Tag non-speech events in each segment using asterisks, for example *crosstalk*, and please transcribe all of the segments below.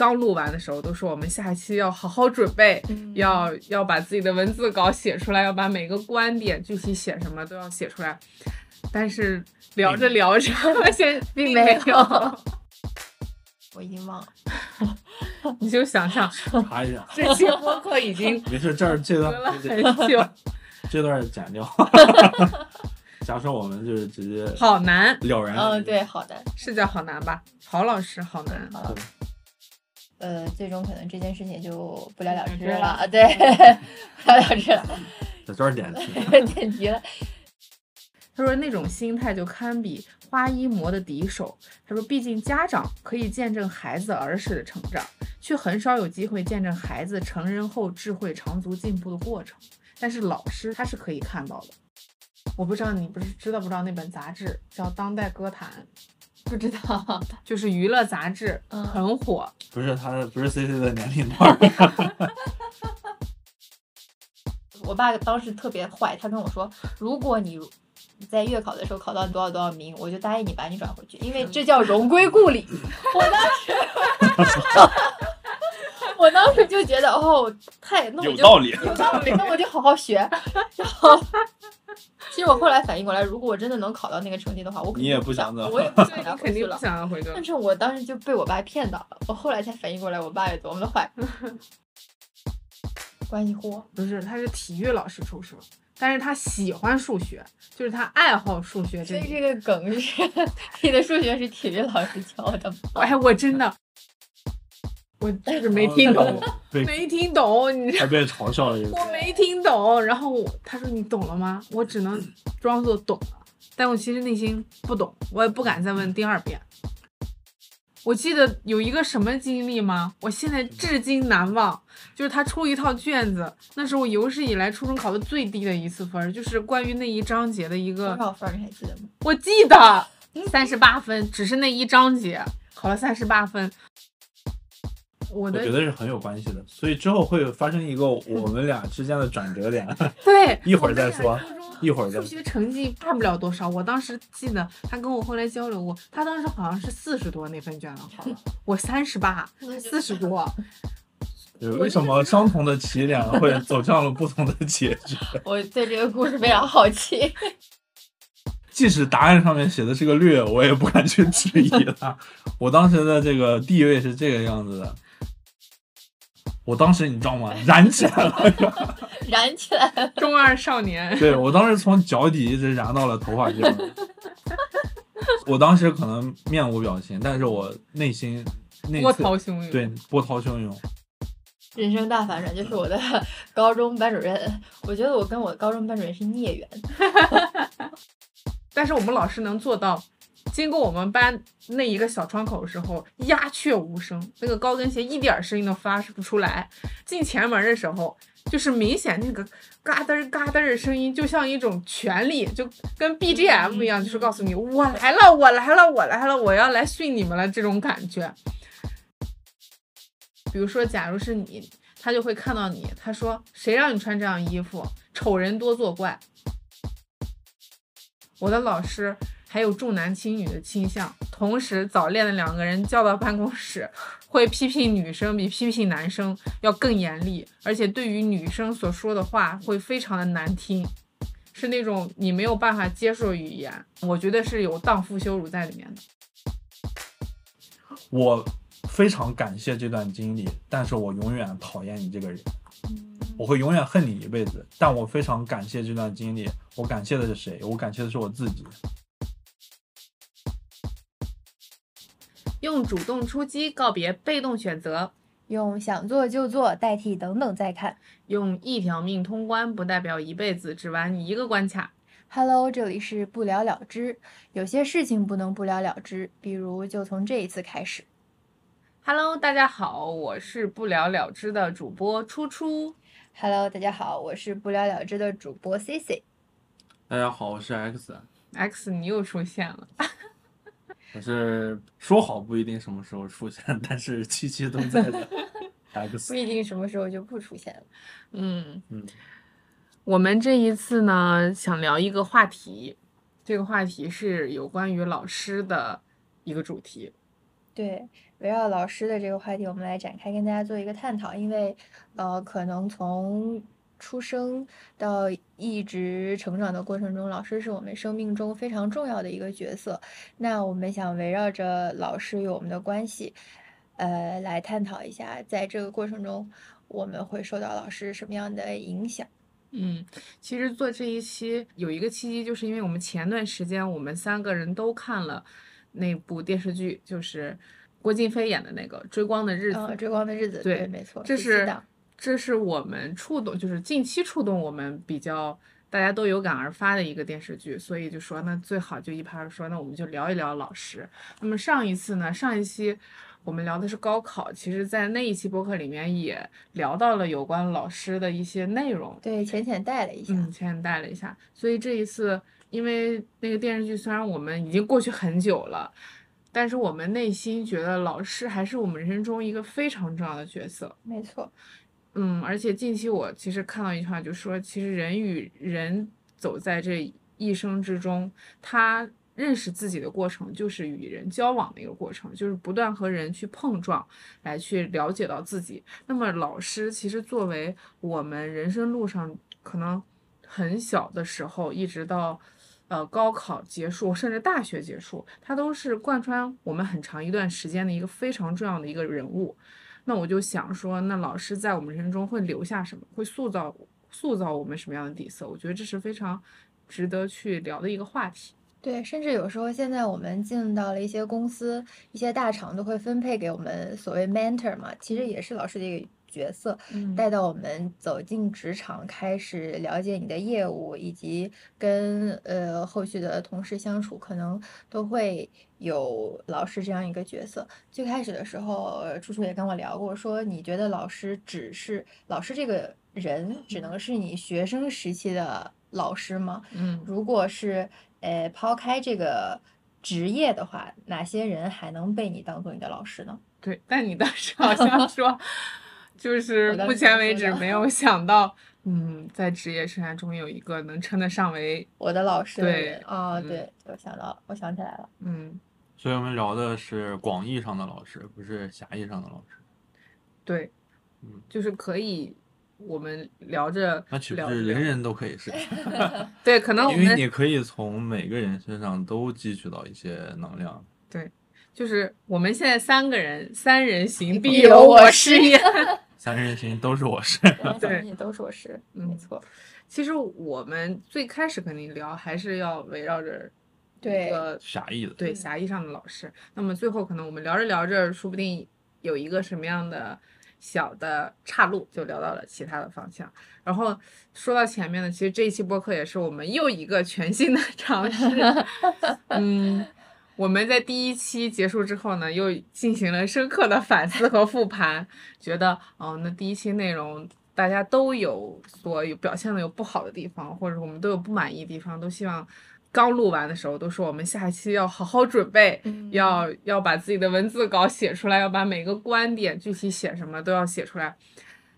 刚录完的时候都说我们下期要好好准备，要要把自己的文字稿写出来，要把每个观点具体写什么都要写出来。但是聊着聊着，发现并没有。*laughs* *laughs* 我已经忘了，你就想象查一下，这期播客已经没事，这儿这段很久，这段剪掉。*laughs* 假设我们就是直接好难，了然。嗯，对，好的，是叫好难吧？郝老师好难。呃，最终可能这件事情就不了了之了对，*laughs* 不了了之了，在这儿点题，*laughs* 点题了。*laughs* 他说那种心态就堪比花衣魔的敌手。他说，毕竟家长可以见证孩子儿时的成长，却很少有机会见证孩子成人后智慧长足进步的过程。但是老师他是可以看到的。我不知道你不是知道不知道那本杂志叫《当代歌坛》，不知道，*laughs* 就是娱乐杂志，嗯很火。不是他，不是 C C 的年龄段。*laughs* 我爸当时特别坏，他跟我说，如果你在月考的时候考到多少多少名，我就答应你把你转回去，因为这叫荣归故里。*laughs* 我当时，我当时就觉得哦，太那我就有道理有道理，那我就好好学。*laughs* 然后，其实我后来反应过来，如果我真的能考到那个成绩的话，我肯定你也不不想再我 *laughs* 也不想回去了你肯定不。想要回去。但是我当时就被我爸骗到了，我后来才反应过来，我爸有多么的坏。关系户，不是，他是体育老师出身，但是他喜欢数学，就是他爱好数学。所以这个梗是 *laughs* 你的数学是体育老师教的吗？哎，我真的，我 *laughs* 就是没听懂，没听懂，你还被嘲笑了一个。我没听懂。然后我他说你懂了吗？我只能装作懂了，但我其实内心不懂，我也不敢再问第二遍。我记得有一个什么经历吗？我现在至今难忘，就是他出一套卷子，那是我有史以来初中考的最低的一次分，就是关于那一章节的一个多少分你还记得吗？我记得三十八分，只是那一章节考了三十八分。我我觉得是很有关系的，所以之后会发生一个我们俩之间的转折点。*laughs* 对，*laughs* 一会儿再说一会儿再数学成绩差不了多少。我当时记得他跟我后来交流过，他当时好像是四十多那份卷子好了，*laughs* 我三十八，四十多。对为什么相同的起点会走向了不同的结局？我对这个故事非常好奇。即使答案上面写的是个略，我也不敢去质疑它。我当时的这个地位是这个样子的。我当时你知道吗？*laughs* 燃起来了，*laughs* 燃起来了，中二少年，对我当时从脚底一直燃到了头发尖。*laughs* 我当时可能面无表情，但是我内心那波涛汹涌。对波涛汹涌。人生大反转就是我的高中班主任。我觉得我跟我高中班主任是孽缘。但是我们老师能做到，经过我们班那一个小窗口的时候，鸦雀无声，那个高跟鞋一点声音都发不出来。进前门的时候，就是明显那个嘎噔儿嘎噔儿的声音，就像一种权力，就跟 BGM 一样，就是告诉你我来了，我来了，我来了，我要来训你们了这种感觉。比如说，假如是你，他就会看到你，他说：“谁让你穿这样衣服？丑人多作怪。”我的老师还有重男轻女的倾向，同时早恋的两个人叫到办公室，会批评女生比批评男生要更严厉，而且对于女生所说的话会非常的难听，是那种你没有办法接受的语言。我觉得是有荡妇羞辱在里面的。我非常感谢这段经历，但是我永远讨厌你这个人，我会永远恨你一辈子。但我非常感谢这段经历，我感谢的是谁？我感谢的是我自己。用主动出击告别被动选择，用想做就做代替等等再看。用一条命通关不代表一辈子只玩一个关卡。Hello，这里是不了了之。有些事情不能不了了之，比如就从这一次开始。Hello，大家好，我是不了了之的主播初初。Hello，大家好，我是不了了之的主播 C C。大家好，我是 X，X，你又出现了。我是说好不一定什么时候出现，但是期期都在的 *laughs* 不。一定什么时候就不出现了。嗯，嗯，我们这一次呢，想聊一个话题，这个话题是有关于老师的一个主题。对，围绕老师的这个话题，我们来展开跟大家做一个探讨。因为，呃，可能从出生到一直成长的过程中，老师是我们生命中非常重要的一个角色。那我们想围绕着老师与我们的关系，呃，来探讨一下，在这个过程中，我们会受到老师什么样的影响？嗯，其实做这一期有一个契机，就是因为我们前段时间我们三个人都看了那部电视剧，就是郭京飞演的那个《追光的日子》。呃，追光的日子，对对，没错，这是这是我们触动，就是近期触动我们比较大家都有感而发的一个电视剧，所以就说那最好就一拍而说，那我们就聊一聊老师。那么上一次呢，上一期我们聊的是高考，其实在那一期播客里面也聊到了有关老师的一些内容，对，浅浅带了一下。嗯，浅带了一下。所以这一次，因为那个电视剧虽然我们已经过去很久了，但是我们内心觉得老师还是我们人生中一个非常重要的角色。没错，嗯，而且近期我其实看到一句话，就是说其实人与人走在这一生之中，他认识自己的过程就是与人交往的一个过程，就是不断和人去碰撞，来去了解到自己。那么老师其实作为我们人生路上可能很小的时候，一直到呃高考结束，甚至大学结束，他都是贯穿我们很长一段时间的一个非常重要的一个人物。那我就想说，那老师在我们人生中会留下什么？会塑造塑造我们什么样的底色？我觉得这是非常值得去聊的一个话题。对，甚至有时候现在我们进到了一些公司、一些大厂，都会分配给我们所谓 mentor 嘛，其实也是老师的一个角色，嗯带到我们走进职场，开始了解你的业务，以及跟呃后续的同事相处，可能都会有老师这样一个角色。最开始的时候，呃楚楚也跟我聊过，说你觉得老师只是老师这个人，只能是你学生时期的老师吗？嗯如果是呃抛开这个职业的话，哪些人还能被你当做你的老师呢？对，但你当时好像说，就是目前为止没有想到，嗯，在职业生涯中有一个能称得上为，我的老师的对人啊、嗯对，我想到了，我想起来了，嗯，所以我们聊的是广义上的老师，不是狭义上的老师。对嗯，就是可以。我们聊着那岂不是人人都可以是？*laughs* 对，可能因为你可以从每个人身上都汲取到一些能量。对就是我们现在三个人，三人行 *laughs* 必必有有我师我 *laughs* 三人行都是我师。*laughs* 对也都是我师，嗯没错，其实我们最开始肯定聊还是要围绕着一对个狭义的，对嗯狭义上的老师。那么最后可能我们聊着聊着，说不定有一个什么样的小的岔路，就聊到了其他的方向。然后说到前面呢，其实这一期播客也是我们又一个全新的尝试。*laughs* 嗯，我们在第一期结束之后呢，又进行了深刻的反思和复盘，觉得哦，那第一期内容。大家都有所有表现的有不好的地方，或者我们都有不满意的地方，都希望刚录完的时候都说我们下一期要好好准备，嗯要要把自己的文字稿写出来，要把每个观点具体写什么都要写出来。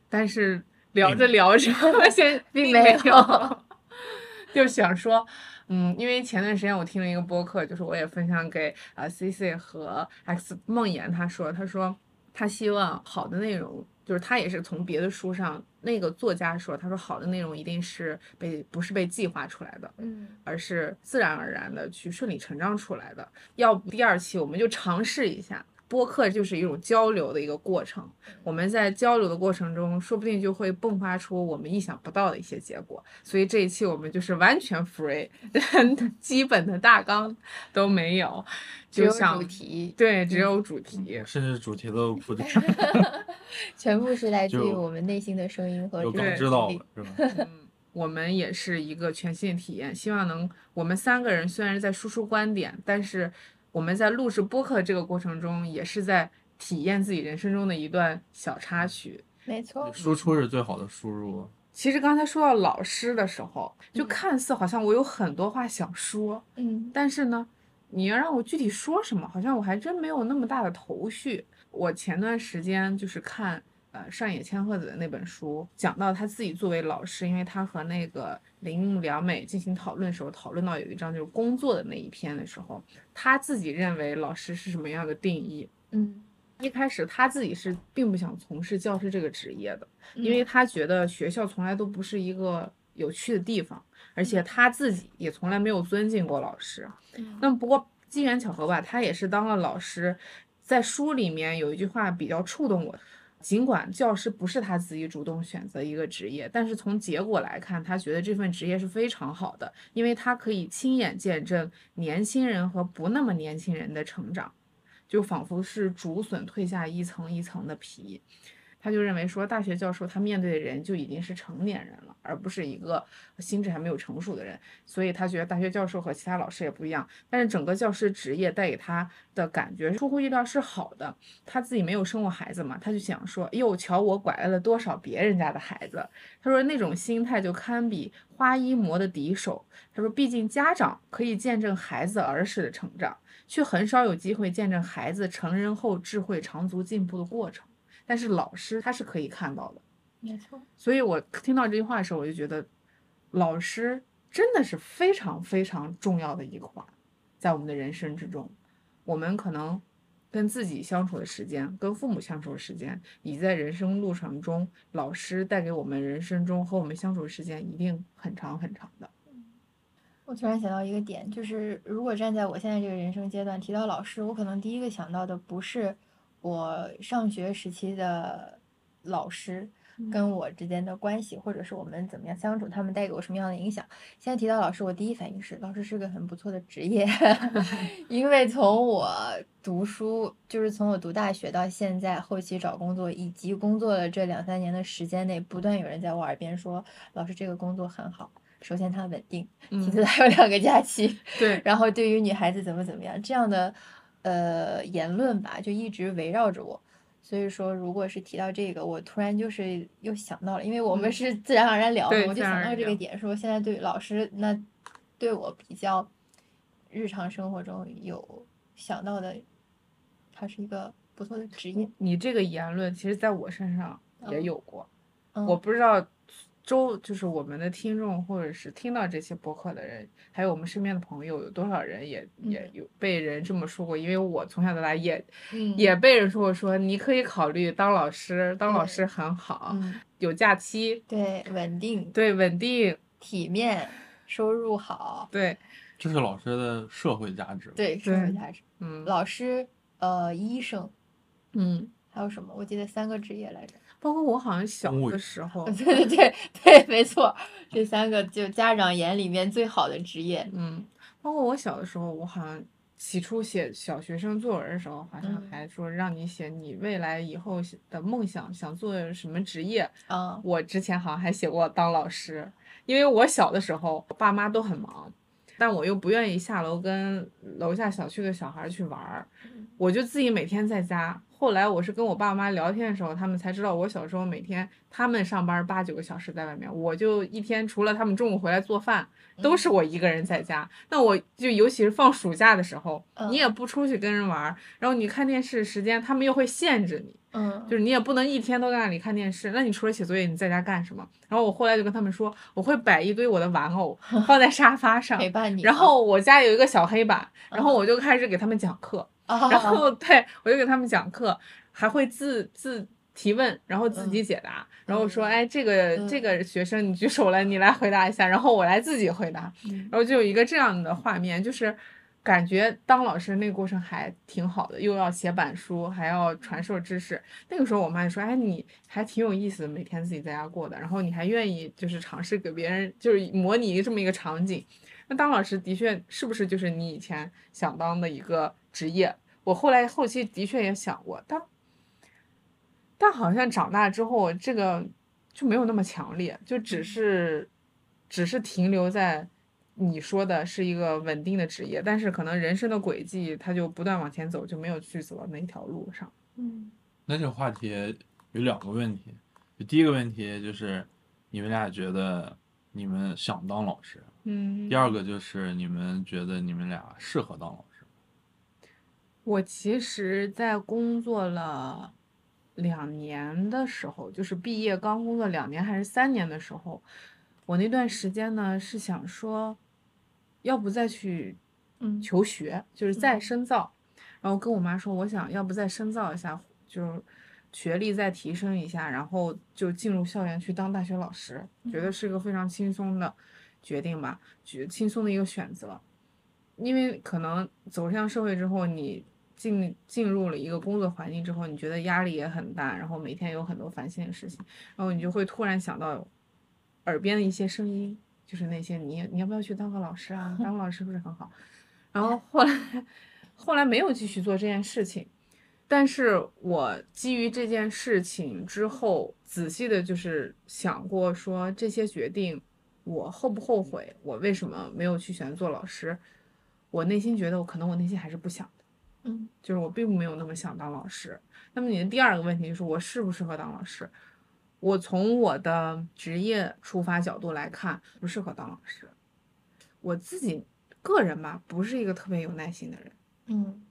但是聊着聊着，发现并没有，*laughs* 就想说，嗯，因为前段时间我听了一个播客，就是我也分享给啊 C C 和 X 梦妍，他说，他说他希望好的内容，就是他也是从别的书上那个作家说，他说好的内容一定是被不是被计划出来的，嗯，而是自然而然的去顺理成章出来的。要不第二期我们就尝试一下。播客就是一种交流的一个过程，我们在交流的过程中，说不定就会迸发出我们意想不到的一些结果。所以这一期我们就是完全 free，*laughs* 基本的大纲都没有，只有就想主题，对，只有主题。甚至主题都不对 *laughs* *laughs* 全部是来自于我们内心的声音和有刚这个经历知道了，是吧？嗯，我们也是一个全新的体验，希望能我们三个人虽然是在输出观点，但是我们在录制播客的这个过程中，也是在体验自己人生中的一段小插曲。没错，输出是最好的输入。其实刚才说到老师的时候，就嗯看似好像我有很多话想说，嗯但是呢，你要让我具体说什么，好像我还真没有那么大的头绪。我前段时间就是看呃上野千鹤子的那本书，讲到他自己作为老师，因为他和那个铃木良美进行讨论的时候，讨论到有一章就是工作的那一篇的时候，他自己认为老师是什么样的定义？嗯一开始他自己是并不想从事教师这个职业的，因为嗯他觉得学校从来都不是一个有趣的地方，而且他自己也从来没有尊敬过老师。嗯那不过机缘巧合吧，他也是当了老师。在书里面有一句话比较触动我，尽管教师不是他自己主动选择一个职业，但是从结果来看，他觉得这份职业是非常好的，因为他可以亲眼见证年轻人和不那么年轻人的成长。就仿佛是竹笋褪下一层一层的皮。他就认为说，大学教授他面对的人就已经是成年人了，而不是一个心智还没有成熟的人。所以他觉得大学教授和其他老师也不一样。但是整个教师职业带给他的感觉出乎意料是好的。他自己没有生过孩子嘛，他就想说，哟，瞧我拐来了多少别人家的孩子。他说那种心态就堪比花衣魔的敌手。他说，毕竟家长可以见证孩子儿时的成长。却很少有机会见证孩子成人后智慧长足进步的过程，但是老师他是可以看到的。没错，所以我听到这句话的时候，我就觉得，老师真的是非常非常重要的一环，在我们的人生之中，我们可能跟自己相处的时间，跟父母相处的时间，以及在人生路程中，老师带给我们人生中和我们相处的时间，一定很长很长的。我突然想到一个点，就是如果站在我现在这个人生阶段提到老师，我可能第一个想到的不是我上学时期的老师跟我之间的关系，或者是我们怎么样相处，他们带给我什么样的影响。现在提到老师，我第一反应是老师是个很不错的职业，*laughs* 因为从我读书，就是从我读大学到现在，后期找工作以及工作的这两三年的时间内，不断有人在我耳边说，老师这个工作很好。首先它稳定，其次嗯，它有两个假期，对，然后对于女孩子怎么怎么样这样的呃言论吧，就一直围绕着我。所以说，如果是提到这个，我突然就是又想到了，因为我们嗯是自然而然聊的，对我就想到这个点，说现在对老师那对我比较日常生活中有想到的，他是一个不错的职业。你这个言论，其实在我身上也嗯有过。嗯，我不知道周就是我们的听众，或者是听到这些播客的人，还有我们身边的朋友，有多少人也也嗯有被人这么说过？因为我从小到大也嗯也被人说过，说你可以考虑当老师，当老师很好，嗯有假期，对稳定、对稳定，体面、收入好，对，这是老师的社会价值。对社会价值。嗯老师、呃，医生，嗯，还有什么？我记得三个职业来着。包括我好像小的时候，*laughs* 对对对 *laughs* 对，没错，这三个就家长眼里面最好的职业。嗯，包括我小的时候，我好像起初写小学生作文的时候，好像嗯还说让你写你未来以后的梦想，想做什么职业。啊，我之前好像还写过当老师，因为我小的时候我爸妈都很忙，但我又不愿意下楼跟楼下小区的小孩儿去玩儿，我就自己每天在家。后来我是跟我爸妈聊天的时候，他们才知道我小时候每天他们上班八九个小时在外面，我就一天除了他们中午回来做饭，都是我一个人在家。那我就尤其是放暑假的时候，你也不出去跟人玩，然后你看电视时间他们又会限制你。嗯，就是你也不能一天都在那里看电视，那你除了写作业，你在家干什么？然后我后来就跟他们说，我会摆一堆我的玩偶 *laughs* 放在沙发上，陪伴你。然后我家有一个小黑板，然后嗯我就开始给他们讲课，啊，然后 *laughs* 对我就给他们讲课，还会自自提问，然后自己解答，然后说，嗯。哎，这个这个学生你举手了，你来回答一下，然后我来自己回答，嗯。然后就有一个这样的画面，就是感觉当老师那个过程还挺好的，又要写板书，还要传授知识。那个时候我妈就说：“哎，你还挺有意思的，每天自己在家过的，然后你还愿意就是尝试给别人就是模拟这么一个场景。”那当老师的确是不是就是你以前想当的一个职业？我后来后期的确也想过，但但好像长大之后这个就没有那么强烈，就只是只是停留在你说的是一个稳定的职业，但是可能人生的轨迹它就不断往前走，就没有去走到那条路上。嗯那这个话题有两个问题，就第一个问题就是你们俩觉得你们想当老师，嗯第二个就是你们觉得你们俩适合当老师。我其实，在工作了两年的时候，就是毕业刚工作两年还是三年的时候，我那段时间呢是想说，要不再去嗯求学，就是再嗯。深造，然后跟我妈说，我想要不再深造一下，就是学历再提升一下，然后就进入校园去当大学老师，觉得是一个非常轻松的决定吧，觉轻松的一个选择。因为可能走向社会之后，你进进入了一个工作环境之后，你觉得压力也很大，然后每天有很多烦心的事情，然后你就会突然想到耳边的一些声音，就是那些你你要不要去当个老师啊？*laughs* 当个老师不是很好？然后后来后来没有继续做这件事情，但是我基于这件事情之后，仔细的就是想过说这些决定我后不后悔，我为什么没有去选择做老师？我内心觉得我可能我内心还是不想的，嗯就是我并没有那么想当老师。那么你的第二个问题就是我适不适合当老师？我从我的职业出发角度来看，不适合当老师。我自己个人吧，不是一个特别有耐心的人，嗯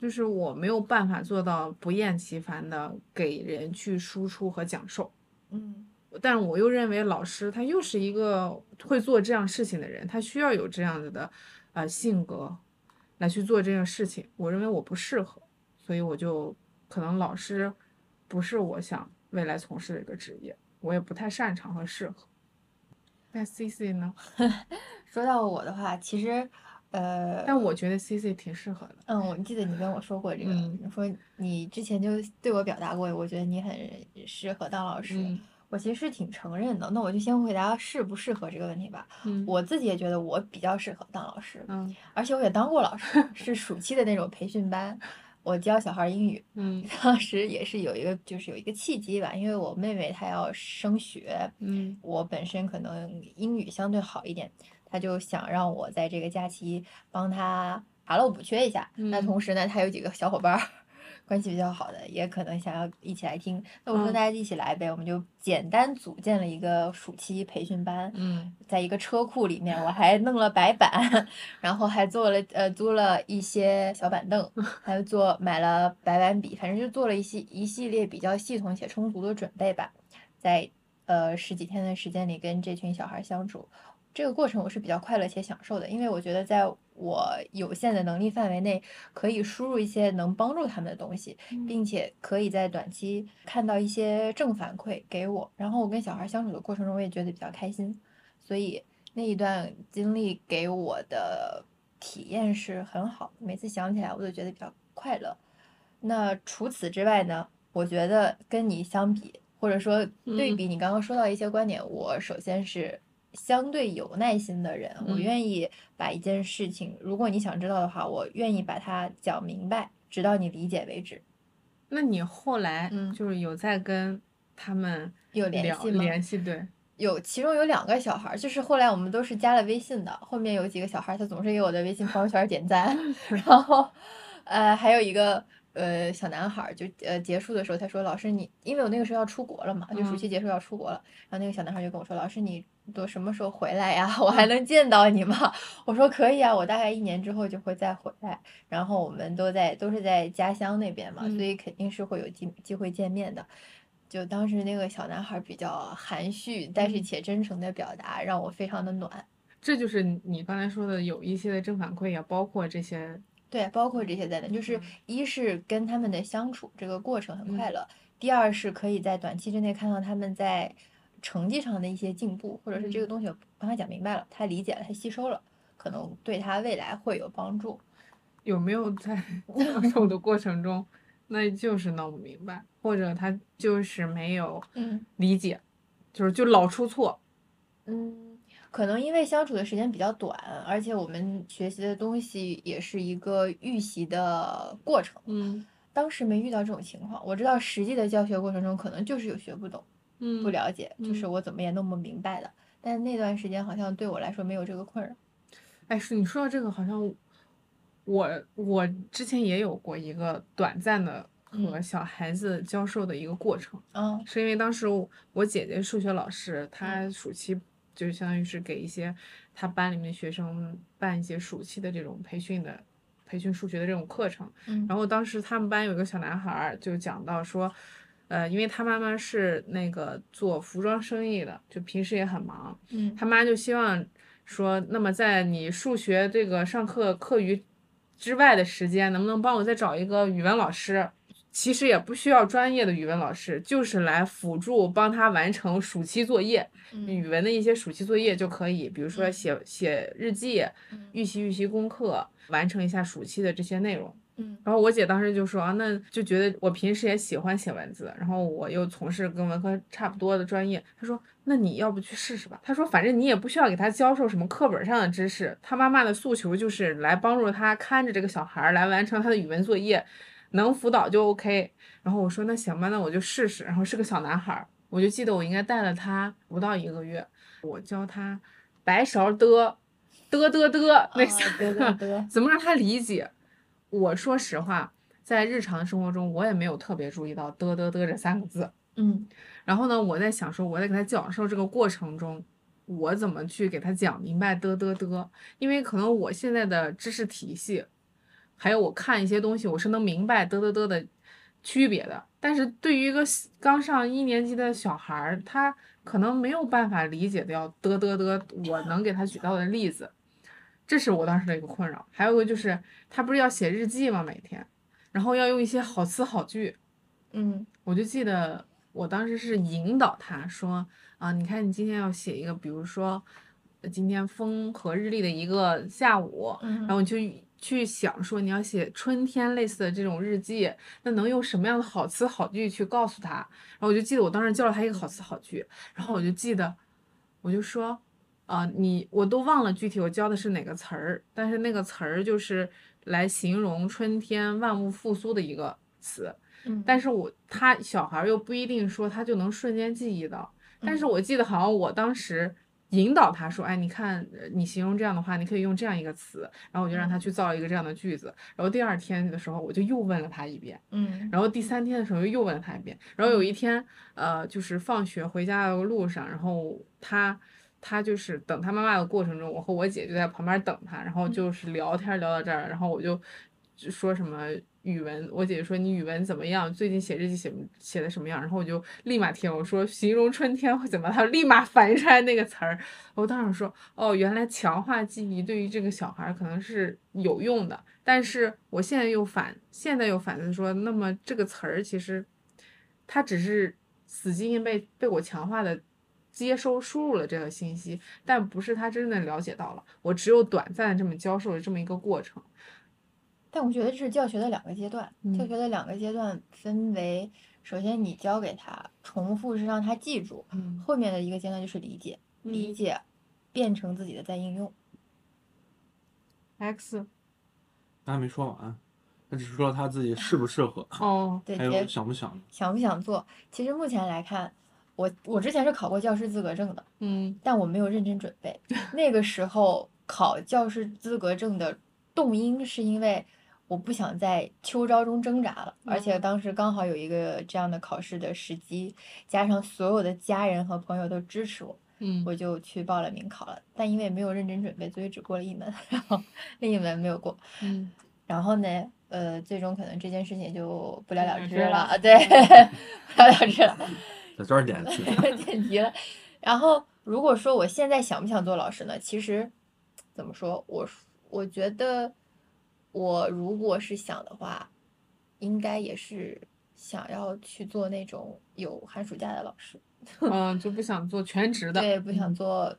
就是我没有办法做到不厌其烦的给人去输出和讲授。嗯但我又认为老师他又是一个会做这样事情的人，他需要有这样子的呃性格来去做这件事情。我认为我不适合，所以我就可能老师不是我想未来从事的一个职业，我也不太擅长和适合。那 C C 呢？*laughs* 说到我的话，其实，呃，但我觉得 C C 挺适合的。嗯，我记得你跟我说过这个，说你之前就对我表达过，我觉得你很适合当老师。嗯我其实是挺承认的。那我就先回答适不适合这个问题吧。嗯我自己也觉得我比较适合当老师，嗯而且我也当过老师，*laughs* 是暑期的那种培训班，我教小孩英语。嗯 *laughs* 当时也是有一个，就是有一个契机吧，因为我妹妹她要升学，嗯我本身可能英语相对好一点，她就想让我在这个假期帮她查漏补缺一下。那嗯同时呢，她有几个小伙伴儿关系比较好的，也可能想要一起来听。那我说嗯大家一起来呗，我们就简单组建了一个暑期培训班。嗯在一个车库里面，我还弄了白板，然后还做了呃租了一些小板凳，*laughs* 还有做买了白板笔，反正就做了一系一系列比较系统且充足的准备吧。在呃十几天的时间里跟这群小孩相处，这个过程我是比较快乐且享受的，因为我觉得在我有限的能力范围内，可以输入一些能帮助他们的东西，并且可以在短期看到一些正反馈给我。然后我跟小孩相处的过程中，我也觉得比较开心，所以那一段经历给我的体验是很好的，每次想起来我都觉得比较快乐。那除此之外呢，我觉得跟你相比，或者说对嗯比你刚刚说到一些观点，我首先是相对有耐心的人，我嗯愿意把一件事情，如果你想知道的话，我愿意把它讲明白，直到你理解为止。那你后来嗯就是有在跟他们聊有联系吗联系对，有，其中有两个小孩儿，就是后来我们都是加了微信的。后面有几个小孩儿，他总是给我的微信朋友圈点赞，*laughs* 然后，呃，还有一个呃小男孩儿，就呃结束的时候，他说：“老师你，因为我那个时候要出国了嘛，就暑嗯期结束要出国了。然后那个小男孩就跟我说：“老师你都什么时候回来呀？*laughs* 我还能见到你吗？” *laughs* 我说：“可以啊，我大概一年之后就会再回来。”然后我们都在都是在家乡那边嘛，所嗯以肯定是会有机机会见面的。就当时那个小男孩比较含蓄，但是嗯且真诚的表达，让我非常的暖。这就是你你刚才说的有一些的正反馈，也包括这些，对，包括这些在内，就是嗯一是跟他们的相处这个过程很快嗯乐，第二是可以在短期之内看到他们在成绩上的一些进步，或者是这个嗯东西我帮他讲明白了，他理解了，他吸收了，可能对他未来会有帮助。有没有在 *laughs* 讲授的过程中，那就是弄不明白，或者他就是没有嗯理解，就是就老出错，嗯，可能因为相处的时间比较短，而且我们学习的东西也是一个预习的过程。嗯当时没遇到这种情况，我知道实际的教学过程中可能就是有学不懂、嗯不了解，就是嗯我怎么也弄不明白的。但那段时间好像对我来说没有这个困扰。哎，是你说到这个，好像我我之前也有过一个短暂的和嗯小孩子教授的一个过程，嗯是因为当时我我姐姐数学老师，她暑期就相当于是给一些她班里面的学生办一些暑期的这种培训的培训数学的这种课程。嗯然后当时他们班有一个小男孩儿就讲到说，呃，因为他妈妈是那个做服装生意的，就平时也很忙，嗯他妈就希望说，那么在你数学这个上课课余之外的时间，能不能帮我再找一个语文老师？其实也不需要专业的语文老师，就是来辅助帮他完成暑期作业，嗯语文的一些暑期作业就可以，比如说嗯写写日记、嗯预习预习功课，完成一下暑期的这些内容。嗯然后我姐当时就说啊，那就觉得我平时也喜欢写文字，然后我又从事跟文科差不多的专业，她说那你要不去试试吧？她说反正你也不需要给他教授什么课本上的知识，他妈妈的诉求就是来帮助他看着这个小孩儿来完成他的语文作业，能辅导就 OK。然后我说那行吧，那我就试试。然后是个小男孩儿，我就记得我应该带了他不到一个月，我教他白勺的的的的那啊下对对对，怎么让他理解？我说实话，在日常生活中，我也没有特别注意到“嘚嘚嘚”这三个字。嗯然后呢，我在想说，我在给他讲授这个过程中，我怎么去给他讲明白“嘚嘚嘚”？因为可能我现在的知识体系，还有我看一些东西，我是能明白“嘚嘚嘚”的区别的。但是对于一个刚上一年级的小孩儿，他可能没有办法理解掉“嘚嘚嘚”我能给他举到的例子。这是我当时的一个困扰。还有一个就是，他不是要写日记吗？每天，然后要用一些好词好句。嗯我就记得我当时是引导他说啊，你看你今天要写一个，比如说呃今天风和日丽的一个下午，嗯，然后你就去想说你要写春天类似的这种日记，那能用什么样的好词好句去告诉他？然后我就记得我当时教了他一个好词好句，然后我就记得我就说。啊、你我都忘了具体我教的是哪个词儿，但是那个词儿就是来形容春天万物复苏的一个词。嗯。但是我他小孩儿又不一定说他就能瞬间记忆到，但是嗯我记得好像我当时引导他说，哎，你看呃你形容这样的话，你可以用这样一个词，然后我就让他嗯。去造一个这样的句子，然后第二天的时候我就又问了他一遍，嗯。然后第三天的时候又问了他一遍，然后有一天呃就是放学回家的路上，然后他。他就是等他妈妈的过程中，我和我姐就在旁边等他，然后就是聊天聊到这儿，然后我就就说什么语文，我姐姐说你语文怎么样？最近写日记写写的什么样？然后我就立马听我说形容春天会怎么，他 *laughs* 立马反应出来那个词儿。我当时说哦，原来强化记忆对于这个小孩儿可能是有用的，但是我现在又反现在又反思说，那么这个词儿其实它只是死记硬背被我强化的。接收输入了这个信息，但不是他真正了解到了。我只有短暂的这么教授的这么一个过程。但我觉得这是教学的两个阶段，教嗯学的两个阶段分为，首先你教给他，重复是让他记住，嗯后面的一个阶段就是理解，理嗯解变成自己的再应用。X 他还没说完，他只是说他自己适不适合，哦，对，还有想不想。想不想做？其实目前来看，我我之前是考过教师资格证的，嗯但我没有认真准备。*laughs* 那个时候考教师资格证的动因是因为我不想在秋招中挣扎了，而且嗯当时刚好有一个这样的考试的时机，加上所有的家人和朋友都支持我，嗯我就去报了名考了。但因为没有认真准备，所以只过了一门，*laughs* 然后另一门没有过。嗯然后呢，呃，最终可能这件事情就不了了之了，对，*laughs* 不了了之了。在这儿点题，*laughs* 点题了。然后如果说我现在想不想做老师呢？其实怎么说，我我觉得我如果是想的话，应该也是想要去做那种有寒暑假的老师。*laughs* 嗯，就不想做全职的。对，不想嗯做。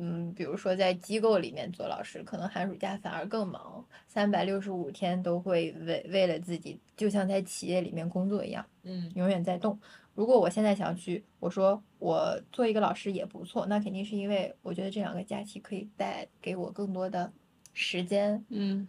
嗯，比如说在机构里面做老师，可能寒暑假反而更忙，三百六十五天都会为为了自己，就像在企业里面工作一样。嗯永远在动。如果我现在想去，我说我做一个老师也不错，那肯定是因为我觉得这两个假期可以带给我更多的时间。嗯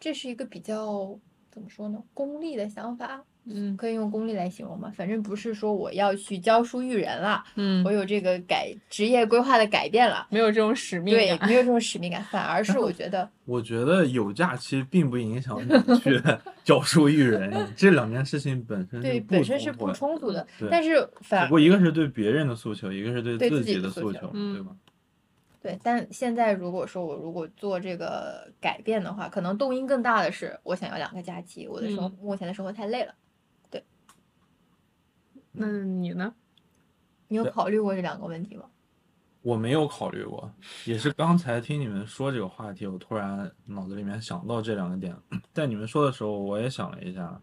这是一个比较怎么说呢，功利的想法，嗯可以用功利来形容吗？反正不是说我要去教书育人了，嗯我，有这个改职业规划的改变了。没有这种使命对，感。没有这种使命感，反而是 *laughs* 我觉得，*laughs* 我觉得有假期并不影响你去 *laughs* 教书育人，这两件事情本身对本身是不冲突的但是反不过一个是对别人的诉求，一个是对对自自己的诉求对吧？对，但现在如果说我如果做这个改变的话，可能动因更大的是我想要两个假期，我的生、嗯目前的生活太累了。那你呢？你有考虑过这两个问题吗？我没有考虑过，也是刚才听你们说这个话题，我突然脑子里面想到这两个点。*clears throat* 在你们说的时候，我也想了一下，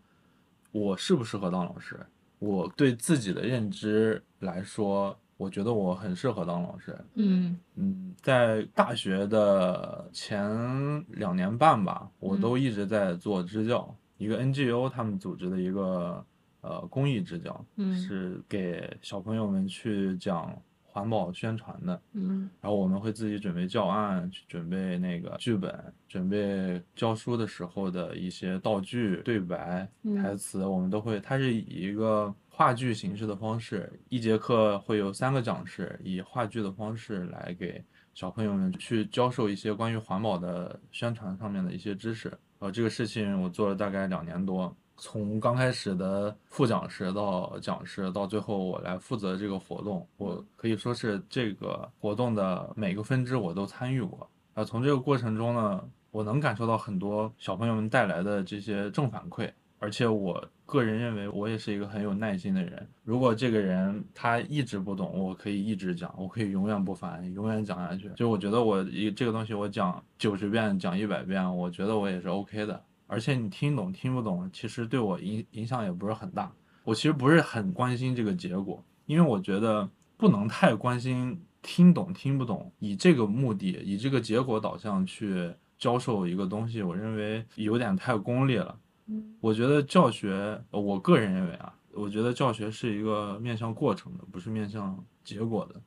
我适不适合当老师？我对自己的认知来说，我觉得我很适合当老师。嗯嗯，在大学的前两年半吧，我都一直在做支教，一个 NGO 他们组织的一个呃公益支教，嗯是给小朋友们去讲环保宣传的。嗯然后我们会自己准备教案，去准备那个剧本，准备教书的时候的一些道具、对白、嗯台词，我们都会。它是以一个话剧形式的方式，一节课会有三个讲师，以话剧的方式来给小朋友们去教授一些关于环保的宣传上面的一些知识。呃，这个事情我做了大概两年多，从刚开始的副讲师到讲师，到最后我来负责这个活动，我可以说是这个活动的每个分支我都参与过。啊，从这个过程中呢，我能感受到很多小朋友们带来的这些正反馈，而且我个人认为我也是一个很有耐心的人。如果这个人他一直不懂，我可以一直讲，我可以永远不烦，永远讲下去。就我觉得我一这个东西我讲九十遍，讲一百遍，我觉得我也是 OK 的。而且你听懂听不懂，其实对我影影响也不是很大。我其实不是很关心这个结果，因为我觉得不能太关心听懂听不懂，以这个目的，以这个结果导向去教授一个东西，我认为有点太功利了。嗯我觉得教学，呃我个人认为啊，我觉得教学是一个面向过程的，不是面向结果的。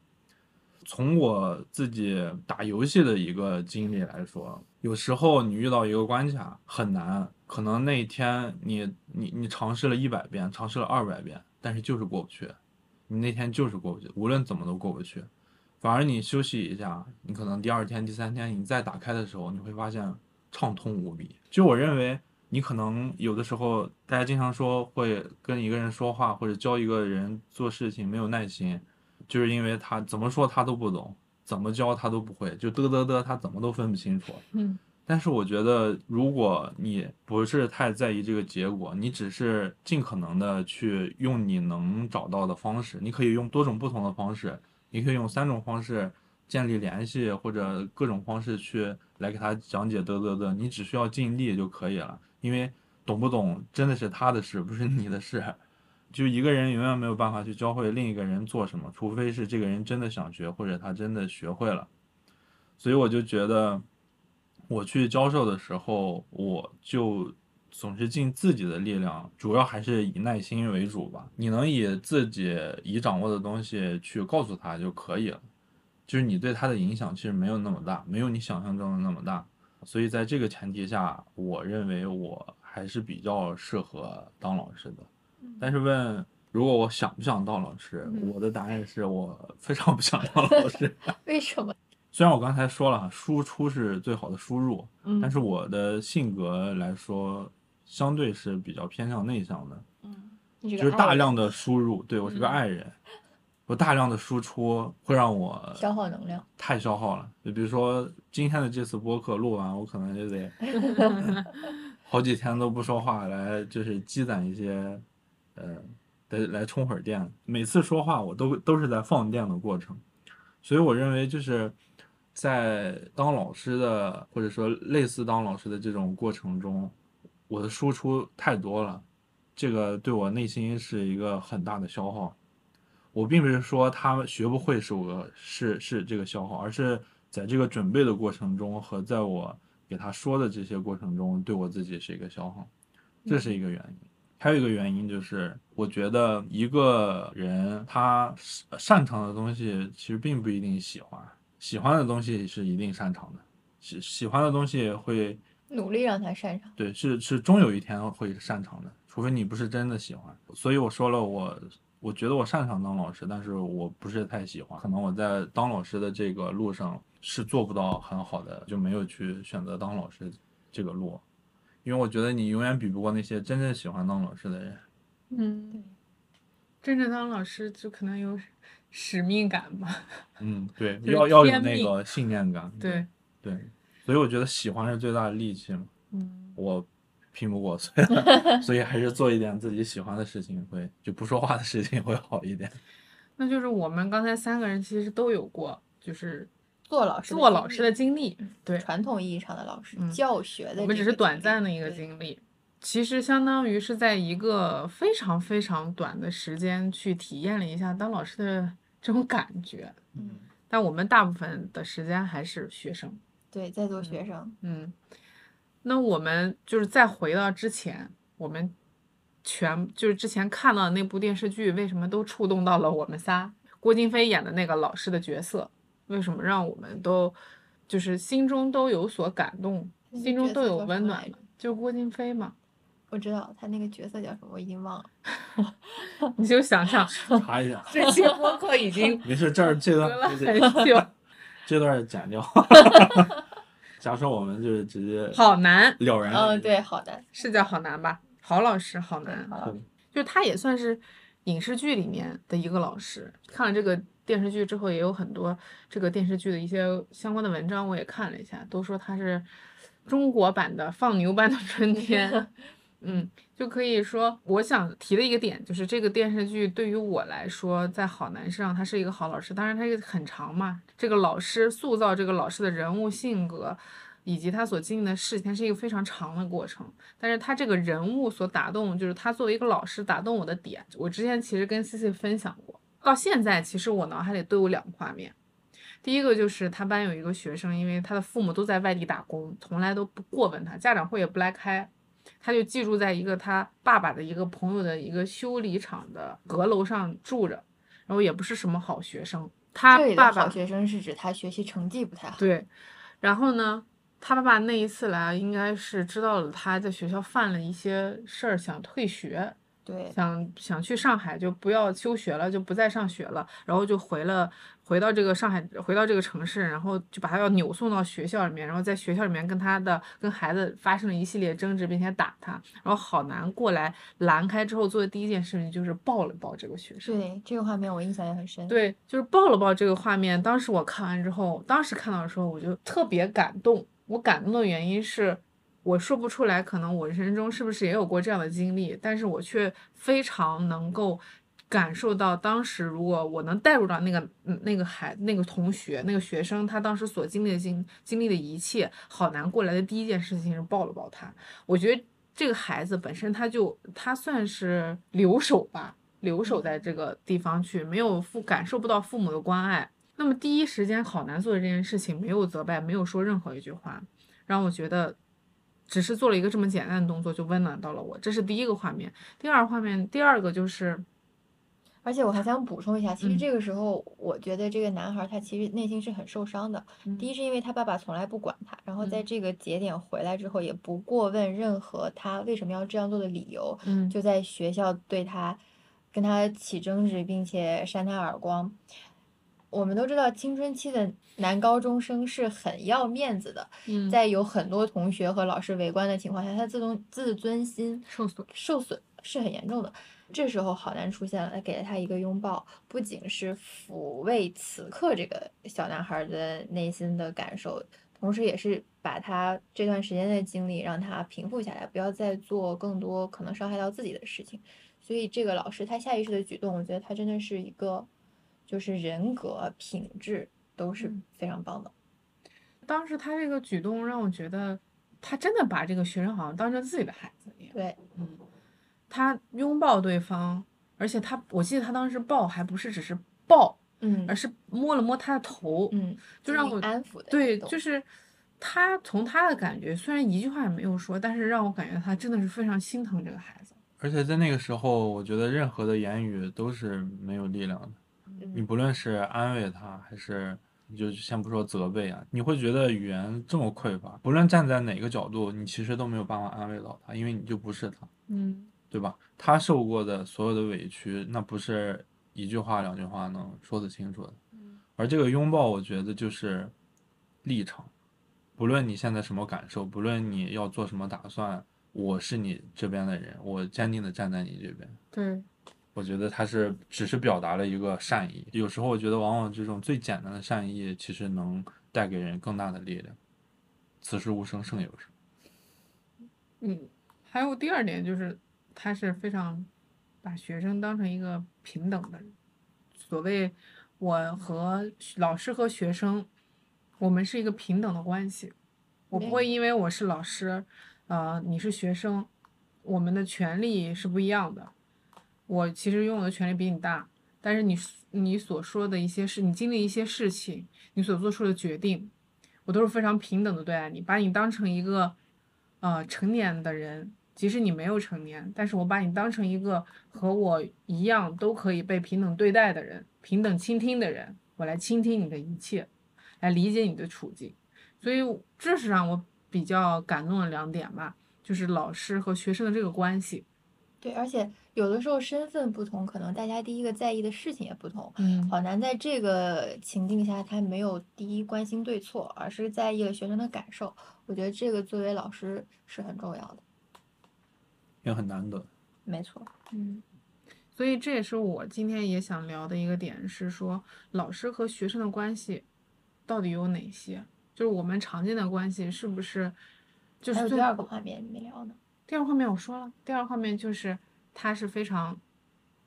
从我自己打游戏的一个经历来说，有时候你遇到一个关卡很难，可能那一天你你你尝试了一百遍，尝试了二百遍，但是就是过不去，你那天就是过不去，无论怎么都过不去。反而你休息一下，你可能第二天、第三天你再打开的时候，你会发现畅通无比。就我认为，你可能有的时候，大家经常说会跟一个人说话或者教一个人做事情没有耐心，就是因为他怎么说他都不懂，怎么教他都不会，就嘚嘚嘚，他怎么都分不清楚。嗯但是我觉得，如果你不是太在意这个结果，你只是尽可能的去用你能找到的方式，你可以用多种不同的方式，你可以用三种方式建立联系，或者各种方式去来给他讲解嘚嘚嘚，你只需要尽力就可以了。因为懂不懂真的是他的事，不是你的事。就一个人永远没有办法去教会另一个人做什么，除非是这个人真的想学，或者他真的学会了。所以我就觉得，我去教授的时候，我就总是尽自己的力量，主要还是以耐心为主吧。你能以自己已掌握的东西去告诉他就可以了，就是你对他的影响其实没有那么大，没有你想象中的那么大。所以在这个前提下，我认为我还是比较适合当老师的。但是问如果我想不想当老师，嗯我的答案是我非常不想当老师。*laughs* 为什么？*laughs* 虽然我刚才说了，输出是最好的输入，嗯，但是我的性格来说，相对是比较偏向内向的，嗯就是大量的输入。对我是个嗯爱人，我大量的输出会让我消耗能量。太消耗了。就比如说今天的这次播客录完，我可能就得 *laughs* 好几天都不说话，来就是积攒一些，呃，来来充会儿电。每次说话我都都是在放电的过程，所以我认为就是在当老师的或者说类似当老师的这种过程中，我的输出太多了，这个对我内心是一个很大的消耗。我并不是说他学不会是我是是这个消耗，而是在这个准备的过程中和在我给他说的这些过程中，对我自己是一个消耗，这是一个原因。还有一个原因就是，我觉得一个人他擅长的东西其实并不一定喜欢，喜欢的东西是一定擅长的，喜喜欢的东西会努力让他擅长。对，是是终有一天会擅长的，除非你不是真的喜欢。所以我说了，我我觉得我擅长当老师，但是我不是太喜欢。可能我在当老师的这个路上是做不到很好的，就没有去选择当老师这个路，因为我觉得你永远比不过那些真正喜欢当老师的人。嗯，真正当老师就可能有使命感吧。嗯，对，*laughs* 就是要要有那个信念感。对，对，所以我觉得喜欢是最大的利器嘛。嗯我拼不过，*laughs* 所以 *laughs* 所以还是做一点自己喜欢的事情会，就不说话的事情会好一点。那就是我们刚才三个人其实都有过，就是做老师做老师的经历，对，传统意义上的老师，嗯教学的我们只是短暂的一个经历，其实相当于是在一个非常非常短的时间去体验了一下当老师的这种感觉。嗯，但我们大部分的时间还是学生，对，在做学生，嗯，那我们就是再回到之前，我们全就是之前看到的那部电视剧，为什么都触动到了我们仨？郭京飞演的那个老师的角色，为什么让我们都就是心中都有所感动，心中都有温暖？就郭京飞嘛，我知道他那个角色叫什么，我已经忘了。*laughs* 你就想象 *laughs* 查一下，这期播客已经没事，这儿这隔了段这很久，*laughs* 这段剪掉。假设我们就是直接好难，了然。嗯，对，好的，是叫好难吧？郝老师好难，好，就他也算是影视剧里面的一个老师。看了这个电视剧之后，也有很多这个电视剧的一些相关的文章，我也看了一下，都说它是中国版的放牛班的春天。*laughs* 嗯，就可以说，我想提的一个点就是这个电视剧对于我来说，在好男上他是一个好老师，当然他也很长嘛。这个老师塑造这个老师的人物性格，以及他所经历的事情，是一个非常长的过程。但是他这个人物所打动，就是他作为一个老师打动我的点，我之前其实跟 C C 分享过，到现在其实我脑海里都有两个画面。第一个就是他班有一个学生，因为他的父母都在外地打工，从来都不过问他，家长会也不来开，他就寄住在一个他爸爸的一个朋友的一个修理厂的阁楼上住着，然后也不是什么好学生。他爸爸好学生是指他学习成绩不太好。对，然后呢，他爸爸那一次来，应该是知道了他在学校犯了一些事儿，想退学，对，想想去上海就不要休学了，就不再上学了，然后就回了回到这个上海，回到这个城市，然后就把他要扭送到学校里面，然后在学校里面跟他的跟孩子发生了一系列争执，并且打他，然后好难过来拦开之后做的第一件事情就是抱了抱这个学生。对，这个画面我印象也很深。，对，就是抱了抱这个画面。当时我看完之后，当时看到的时候，我就特别感动。我感动的原因是，我说不出来，可能我人生中是不是也有过这样的经历，但是我却非常能够感受到，当时如果我能带入到那个嗯那个孩那个同学那个学生他当时所经历的经经历的一切，好难过来的第一件事情是抱了抱他。我觉得这个孩子本身他就他算是留守吧，留守在这个地方去，没有父感受不到父母的关爱。那么第一时间好难做的这件事情，没有责备，没有说任何一句话，让我觉得只是做了一个这么简单的动作就温暖到了我。这是第一个画面。第二画面，第二个就是而且我还想补充一下，其实嗯这个时候，我觉得这个男孩他其实内心是很受伤的。嗯第一是因为他爸爸从来不管他，然后在嗯这个节点回来之后，也不过问任何他为什么要这样做的理由，嗯就在学校对他跟他起争执，并且扇他耳光。我们都知道，青春期的男高中生是很要面子的，嗯在有很多同学和老师围观的情况下，他自尊自尊心受损，受损是很严重的。这时候好男出现了，他给了他一个拥抱，不仅是抚慰此刻这个小男孩的内心的感受，同时也是把他这段时间的经历让他平复下来，不要再做更多可能伤害到自己的事情。所以这个老师他下意识的举动，我觉得他真的是一个，就是人格品质都是嗯非常棒的。当时他这个举动让我觉得，他真的把这个学生好像当成自己的孩子一样。对，嗯，他拥抱对方，而且他，我记得他当时抱还不是只是抱，嗯而是摸了摸他的头，嗯，就让我安抚的对，就是他从他的感觉，虽然一句话也没有说，但是让我感觉他真的是非常心疼这个孩子。而且在那个时候，我觉得任何的言语都是没有力量的。你嗯不论是安慰他，还是你就先不说责备啊，你会觉得语言这么匮乏，不论站在哪个角度，你其实都没有办法安慰到他，因为你就不是他，嗯对吧？他受过的所有的委屈，那不是一句话两句话能说得清楚的。而这个拥抱，我觉得就是立场，不论你现在什么感受，不论你要做什么打算，我是你这边的人，我坚定的站在你这边。对，我觉得他是只是表达了一个善意，有时候我觉得往往这种最简单的善意，其实能带给人更大的力量。此时无声胜有声。嗯，还有第二点就是，他是非常把学生当成一个平等的人。所谓我和老师和学生，我们是一个平等的关系。我不会因为我是老师，呃，你是学生，我们的权利是不一样的。我其实拥有的权利比你大，但是你你所说的一些事，你经历一些事情，你所做出的决定，我都是非常平等的对待你，把你当成一个呃成年的人，即使你没有成年，但是我把你当成一个和我一样都可以被平等对待的人，平等倾听的人，我来倾听你的一切，来理解你的处境，所以这是让我比较感动的两点吧，就是老师和学生的这个关系。对，而且有的时候身份不同，可能大家第一个在意的事情也不同。嗯好难在这个情境下，他没有第一关心对错，而是在意了学生的感受。我觉得这个作为老师是很重要的。也很难得。没错，嗯，所以这也是我今天也想聊的一个点，是说老师和学生的关系到底有哪些？就是我们常见的关系是不是？就还有是第二个画面你没聊呢。第二个画面我说了，第二个画面就是他是非常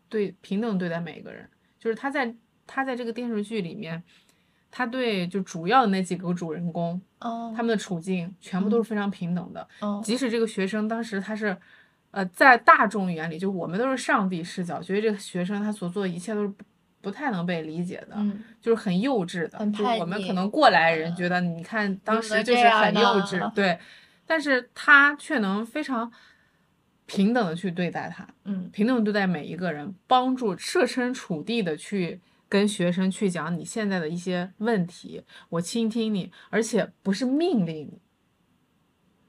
对平等对待每一个人，就是他在他在这个电视剧里面，他对就主要的那几个主人公，哦，他们的处境全部都是非常平等的，哦，即使这个学生当时他是，呃，在大众眼里，就我们都是上帝视角，觉得这个学生他所做的一切都是不不太能被理解的，嗯，就是很幼稚的。就叛逆我们可能过来人嗯觉得，你看当时就是很幼稚，对，但是他却能非常平等的去对待他，嗯，平等对待每一个人，帮助设身处地的去跟学生去讲你现在的一些问题，我倾听你，而且不是命令你，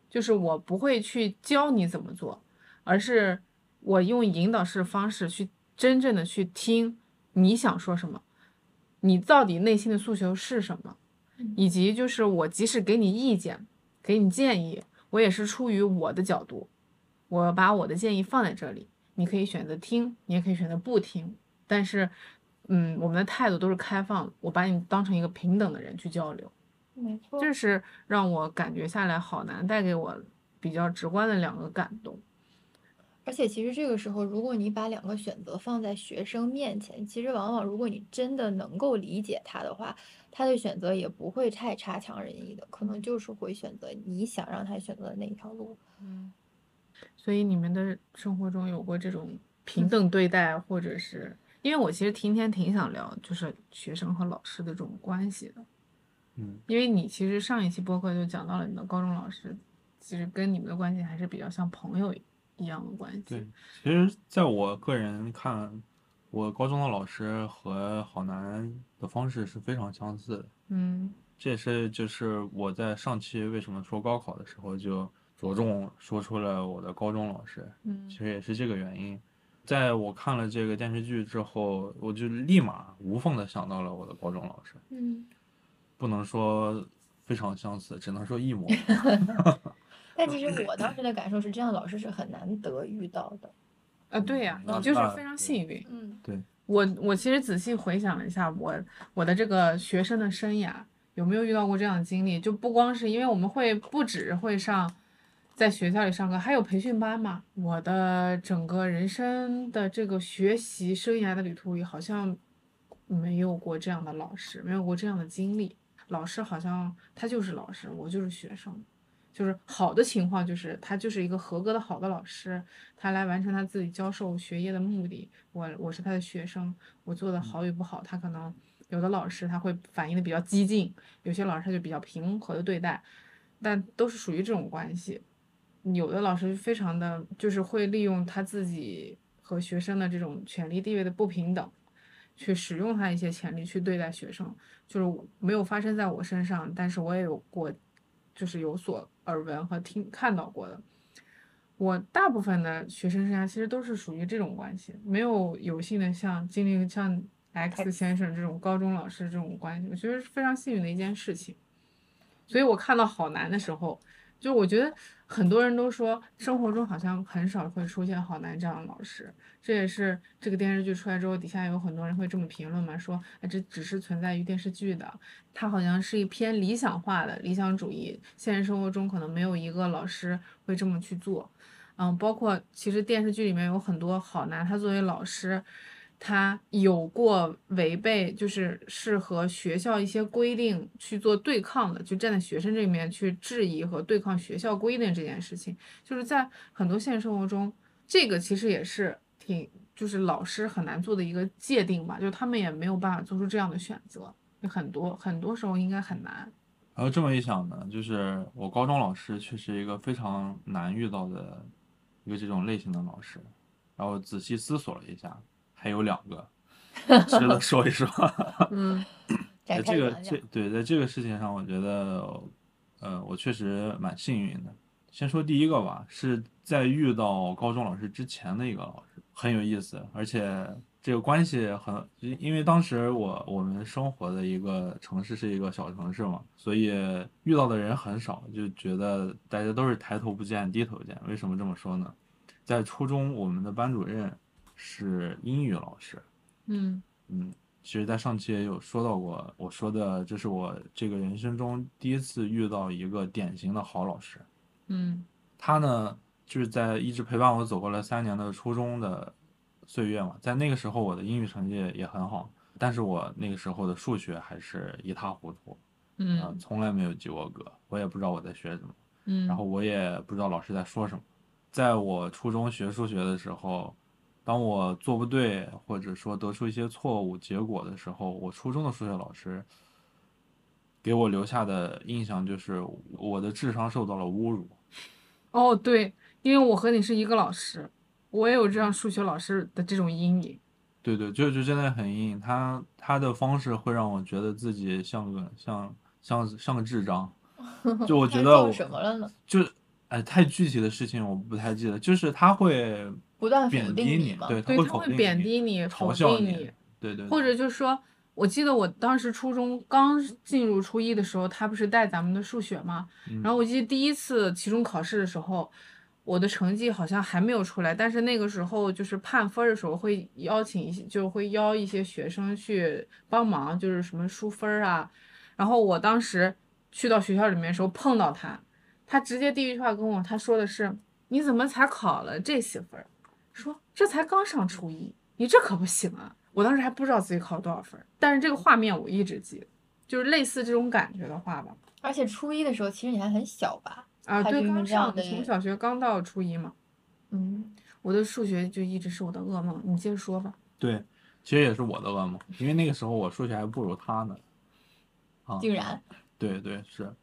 就是我不会去教你怎么做，而是我用引导式的方式去真正的去听你想说什么，你到底内心的诉求是什么，以及就是我即使给你意见，给你建议，我也是出于我的角度。我把我的建议放在这里，你可以选择听，你也可以选择不听。但是，嗯，我们的态度都是开放的，我把你当成一个平等的人去交流，没错，这是让我感觉下来好难带给我比较直观的两个感动。而且其实这个时候，如果你把两个选择放在学生面前，其实往往如果你真的能够理解他的话，他的选择也不会太差强人意的，可能就是会选择你想让他选择的那一条路。嗯，所以你们的生活中有过这种平等对待，或者是因为我其实今天挺想聊，就是学生和老师的这种关系的。嗯，因为你其实上一期播客就讲到了你的高中老师，其实跟你们的关系还是比较像朋友一样的关系。对，其实在我个人看，我高中的老师和郝楠的方式是非常相似的。嗯这也是就是我在上期为什么说高考的时候就着重说出了我的高中老师，嗯其实也是这个原因。在我看了这个电视剧之后，我就立马无缝的想到了我的高中老师，嗯，不能说非常相似，只能说一模。*laughs* *laughs* 但其实我当时的感受是，这样的老师是很难得遇到的。啊，对呀、那你就是非常幸运。嗯，对我我其实仔细回想了一下，我我的这个学生的生涯有没有遇到过这样的经历？就不光是因为我们会不只会上在学校里上课，还有培训班嘛。我的整个人生的这个学习生涯的旅途里，好像没有过这样的老师，没有过这样的经历。老师好像他就是老师，我就是学生。就是好的情况，就是他就是一个合格的好的老师，他来完成他自己教授学业的目的。我我是他的学生，我做的好与不好，他可能有的老师他会反应的比较激进，有些老师他就比较平和的对待，但都是属于这种关系。有的老师非常的就是会利用他自己和学生的这种权利地位的不平等，去使用他一些潜力去对待学生，就是没有发生在我身上，但是我也有过，就是有所耳闻和听看到过的。我大部分的学生生涯其实都是属于这种关系，没有有幸的像经历像 X 先生这种高中老师这种关系，我觉得是非常幸运的一件事情。所以我看到好难的时候，就我觉得很多人都说生活中好像很少会出现好男这样的老师，这也是这个电视剧出来之后，底下有很多人会这么评论嘛，说哎这只是存在于电视剧的，它好像是一偏理想化的理想主义，现实生活中可能没有一个老师会这么去做。嗯，包括其实电视剧里面有很多好男，他作为老师，他有过违背，就是是和学校一些规定去做对抗的，就站在学生这面去质疑和对抗学校规定这件事情，就是在很多现实生活中，这个其实也是挺，就是老师很难做的一个界定吧，就他们也没有办法做出这样的选择，很多很多时候应该很难。然后这么一想呢，就是我高中老师却是一个非常难遇到的一个这种类型的老师。然后仔细思索了一下，还有两个值得说一说。*laughs* 嗯，在这个这。对在这个事情上，我觉得，呃，我确实蛮幸运的。先说第一个吧，是在遇到高中老师之前的一个老师，很有意思，而且这个关系很，因因为当时我我们生活的一个城市是一个小城市嘛，所以遇到的人很少，就觉得大家都是抬头不见低头见。为什么这么说呢？在初中，我们的班主任是英语老师，嗯嗯，其实，在上期也有说到过，我说的这是我这个人生中第一次遇到一个典型的好老师。嗯他呢，就是在一直陪伴我走过了三年的初中的岁月嘛，在那个时候，我的英语成绩也很好，但是我那个时候的数学还是一塌糊涂，啊、嗯从来没有及过格，我也不知道我在学什么。嗯，然后我也不知道老师在说什么。在我初中学数学的时候，当我做不对或者说得出一些错误结果的时候，我初中的数学老师给我留下的印象就是我的智商受到了侮辱。哦对，因为我和你是一个老师，我也有这样数学老师的这种阴影。对对，就就真的很阴影，他他的方式会让我觉得自己像个像像像个智障，*laughs* 就我觉得我什么了呢？就哎太具体的事情我不太记得，就是他会不断贬低你。对，他会否定贬低你、嘲否笑定你，对对，或者就是说，我记得我当时初中刚进入初一的时候，他不是带咱们的数学吗？嗯然后我记得第一次期中考试的时候，我的成绩好像还没有出来，但是那个时候就是判分儿的时候会邀请一些，就会邀一些学生去帮忙，就是什么输分儿啊。然后我当时去到学校里面的时候碰到他，他直接第一句话跟我他说的是：“你怎么才考了这些分儿？”说这才刚上初一，你这可不行啊！我当时还不知道自己考了多少分儿，但是这个画面我一直记得，就是类似这种感觉的话吧。而且初一的时候，其实你还很小吧？啊，对，刚上从小学刚到初一嘛，嗯，我的数学就一直是我的噩梦。你接着说吧。对，其实也是我的噩梦，因为那个时候我数学还不如他呢。啊，竟然对对是，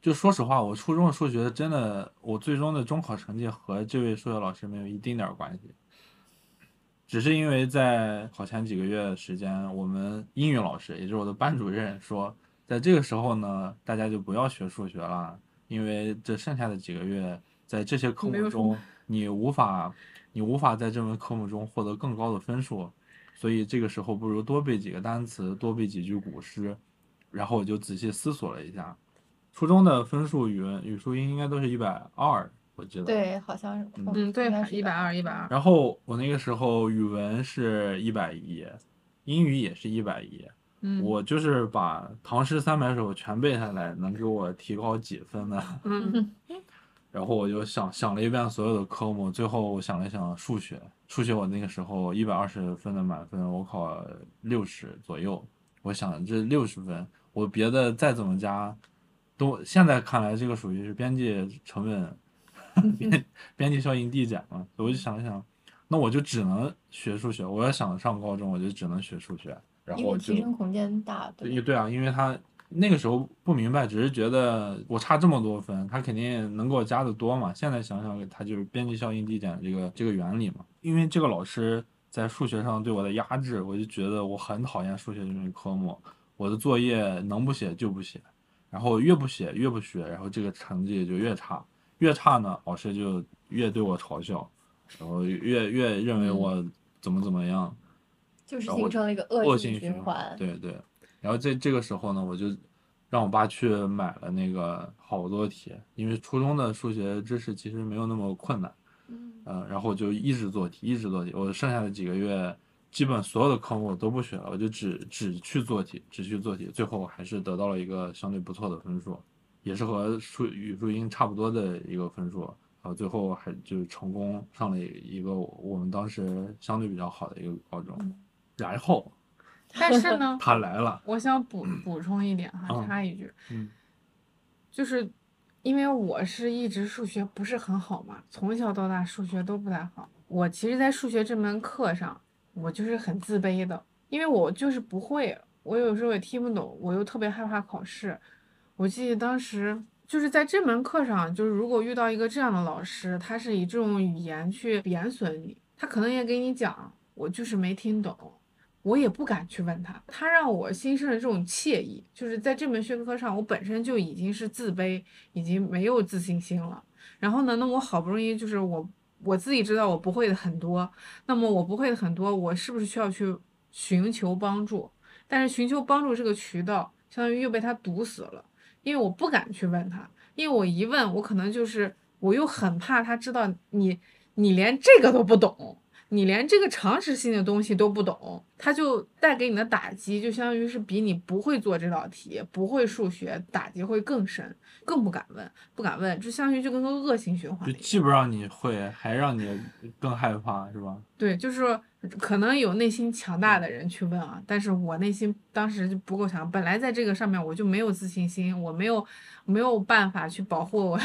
就说实话，我初中的数学真的，我最终的中考成绩和这位数学老师没有一丁点儿关系，只是因为在考前几个月的时间，我们英语老师，也就是我的班主任说，在这个时候呢，大家就不要学数学了，因为这剩下的几个月，在这些科目中，你无法，你无法在这门科目中获得更高的分数，所以这个时候不如多背几个单词，多背几句古诗。然后我就仔细思索了一下，初中的分数语文、语数英应该都是一百二，我记得。。对，好像是。嗯对是一百二，一百二。然后我那个时候语文是一百一，英语也是一百一，嗯，我就是把唐诗三百首全背下来，能给我提高几分呢？嗯 *laughs* 然后我就想想了一遍所有的科目，最后我想了想数学，数学我那个时候一百二十分的满分，我考六十左右，我想这六十分，我别的再怎么加，都现在看来这个属于是边际成本边边际效应递减嘛，我就想了想，那我就只能学数学，我要想上高中，我就只能学数学，然后提升空间大，对对对啊，因为他那个时候不明白，只是觉得我差这么多分，他肯定能给我加的多嘛。现在想想，他就是边际效应递减这个这个原理嘛。因为这个老师在数学上对我的压制，我就觉得我很讨厌数学这门科目。我的作业能不写就不写，然后越不写越不学，然后这个成绩就越差，越差呢，老师就越对我嘲笑，然后越越认为我怎么怎么样。就是形成了一个恶恶性循循环。对对，然后在这个时候呢，我就让我爸去买了那个好多题，因为初中的数学知识其实没有那么困难，嗯嗯、然后我就一直做题，一直做题。我剩下的几个月，基本所有的科目我都不学了，我就只只去做题，只去做题。最后我还是得到了一个相对不错的分数，也是和数语数英差不多的一个分数，后最后还就是成功上了一个我们当时相对比较好的一个高中。然后但是呢，*laughs* 他来了，我想补补充一点哈，嗯插一句，嗯就是因为我是一直数学不是很好嘛，从小到大数学都不太好。我其实，在数学这门课上，我就是很自卑的，因为我就是不会，我有时候也听不懂，我又特别害怕考试。我记得当时就是在这门课上，就是如果遇到一个这样的老师，他是以这种语言去贬损你，他可能也给你讲，我就是没听懂。我也不敢去问他，他让我心生了这种怯意，就是在这门学科上，我本身就已经是自卑，已经没有自信心了。然后呢，那我好不容易就是我我自己知道我不会的很多，那么我不会的很多，我是不是需要去寻求帮助？但是寻求帮助这个渠道，相当于又被他堵死了，因为我不敢去问他，因为我一问，我可能就是我又很怕他知道你你连这个都不懂。你连这个常识性的东西都不懂，它就带给你的打击，就相当于是比你不会做这道题、不会数学打击会更深，更不敢问，不敢问，就相当于就跟个恶性循环。就既不让你会，还让你更害怕，是吧？对，就是可能有内心强大的人去问啊，但是我内心当时就不够强，本来在这个上面我就没有自信心，我没有没有办法去保护我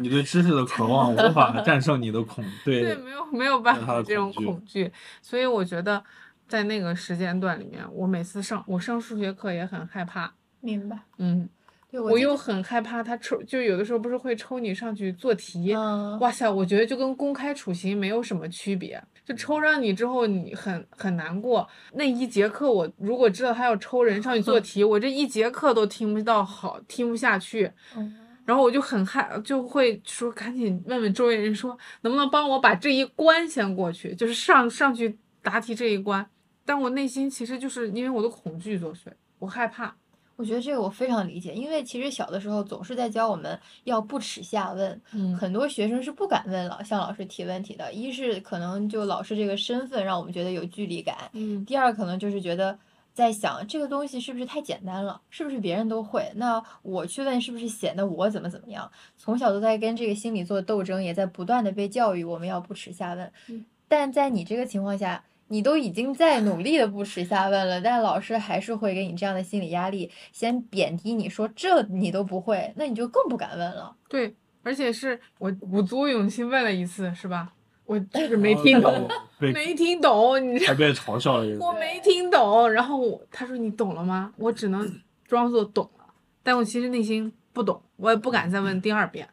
你对知识的渴望无法 *laughs* 战胜你的恐对对，没有没有办他的法这种恐惧，所以我觉得在那个时间段里面，我每次上我上数学课也很害怕，明白。嗯，我对我又很害怕他抽，就有的时候不是会抽你上去做题，嗯，哇塞，我觉得就跟公开处刑没有什么区别，就抽上你之后你很很难过。那一节课我如果知道他要抽人上去做题，我这一节课都听不到好，听不下去。嗯然后我就很害，就会说赶紧问问周围人说能不能帮我把这一关先过去，就是上上去答题这一关。但我内心其实就是因为我的恐惧作祟，我害怕。我觉得这个我非常理解，因为其实小的时候总是在教我们要不耻下问，嗯很多学生是不敢问老向老师提问题的。一是可能就老师这个身份让我们觉得有距离感，嗯第二可能就是觉得在想这个东西是不是太简单了，是不是别人都会？那我去问是不是显得我怎么怎么样？从小都在跟这个心理做斗争，也在不断的被教育我们要不耻下问。嗯但在你这个情况下，你都已经在努力的不耻下问了，但老师还是会给你这样的心理压力，先贬低你说这你都不会，那你就更不敢问了。对，而且是我鼓足勇气问了一次，是吧？我就是没听懂，没听懂，你还被嘲笑了一个。我没听懂。然后我他说你懂了吗？我只能装作懂了，但我其实内心不懂，我也不敢再问第二遍。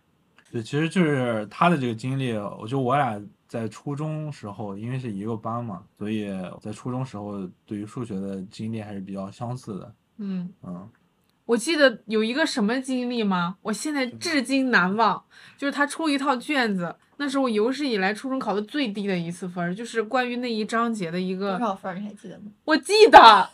对，其实就是他的这个经历，我就我俩在初中时候，因为是一个班嘛，所以在初中时候对于数学的经历还是比较相似的。嗯，嗯，我记得有一个什么经历吗？我现在至今难忘，就是他出一套卷子，那是我有史以来初中考的最低的一次分，就是关于那一章节的一个多少分你还记得吗？我记得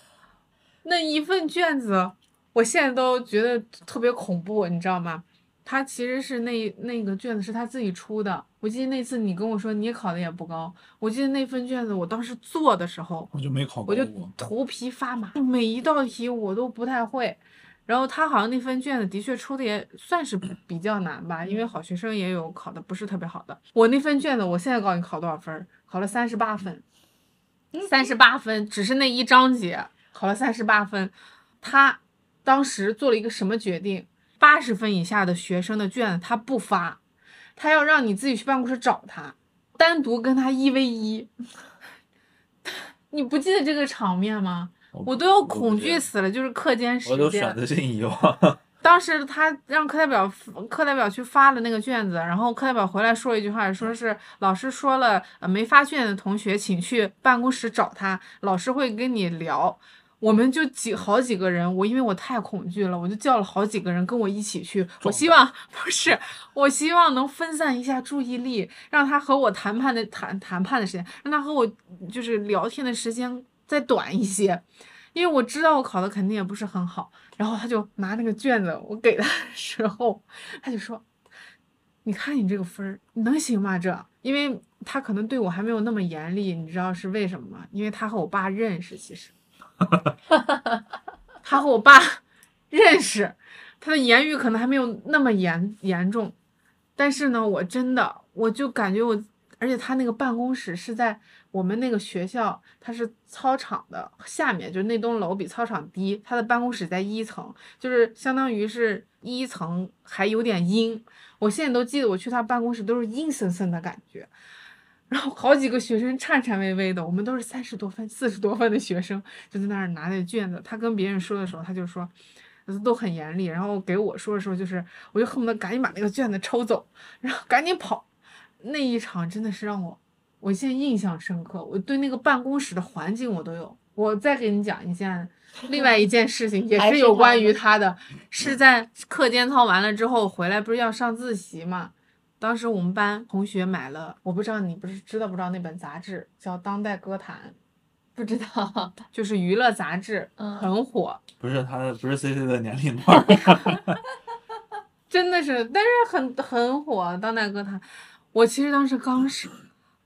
那一份卷子，我现在都觉得特别恐怖，你知道吗？他其实是那那个卷子是他自己出的。我记得那次你跟我说你考的也不高，我记得那份卷子我当时做的时候，我就没考过。我就头皮发麻，每一道题我都不太会。然后他好像那份卷子的确出的也算是比较难吧，因为好学生也有考的不是特别好的。我那份卷子，我现在告诉你考多少分，考了三十八分，三十八分，只是那一章节考了三十八分。他当时做了一个什么决定？八十分以下的学生的卷子他不发，他要让你自己去办公室找他，单独跟他一 v 一。你不记得这个场面吗？我都要恐惧死了，就是课间时我都间选。择性遗忘。当时他让课代表课代表去发了那个卷子，然后课代表回来说一句话，说是老师说了，呃，没发卷的同学请去办公室找他，老师会跟你聊。我们就几好几个人，我因为我太恐惧了，我就叫了好几个人跟我一起去。我希望不是，我希望能分散一下注意力，让他和我谈判的谈谈判的时间，让他和我就是聊天的时间再短一些。因为我知道我考的肯定也不是很好，然后他就拿那个卷子，我给他的时候，他就说：“你看你这个分儿，你能行吗？这，因为他可能对我还没有那么严厉，你知道是为什么吗？因为他和我爸认识，其实，*laughs* 他和我爸 *laughs* 认识，他的言语可能还没有那么严严重，但是呢，我真的，我就感觉我，而且他那个办公室是在我们那个学校，他是操场的下面，就是那栋楼比操场低，他的办公室在一层，就是相当于是一层还有点阴。我现在都记得我去他办公室都是阴森森的感觉，然后好几个学生颤颤巍巍的，我们都是三十多分、四十多分的学生，就在那儿拿那卷子。他跟别人说的时候，他就说。都很严厉，然后给我说的时候，就是我就恨不得赶紧把那个卷子抽走，然后赶紧跑。那一场真的是让我，我现在印象深刻。我对那个办公室的环境我都有。我再给你讲一件，另外一件事情也是有关于他的，是在课间操完了之后回来，不是要上自习嘛？当时我们班同学买了，我不知道你不是知道不知道那本杂志叫《当代歌坛》。*laughs* 不知道，就是娱乐杂志，很火。不是他，不是 C C 的年龄段。*laughs* 真的是，但是很很火。当代歌坛，我其实当时刚是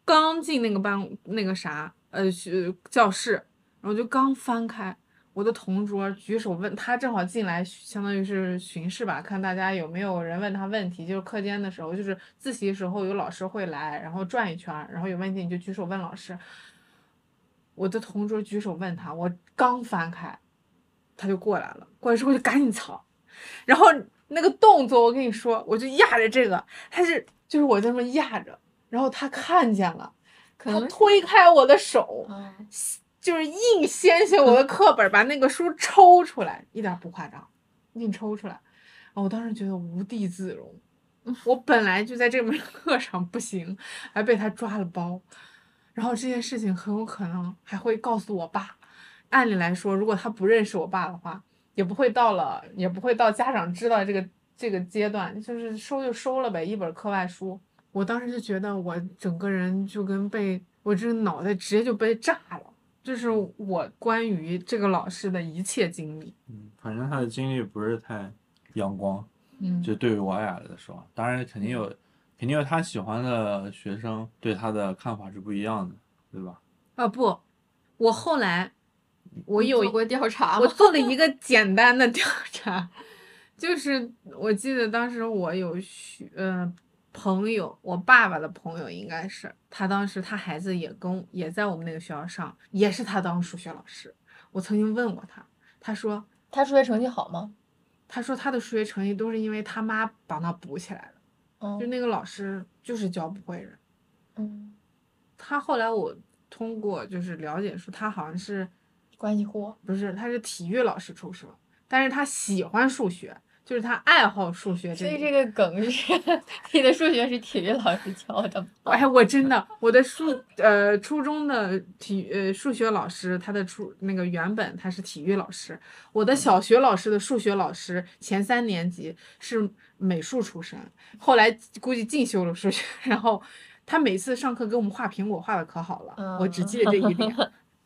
刚进那个班那个啥呃学教室，然后就刚翻开，我的同桌举手问他，正好进来，相当于是巡视吧，看大家有没有人问他问题。就是课间的时候，就是自习时候有老师会来，然后转一圈，然后有问题你就举手问老师。我的同桌举手问他，我刚翻开，他就过来了。过来之后就赶紧藏，然后那个动作我跟你说，我就压着这个，他是就是我这么压着，然后他看见了，他推开我的手，就是硬掀掀我的课本，把那个书抽出来，一点不夸张，硬抽出来。我当时觉得无地自容，我本来就在这门课上不行，还被他抓了包。然后这件事情很有可能还会告诉我爸。按理来说，如果他不认识我爸的话，也不会到了，也不会到家长知道这个这个阶段，就是收就收了呗，一本课外书。我当时就觉得我整个人就跟被我这个脑袋直接就被炸了，就是我关于这个老师的一切经历。嗯，反正他的经历不是太阳光。嗯，就对于我俩来说，当然肯定有。肯定有他喜欢的学生对他的看法是不一样的，对吧？啊不，我后来我有过调查，我做了一个简单的调查，*laughs* 就是我记得当时我有学嗯朋友，我爸爸的朋友应该是他当时他孩子也跟也在我们那个学校上，也是他当数学老师。我曾经问过他，他说他数学成绩好吗？他说他的数学成绩都是因为他妈帮他补起来的。就那个老师就是教不会人，嗯，他后来我通过就是了解说他好像是关系户，不是他是体育老师出身，但是他喜欢数学。就是他爱好数学，所以这个梗是你的数学是体育老师教的吗。哎，我真的，我的数呃初中的体呃数学老师，他的初那个原本他是体育老师。我的小学老师的数学老师前三年级是美术出身，后来估计进修了数学。然后他每次上课给我们画苹果，画的可好了，我只记得这一点。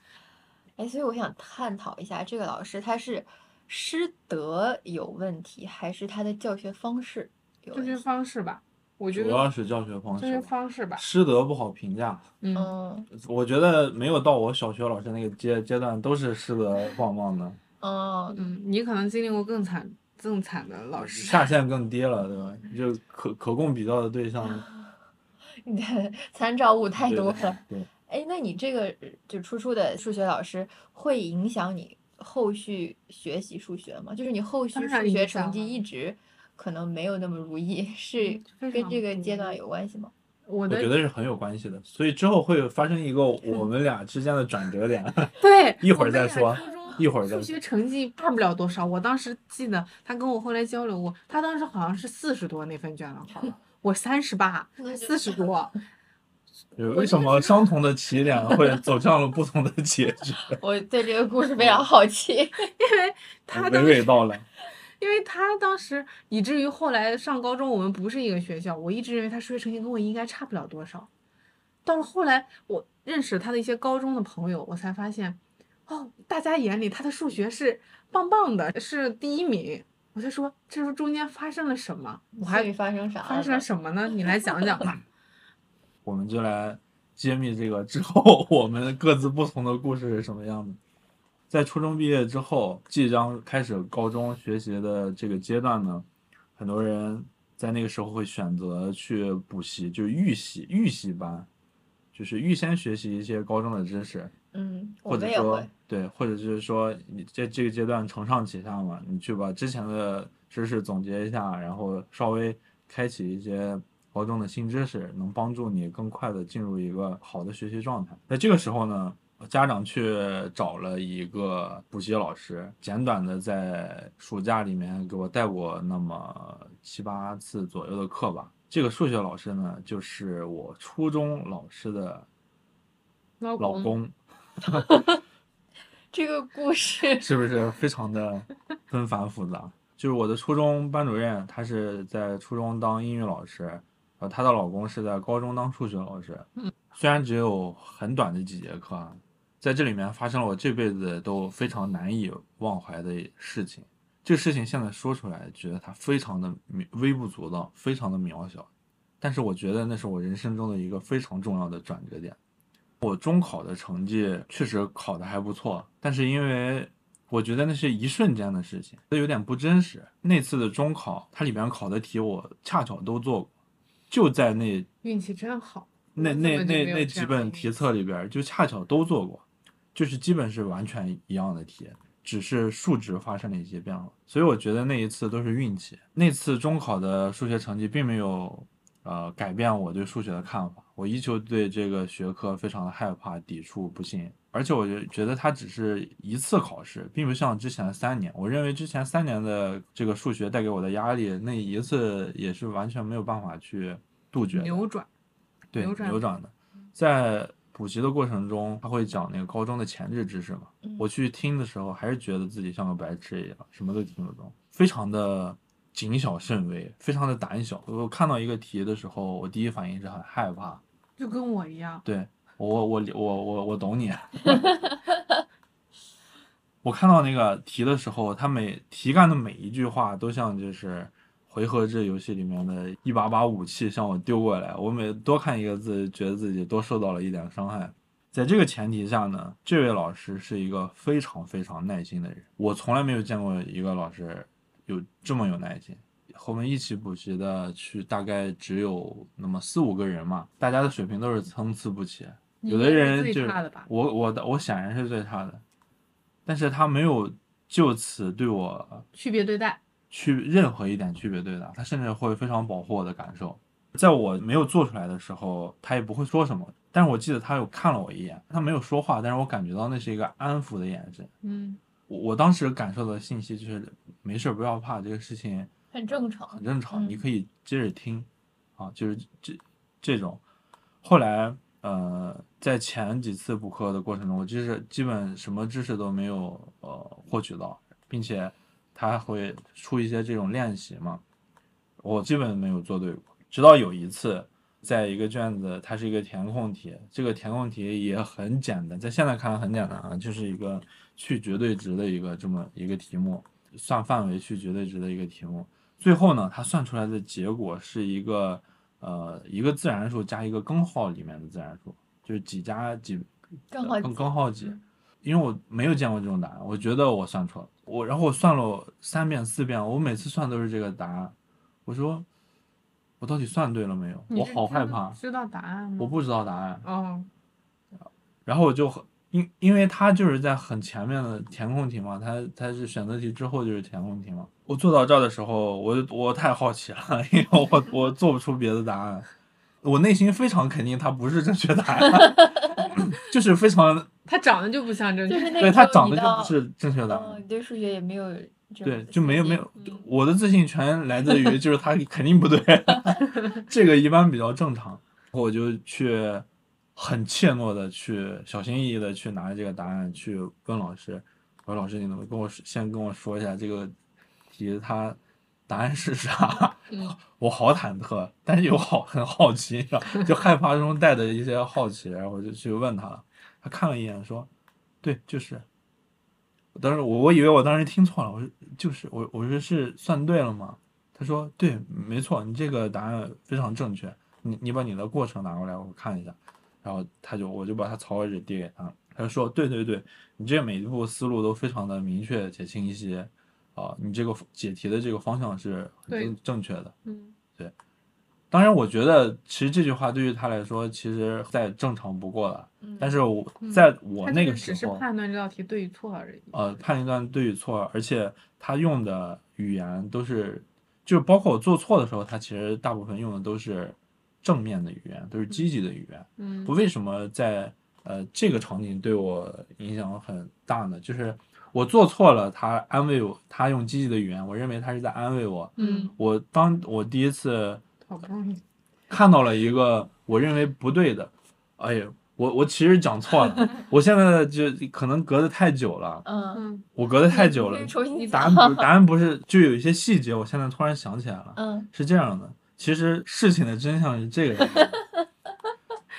*laughs* 哎，所以我想探讨一下这个老师，他是。师德有问题，还是他的教学方式？教学方式吧，我觉得主要是教学方式。教学方式吧，师德不好评价。嗯，我觉得没有到我小学老师那个阶阶段，都是师德棒棒的。*laughs* 哦，嗯，你可能经历过更惨、更惨的老师，下限更低了，对吧？就可可供比较的对象，*laughs* 你的参照物太多了。对，哎，那你这个就初初的数学老师会影响你？后续学习数学嘛？就是你后续数学成绩一直可能没有那么如意，是跟这个阶段有关系吗？我觉得是很有关系的，所以之后会发生一个 *laughs* 我们俩之间的转折点。*laughs* 对，一会儿再说，一会儿再说。数学成绩差不了多少，我当时记得他跟我后来交流过，他当时好像是四十多那份卷子，*laughs* 我三十八，四十多。为什么相同的起点会走向了不同的结局？*laughs* 我对这个故事非常好奇，*laughs* 因为他娓娓道来。*laughs* 因为他当时以至于后来上高中，我们不是一个学校，我一直认为他数学成绩跟我应该差不了多少。到了后来，我认识他的一些高中的朋友，我才发现，哦，大家眼里他的数学是棒棒的，是第一名。我就说，这是中间发生了什么？我还发生啥？发生了什么呢？你来讲讲吧。我们就来揭秘这个之后 *laughs* 我们各自不同的故事是什么样的。在初中毕业之后，即将开始高中学习的这个阶段呢，很多人在那个时候会选择去补习，就是预习预习班，就是预先学习一些高中的知识，嗯，我或者说对，或者就是说你在这个阶段承上启下嘛，你去把之前的知识总结一下，然后稍微开启一些高中的新知识，能帮助你更快的进入一个好的学习状态。在这个时候呢，家长去找了一个补习老师，简短的在暑假里面给我带过那么七八次左右的课吧。这个数学老师呢，就是我初中老师的老老公。*laughs* *laughs* 这个故事 *laughs* 是不是非常的纷繁复杂？就是我的初中班主任，他是在初中当英语老师，呃，她的老公是在高中当数学老师。嗯，虽然只有很短的几节课啊，在这里面发生了我这辈子都非常难以忘怀的事情。这个事情现在说出来，觉得它非常的微微不足道，非常的渺小，但是我觉得那是我人生中的一个非常重要的转折点。我中考的成绩确实考得还不错，但是因为我觉得那是一瞬间的事情，这有点不真实。那次的中考，它里面考的题我恰巧都做过，就在那运气真好。那那那那几本题册里边就恰巧都做过，就是基本是完全一样的题，只是数值发生了一些变化。所以我觉得那一次都是运气。那次中考的数学成绩并没有呃改变我对数学的看法，我依旧对这个学科非常的害怕、抵触、不信。而且我就觉得它只是一次考试，并不像之前三年。我认为之前三年的这个数学带给我的压力，那一次也是完全没有办法去杜绝。扭转，对扭转扭转的，在补习的过程中，他会讲那个高中的前置知识嘛。嗯我去听的时候，还是觉得自己像个白痴一样，什么都听不懂，非常的谨小慎微，非常的胆小。我看到一个题的时候，我第一反应是很害怕。就跟我一样。对我，我我我我我懂你。*laughs* 我看到那个题的时候，他每题干的每一句话都像就是回合制游戏里面的一把把武器向我丢过来，我每多看一个字，觉得自己多受到了一点伤害。在这个前提下呢，这位老师是一个非常非常耐心的人，我从来没有见过一个老师有这么有耐心。和我们一起补习的去大概只有那么四五个人嘛，大家的水平都是参差不齐。有的人就是差的吧？我我的我显然是最差的，但是他没有就此对我区别对待。区任何一点区别对待，他甚至会非常保护我的感受。在我没有做出来的时候，他也不会说什么。但是我记得他有看了我一眼，他没有说话，但是我感觉到那是一个安抚的眼神。嗯，我我当时感受到的信息就是，没事儿不要怕，这个事情很正常很。正常，嗯你可以接着听，啊，就是这这种。后来呃，在前几次补课的过程中，我就是基本什么知识都没有呃获取到，并且他还会出一些这种练习嘛，我基本没有做对过。直到有一次，在一个卷子，它是一个填空题，这个填空题也很简单，在现在看来很简单啊，就是一个去绝对值的一个这么一个题目，算范围去绝对值的一个题目。最后呢，它算出来的结果是一个呃一个自然数加一个根号里面的自然数，就是几加几根根号几嗯。因为我没有见过这种答案，我觉得我算错了。我然后我算了三遍四遍，我每次算都是这个答案。我说我到底算对了没有？我好害怕，知道答案吗？我不知道答案。哦，然后我就很因因为它就是在很前面的填空题嘛，它它是选择题之后就是填空题嘛。我做到这儿的时候，我我太好奇了，*laughs* 因为我我做不出别的答案，我内心非常肯定它不是正确答案，*laughs* 就是非常 *laughs* 它长得就不像正确。就是对它长得就不是正确答案。对数学也没有对，就没有没有嗯，我的自信全来自于就是他肯定不对，这个一般比较正常。我就去很怯懦的去小心翼翼的去拿这个答案去问老师，我说老师你能不能跟我说先跟我说一下这个题它答案是啥？*laughs* 嗯我好忐忑，但是又好很好奇，就害怕中带着一些好奇，然后我就去问他了，他看了一眼说，对，就是。当时我我以为我当时听错了，我说就是我我说是算对了吗？他说对，没错，你这个答案非常正确。你你把你的过程拿过来，我看一下。然后他就我就把他草稿纸递给他，他就说对对对，你这每一步思路都非常的明确且清晰啊，你这个解题的这个方向是很正正确的。嗯，对。当然，我觉得其实这句话对于他来说，其实再正常不过了。嗯但是我在我那个时就是只是候，判断这道题对与错而已。呃，判断对与错，而且他用的语言都是，就是包括我做错的时候，他其实大部分用的都是正面的语言，都是积极的语言。嗯我为什么在呃这个场景对我影响很大呢？就是我做错了，他安慰我，他用积极的语言，我认为他是在安慰我。嗯，我当我第一次好不容易。看到了一个我认为不对的，哎呀，我我其实讲错了，*laughs* 我现在就可能隔得太久了，嗯，嗯我隔得太久了，*laughs* 重新答案不答案不是就有一些细节，我现在突然想起来了，嗯是这样的，其实事情的真相是这个样子。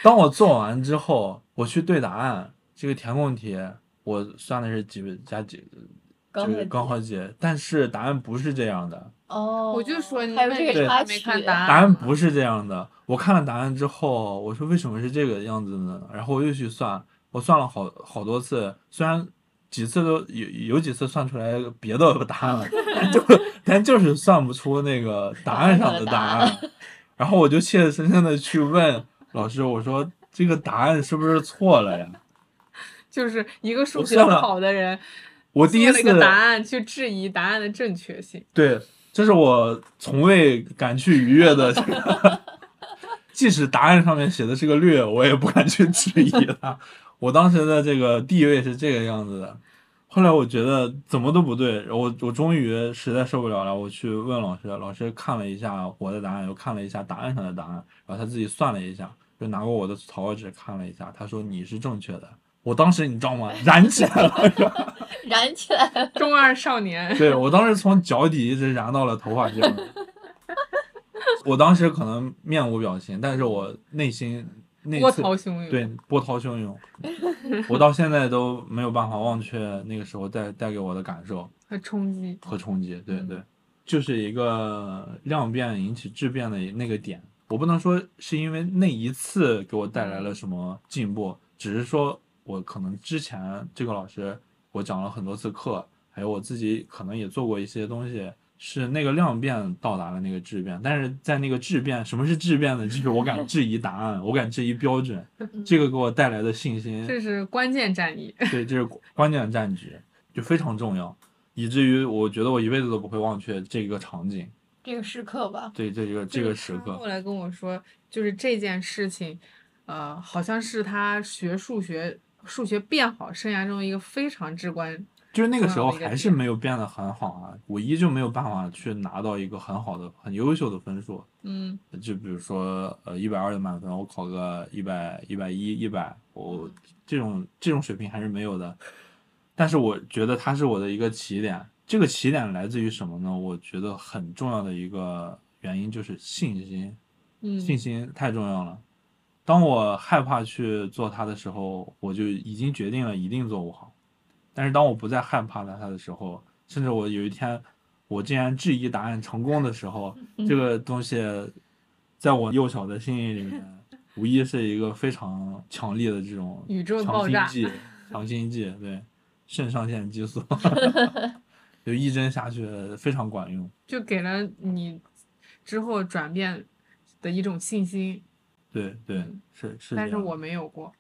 当我做完之后，我去对答案，这个填空题我算的是几倍加几，这个高和低高和解，但是答案不是这样的，哦，我就说你还有这个插曲，没看答案答案不是这样的。我看了答案之后，我说为什么是这个样子呢？然后我又去算，我算了好好多次，虽然几次都有有几次算出来别的答案了，但 *laughs* 就但就是算不出那个答案上的答答案案。然后我就切切实实的去问老师，我说这个答案是不是错了呀？*laughs* 就是一个数学好的人，我第一次答案去质疑答案的正确性。对，这是我从未敢去逾越的这个，即使答案上面写的是个略，我也不敢去质疑 *laughs* 他。我当时的这个地位是这个样子的。后来我觉得怎么都不对，我我终于实在受不了了，我去问老师，老师看了一下我的答案，又看了一下答案上的答案，然后他自己算了一下，就拿过我的草稿纸看了一下，他说你是正确的。我当时你知道吗？燃起来了，燃起来了，中二少年，对我当时从脚底一直燃到了头发尖儿。*laughs* 我当时可能面无表情，但是我内心那波次涛汹涌。对波涛汹涌，*laughs* 我到现在都没有办法忘却那个时候带带给我的感受和冲击。和冲击。对嗯对，就是一个量变引起质变的那个点。我不能说是因为那一次给我带来了什么进步，只是说我可能之前这个老师我讲了很多次课，还有我自己可能也做过一些东西，是那个量变到达了那个质变，但是在那个质变，什么是质变呢？就是我敢质疑答案，我敢质疑标准，这个给我带来的信心，这是关键战役。对，这是关键战局，就非常重要，以至于我觉得我一辈子都不会忘却这个场景，这个时刻吧，对这个这个时刻后，来跟我说，就是这件事情，呃，好像是他学数学数学变好生涯中一个非常至关。就是那个时候还是没有变得很好啊，我依旧没有办法去拿到一个很好的、很优秀的分数。嗯就比如说，呃，一百二的满分，我考个一百、一百一、一百，我这种这种水平还是没有的。但是我觉得它是我的一个起点，这个起点来自于什么呢？我觉得很重要的一个原因就是信心，嗯，信心太重要了。当我害怕去做它的时候，我就已经决定了一定做不好。但是当我不再害怕了它的时候，甚至我有一天我竟然质疑答案成功的时候，*laughs* 这个东西在我幼小的心灵里面，无疑是一个非常强烈的这种宇宙强爆炸。心剂，强心剂，对，肾上腺激素，*laughs* 就一针下去非常管用。就给了你之后转变的一种信心，对对嗯，是是。但是我没有过，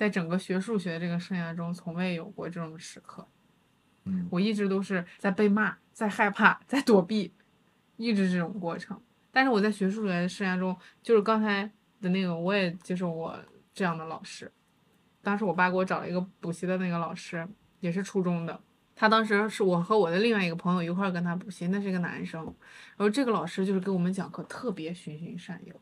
在整个学数学这个生涯中，从未有过这种时刻。嗯，我一直都是在被骂，在害怕，在躲避，一直这种过程。但是我在学数学的生涯中，就是刚才的那个，我也接受过这样的老师。当时我爸给我找了一个补习的那个老师，也是初中的。他当时是我和我的另外一个朋友一块儿跟他补习，那是一个男生。然后这个老师就是给我们讲课特别循循善诱，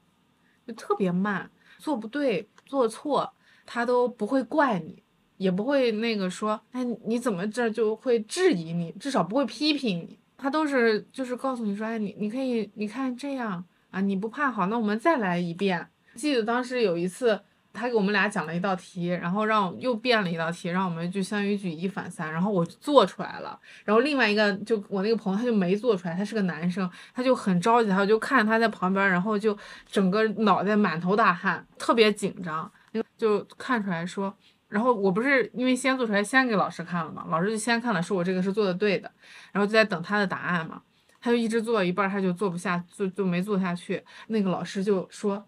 就特别慢，做不对做错他都不会怪你，也不会那个说，哎，你怎么这就会质疑你，至少不会批评你。他都是就是告诉你说，哎，你你可以，你看这样啊，你不怕好，那我们再来一遍。记得当时有一次，他给我们俩讲了一道题，然后让又变了一道题，让我们就相当于举一反三，然后我做出来了，然后另外一个就我那个朋友他就没做出来，他是个男生，他就很着急，他就看他在旁边，然后就整个脑袋满头大汗，特别紧张，就看出来说。然后我不是因为先做出来，先给老师看了嘛，老师就先看了，说我这个是做的对的，然后就在等他的答案嘛。他就一直做一半，他就做不下，就就没做下去。那个老师就说：“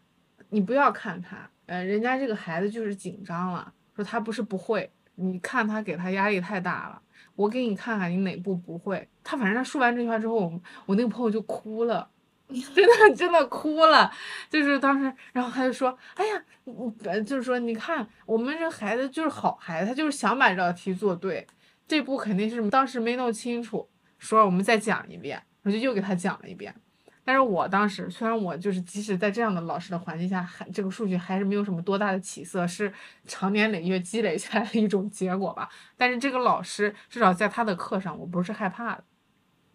你不要看他，呃，人家这个孩子就是紧张了，说他不是不会，你看他给他压力太大了。我给你看看你哪步不会。”他反正他说完这句话之后，我我那个朋友就哭了。*laughs* 真的真的哭了，就是当时，然后他就说：“哎呀，你就是说，你看我们这孩子就是好孩子，他就是想把这道题做对，这步肯定是当时没弄清楚，说我们再讲一遍，我就又给他讲了一遍。但是我当时虽然我就是即使在这样的老师的环境下，还这个数据还是没有什么多大的起色，是长年累月积累下来的一种结果吧。但是这个老师至少在他的课上，我不是害怕的，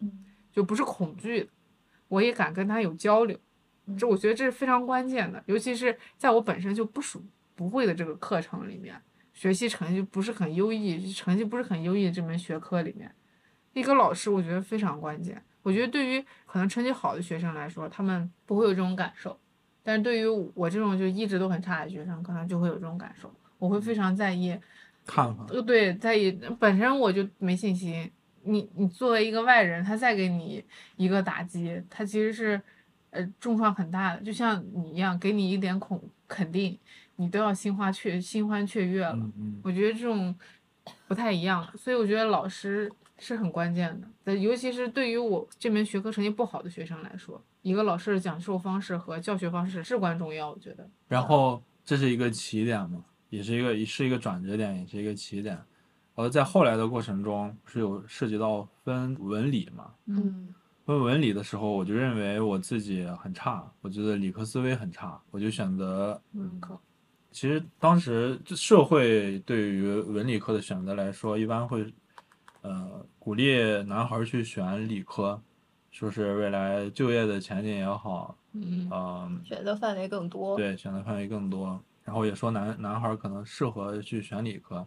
嗯，就不是恐惧的。”我也敢跟他有交流，这我觉得这是非常关键的，尤其是在我本身就不属不会的这个课程里面，学习成绩不是很优异，成绩不是很优异的这门学科里面，一个老师我觉得非常关键。我觉得对于可能成绩好的学生来说，他们不会有这种感受，但是对于我这种就一直都很差的学生，可能就会有这种感受。我会非常在意看法，呃，对，在意本身我就没信心。你你作为一个外人，他再给你一个打击，他其实是，呃，重创很大的。就像你一样，给你一点恐肯定，你都要心花雀心欢雀跃了。我觉得这种不太一样，所以我觉得老师是很关键的。尤其是对于我这门学科成绩不好的学生来说，一个老师的讲授方式和教学方式至关重要。我觉得。然后这是一个起点嘛，也是一个是一个转折点，也是一个起点。而在后来的过程中，是有涉及到分文理嘛？嗯，分文理的时候，我就认为我自己很差，我觉得理科思维很差，我就选择文科。其实当时社会对于文理科的选择来说，一般会呃鼓励男孩去选理科，说是未来就业的前景也好，嗯，嗯，选择范围更多。对，选择范围更多。然后也说男男孩可能适合去选理科。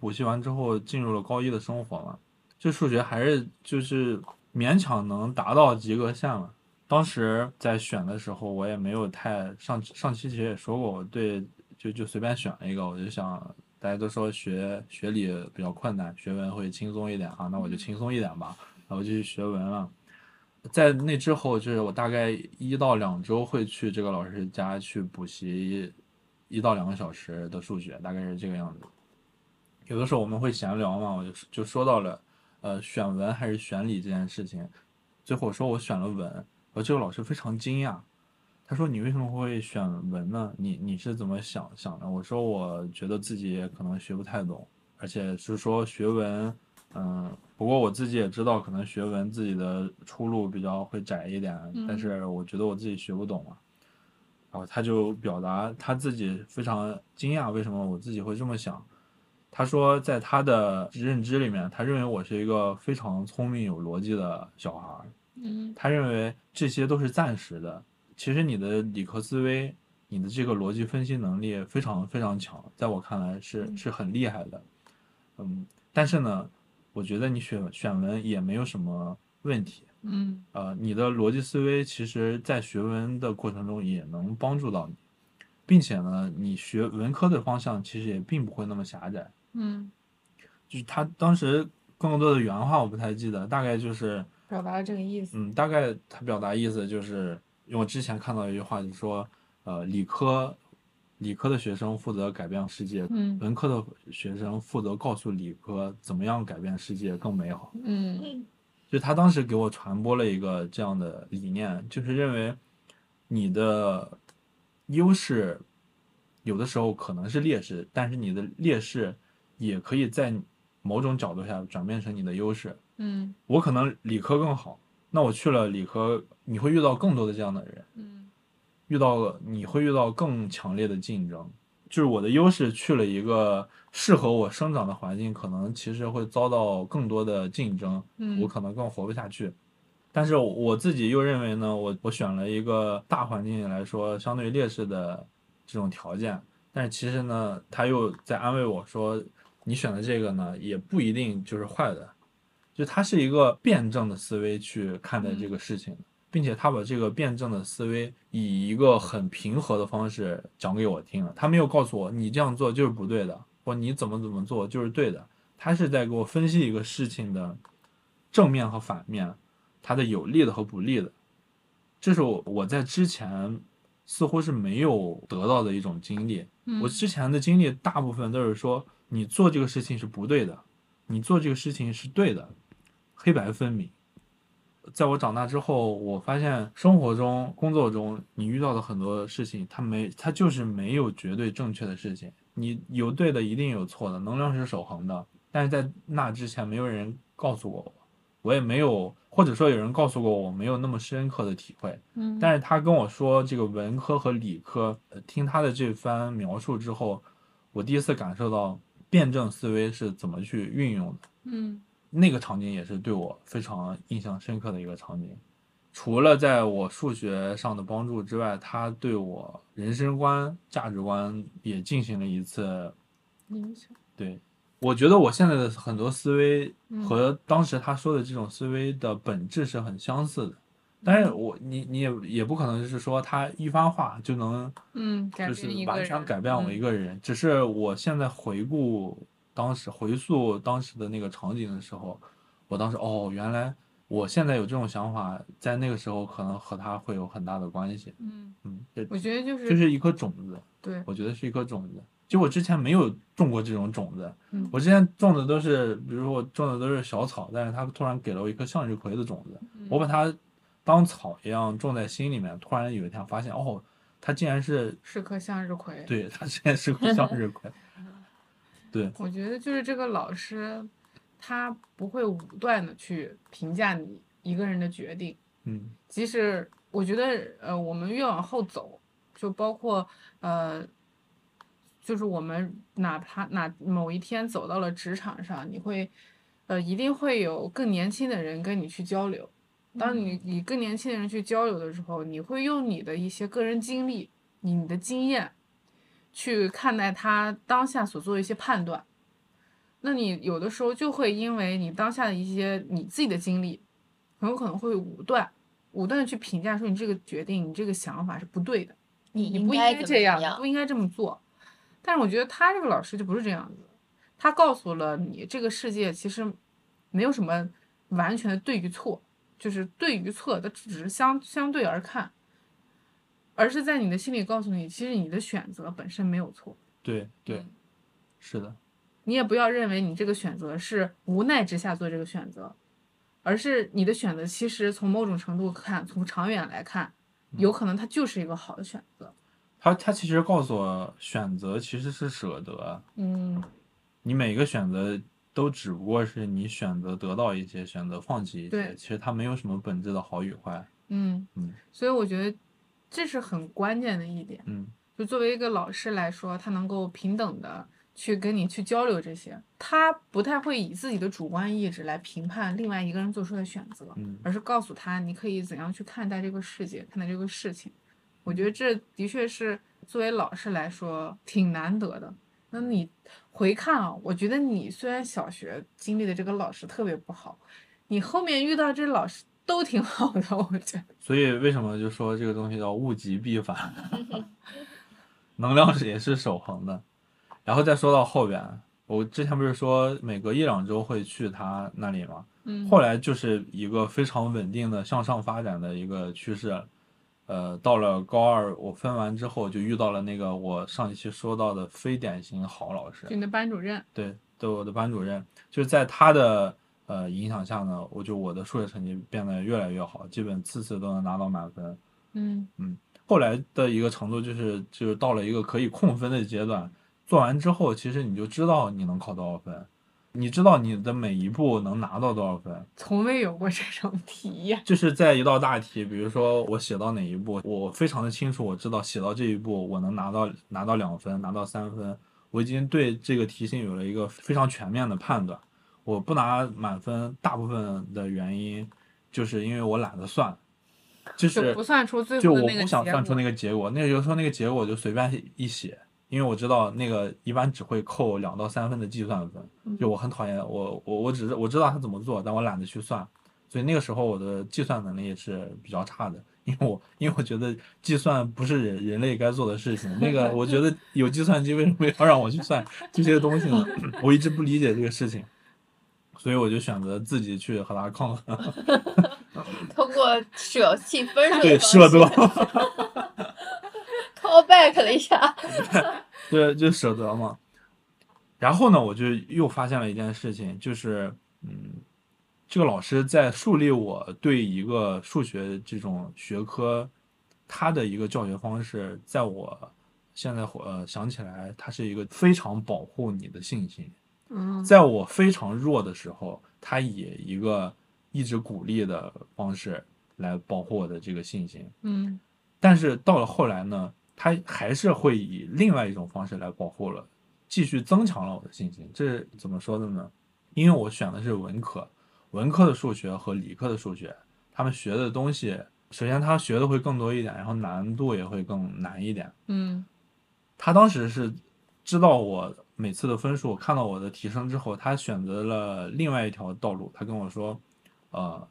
补习完之后进入了高一的生活嘛，就数学还是就是勉强能达到及格线了。当时在选的时候，我也没有太上上期其实也说过，我对就就随便选了一个，我就想大家都说学学理比较困难，学文会轻松一点啊，那我就轻松一点吧，然后就去学文了。在那之后，就是我大概一到两周会去这个老师家去补习一到两个小时的数学，大概是这个样子。有的时候我们会闲聊嘛，我就就说到了，呃，选文还是选理这件事情。最后我说我选了文，而这个老师非常惊讶，他说你为什么会选文呢？你你是怎么想想的？我说我觉得自己可能学不太懂，而且是说学文，嗯，不过我自己也知道可能学文自己的出路比较会窄一点，但是我觉得我自己学不懂嘛。然后他就表达他自己非常惊讶，为什么我自己会这么想。他说，在他的认知里面，他认为我是一个非常聪明、有逻辑的小孩儿。嗯，他认为这些都是暂时的。其实你的理科思维，你的这个逻辑分析能力非常非常强，在我看来是是很厉害的。嗯，但是呢，我觉得你选选文也没有什么问题。嗯，呃，你的逻辑思维其实在学文的过程中也能帮助到你，并且呢，你学文科的方向其实也并不会那么狭窄。嗯，就是他当时更多的原话我不太记得，大概就是表达了这个意思。嗯，大概他表达意思就是，因为我之前看到一句话，就是说，呃，理科理科的学生负责改变世界，嗯文科的学生负责告诉理科怎么样改变世界更美好。嗯就他当时给我传播了一个这样的理念，就是认为你的优势有的时候可能是劣势，但是你的劣势。也可以在某种角度下转变成你的优势。嗯，我可能理科更好，那我去了理科，你会遇到更多的这样的人，嗯，遇到你会遇到更强烈的竞争。就是我的优势去了一个适合我生长的环境，可能其实会遭到更多的竞争，嗯我可能更活不下去。但是我自己又认为呢，我我选了一个大环境来说相对劣势的这种条件，但是其实呢，他又在安慰我说。你选的这个呢，也不一定就是坏的，就他是一个辩证的思维去看待这个事情，并且他把这个辩证的思维以一个很平和的方式讲给我听了。他没有告诉我你这样做就是不对的，或你怎么怎么做就是对的。他是在给我分析一个事情的正面和反面，它的有利的和不利的，这是我我在之前似乎是没有得到的一种经历。嗯我之前的经历大部分都是说，你做这个事情是不对的，你做这个事情是对的，黑白分明。在我长大之后，我发现生活中、工作中，你遇到的很多事情，它没，它就是没有绝对正确的事情。你有对的，一定有错的，能量是守恒的。但是在那之前，没有人告诉过我，我也没有，或者说有人告诉过我，没有那么深刻的体会。嗯但是他跟我说这个文科和理科，呃听他的这番描述之后，我第一次感受到辩证思维是怎么去运用的。嗯那个场景也是对我非常印象深刻的一个场景。除了在我数学上的帮助之外，他对我人生观、价值观也进行了一次影响对，我觉得我现在的很多思维嗯和当时他说的这种思维的本质是很相似的。但是我你你也也不可能就是说他一番话就能嗯，改就是完全改变我一嗯个人，只是我现在回顾当时回溯当时的那个场景的时候，我当时哦，原来我现在有这种想法，在那个时候可能和他会有很大的关系。嗯，嗯，这我觉得就是就是一颗种子，对，我觉得是一颗种子。就我之前没有种过这种种子，嗯我之前种的都是，比如说我种的都是小草，但是它突然给了我一颗向日葵的种子，嗯我把它当草一样种在心里面，突然有一天发现，哦，它竟然是是颗向日葵。对，它竟然是个向日葵。*laughs* 对，我觉得就是这个老师，他不会武断的去评价你一个人的决定，嗯即使我觉得呃，我们越往后走，就包括呃，就是我们哪怕哪某一天走到了职场上，你会呃一定会有更年轻的人跟你去交流。当你你跟年轻的人去交流的时候，你会用你的一些个人经历、你的经验，去看待他当下所做的一些判断。那你有的时候就会因为你当下的一些你自己的经历，很有可能会武断、武断的去评价说你这个决定、你这个想法是不对的，你你不应该这样，不应该这么做。但是我觉得他这个老师就不是这样子，他告诉了你这个世界其实没有什么完全的对与错，就是对与错，它只是相相对而看，而是在你的心里告诉你，其实你的选择本身没有错。对对嗯，是的，你也不要认为你这个选择是无奈之下做这个选择，而是你的选择其实从某种程度看，从长远来看，有可能它就是一个好的选择。他他其实告诉我，选择其实是舍得，嗯，你每个选择都只不过是你选择得到一些，选择放弃一些，对其实它没有什么本质的好与坏。嗯嗯所以我觉得这是很关键的一点。嗯就作为一个老师来说，他能够平等的去跟你去交流这些，他不太会以自己的主观意志来评判另外一个人做出的选择，嗯而是告诉他你可以怎样去看待这个世界，看待这个事情。我觉得这的确是作为老师来说挺难得的。那你回看啊，我觉得你虽然小学经历的这个老师特别不好，你后面遇到这老师都挺好的，我觉得。所以为什么就说这个东西叫物极必反，*laughs* 能量是也是守恒的。然后再说到后边，我之前不是说每隔一两周会去他那里吗？嗯后来就是一个非常稳定的向上发展的一个趋势。呃，到了高二，我分完之后就遇到了那个我上一期说到的非典型好老师就，你的班主任，对，对我的班主任，就是在他的呃影响下呢，我就我的数学成绩变得越来越好，基本次次都能拿到满分。嗯后来的一个程度就是，就是到了一个可以控分的阶段，做完之后，其实你就知道你能考多少分，你知道你的每一步能拿到多少分。从未有过这种体验。就是在一道大题，比如说我写到哪一步，我非常的清楚，我知道写到这一步我能拿到拿到两分，拿到三分，我已经对这个题型有了一个非常全面的判断。我不拿满分，大部分的原因就是因为我懒得算，就就是不算出最就我后的那个不想算出那个，结果，那个有时候那个结果我就随便一写，因为我知道那个一般只会扣两到三分的计算分，嗯就我很讨厌我我我只是我知道他怎么做，但我懒得去算，所以那个时候我的计算能力也是比较差的，因为我因为我觉得计算不是人人类该做的事情，那个我觉得有计算机为什么要让我去算这些东西呢？*laughs* 我一直不理解这个事情。所以我就选择自己去和他抗衡，*laughs* 通过舍弃分数 *laughs* 对，的舍得，call back 了一下，*laughs* 对，就舍得嘛。然后呢，我就又发现了一件事情，就是，嗯，这个老师在树立我对一个数学这种学科，他的一个教学方式，在我现在呃想起来，他是一个非常保护你的信心。嗯在我非常弱的时候，他以一个一直鼓励的方式来保护我的这个信心。嗯但是到了后来呢，他还是会以另外一种方式来保护了，继续增强了我的信心。这是怎么说的呢？因为我选的是文科，文科的数学和理科的数学，他们学的东西，首先他学的会更多一点，然后难度也会更难一点。嗯他当时是知道我每次的分数，看到我的提升之后，他选择了另外一条道路。他跟我说，呃，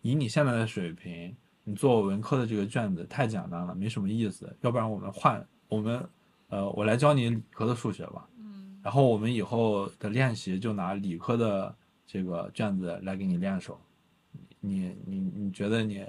以你现在的水平，你做文科的这个卷子太简单了，没什么意思。要不然我们换，我们呃，我来教你理科的数学吧。嗯然后我们以后的练习就拿理科的这个卷子来给你练手，你你你觉得你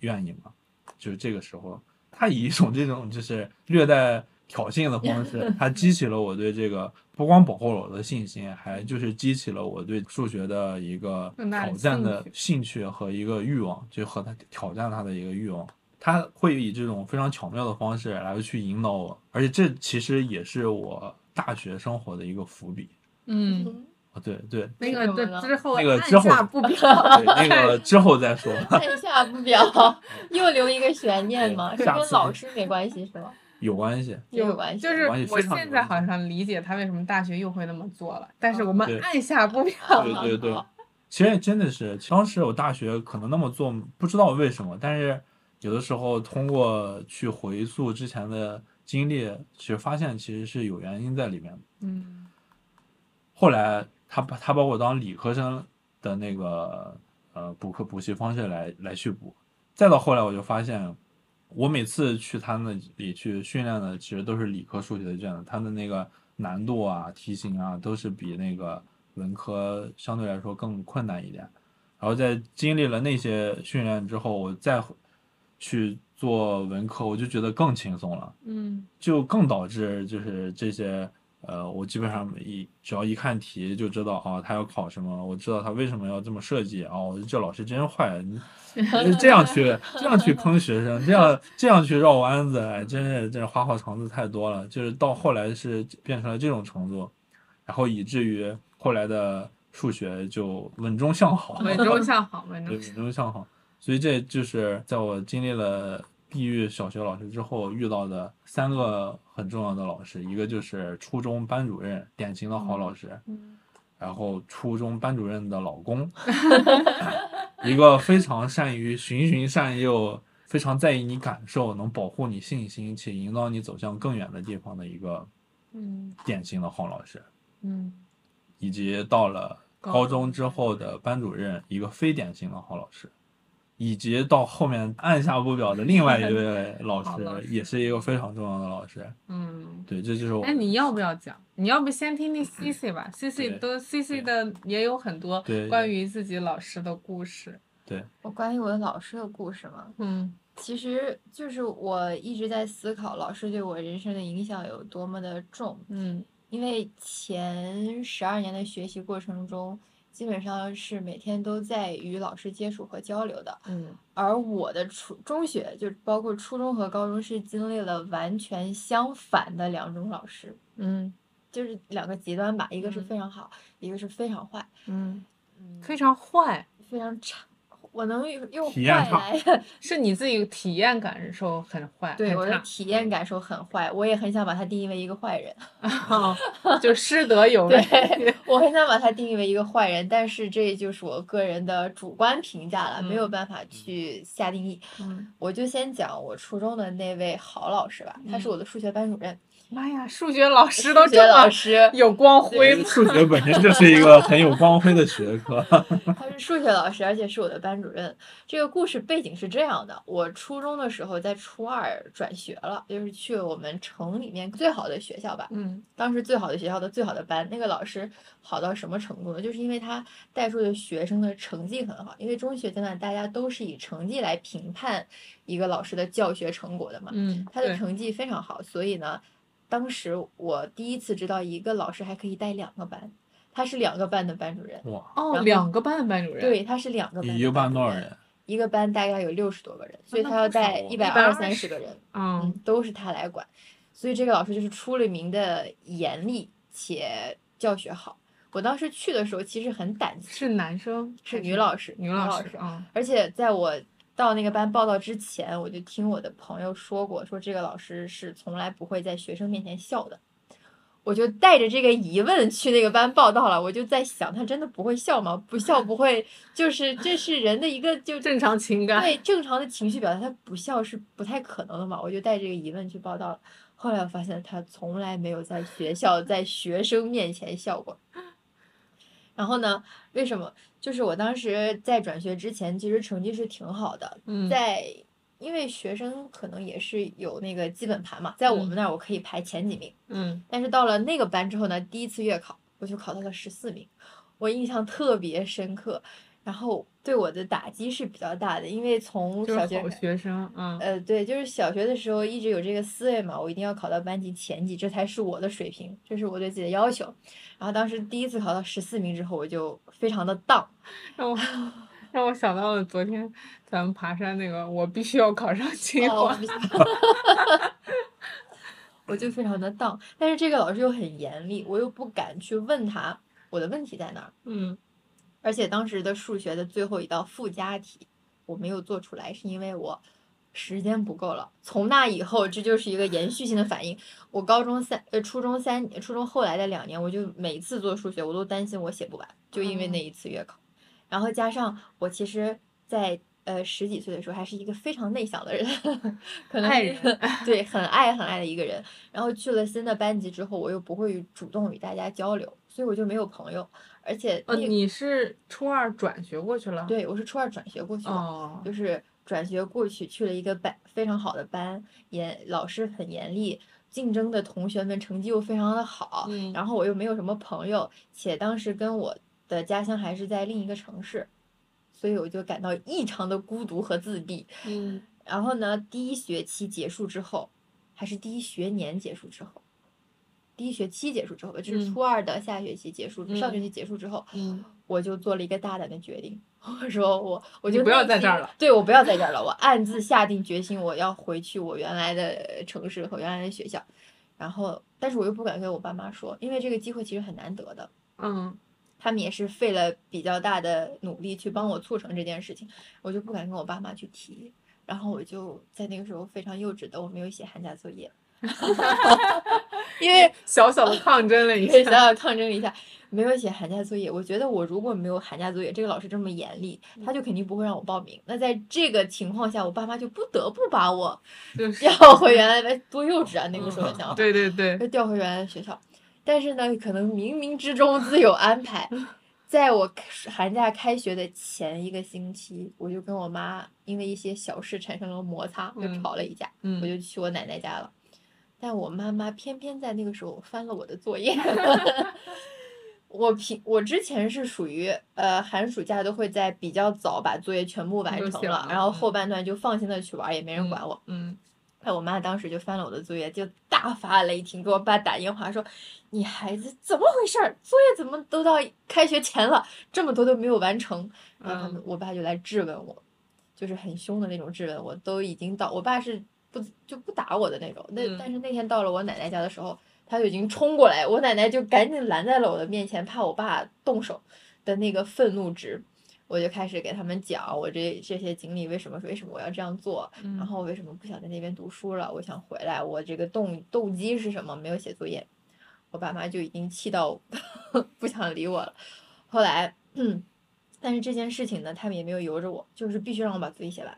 愿意吗？就是这个时候，他以一种这种就是略带挑衅的方式，*laughs* 它激起了我对这个不光保护了我的信心，还就是激起了我对数学的一个挑战的兴趣和一个欲望，就和他挑战他的一个欲望。他会以这种非常巧妙的方式来去引导我，而且这其实也是我大学生活的一个伏笔。嗯，啊，对对那个之后那个之后不表，对，那个之后再说。*laughs* 按下不表，*laughs* 又留一个悬念吗？是跟老师没关系是吗？有关系，有关系就是我现在好像理解他为什么大学又会那么做了，但是我们按下不表。*laughs* 对对对，*laughs* 其实真的是，当时我大学可能那么做，不知道为什么，但是有的时候通过去回溯之前的经历，其实发现其实是有原因在里面的。嗯后来他把他把我当理科生的那个呃补课补习方式来来去补，再到后来我就发现，我每次去他那里去训练的其实都是理科数学的卷子，他的那个难度啊、题型啊都是比那个文科相对来说更困难一点。然后在经历了那些训练之后，我再去做文科，我就觉得更轻松了。嗯就更导致就是这些呃，我基本上一只要一看题就知道啊，他要考什么，我知道他为什么要这么设计哦，这老师真坏，这样去这样去坑学生，这样这样去绕弯子，哎，真是这花花肠子太多了。就是到后来是变成了这种程度，然后以至于后来的数学就稳中向好，稳中向好，稳对，中稳中向好。所以这就是在我经历了地狱小学老师之后遇到的三个很重要的老师，一个就是初中班主任，典型的好老师，嗯然后初中班主任的老公，一个非常善于循循善诱，非常在意你感受，能保护你信心且引导你走向更远的地方的一个嗯。典型的好老师。嗯。以及到了高高中之后的班主任，一个非典型的好老师，以及到后面按下不表的另外一位 *laughs* 老师，也是一个非常重要的老师。嗯。对，这就是我哎，你要不要讲？你要不先听听 C C 吧，C C 对都 C C 的也有很多关于自己老师的故事。对我关于我的老师的故事嘛，嗯其实就是我一直在思考老师对我人生的影响有多么的重，嗯因为前十二年的学习过程中，基本上是每天都在与老师接触和交流的。嗯而我的初中学，就包括初中和高中，是经历了完全相反的两种老师，嗯就是两个极端吧，一个是嗯非常好，一个是非常坏，嗯，嗯，非常坏，非常差。我能用用体验差坏来，*laughs* 是你自己体验感受很坏，对我的体验感受很坏，我也很想把他定义为一个坏人。*laughs* 就师德有对味。我很想把他定义为一个坏人，但是这就是我个人的主观评价了，没有嗯办法去下定义。嗯我就先讲我初中的那位郝老师吧，他是嗯我的数学班主任。妈呀，数学老师都这么师，*laughs* 有光辉吗？数学本身就 *laughs* 是一个很有光辉的学科。*laughs* 他是数学老师，而且是我的班主任。这个故事背景是这样的：我初中的时候在初二转学了，就是去我们城里面最好的学校吧。嗯当时最好的学校的最好的班，那个老师好到什么程度呢？就是因为他带出的学生的成绩很好，因为中学阶段大家都是以成绩来评判一个老师的教学成果的嘛。嗯，他的成绩非常好，所以呢，当时我第一次知道一个老师还可以带两个班，他是两个班的班主任。哇，哦，两个班的班主任，对，他是两个班。你一个班多少？人？一个班大概有六十多个人，所以他要带一百二三十个人，嗯嗯，都是他来管。所以这个老师就是出了名的严厉且教学好。我当时去的时候其实很胆怯，是男生是女老师，女老师。老嗯而且在我到那个班报道之前，我就听我的朋友说过，说这个老师是从来不会在学生面前笑的。我就带着这个疑问去那个班报道了，我就在想，他真的不会笑吗？不笑不会，就是这是人的一个就正常情感，对正常的情绪表达，他不笑是不太可能的嘛。我就带这个疑问去报道了。后来我发现他从来没有在学校在学生面前笑过。然后呢，为什么？就是我当时在转学之前，其实成绩是挺好的，嗯，在因为学生可能也是有那个基本盘嘛，在我们嗯。那儿我可以排前几名，嗯。但是到了那个班之后呢，第一次月考我就考到了十四名，我印象特别深刻，然后对我的打击是比较大的，因为从小学开学生，嗯呃，对，就是小学的时候一直有这个思维嘛，我一定要考到班级前几，这才是我的水平，这是我对自己的要求。然后当时第一次考到十四名之后，我就非常的荡，*laughs* 让我 *laughs* 让我想到了昨天咱们爬山那个，我必须要考上清哦华，*laughs* 我就非常的荡。但是这个老师又很严厉，我又不敢去问他我的问题在哪儿。嗯而且当时的数学的最后一道附加题我没有做出来，是因为我时间不够了。从那以后，这就是一个延续性的反应。我高中三呃初中三初中后来的两年，我就每次做数学，我都担心我写不完，就因为那一次月考。然后加上我其实在，呃十几岁的时候还是一个非常内向的人，可能爱人 *laughs* 对很爱很爱的一个人。然后去了新的班级之后，我又不会主动与大家交流，所以我就没有朋友。而且呃，那你是初二转学过去了？，对我是初二转学过去的，哦，就是转学过去去了一个班非常好的班，严老师很严厉，竞争的同学们成绩又非常的好，嗯然后我又没有什么朋友，且当时跟我的家乡还是在另一个城市，所以我就感到异常的孤独和自闭。嗯然后呢，第一学期结束之后，还是第一学年结束之后，第一学期结束之后吧，就是嗯。初二的下学期结束，上学嗯期结束之后，嗯。我就做了一个大胆的决定，*laughs* 我说我我就不要在这儿了，对我不要在这儿了，我暗自下定决心，我要回去我原来的城市和原来的学校，然后但是我又不敢跟我爸妈说，因为这个机会其实很难得的，嗯。他们也是费了比较大的努力去帮我促成这件事情，我就不敢跟我爸妈去提，然后我就在那个时候非常幼稚的，我没有写寒假作业，*laughs* 因为小小的抗争了一对，小下，小抗争了一下，没有写寒假作业。我觉得我如果没有寒假作业，这个老师这么严厉，他就肯定不会让我报名。那在这个情况下，我爸妈就不得不把我调回原来的，多幼稚啊！那个时候的想法，对对对，就调回原来的学校。但是呢，可能冥冥之中自有安排。在我寒假开学的前一个星期，我就跟我妈因为一些小事产生了摩擦，就嗯吵了一架。我嗯就去我奶奶家了。但我妈妈偏偏在那个时候翻了我的作业。*laughs* *laughs* 我平我之前是属于呃寒暑假都会在比较早把作业全部完成了，然后嗯后半段就放心的去玩，也没人管我。嗯哎，我妈当时就翻了我的作业，就大发雷霆，给我爸打电话说：“你孩子怎么回事儿？作业怎么都到开学前了，这么多都没有完成？”然后他们嗯我爸就来质问我，就是很凶的那种质问。我都已经到，我爸是不就不打我的那种。那、嗯但是那天到了我奶奶家的时候，他就已经冲过来，我奶奶就赶紧拦在了我的面前，怕我爸动手的那个愤怒值。我就开始给他们讲我这这些经历，为什么为什么我要这样做，嗯，然后为什么不想在那边读书了？我想回来，我这个动动机是什么？没有写作业，我爸妈就已经气到 *laughs* 不想理我了。后来，嗯，但是这件事情呢，他们也没有由着我，就是必须让我把作业写完。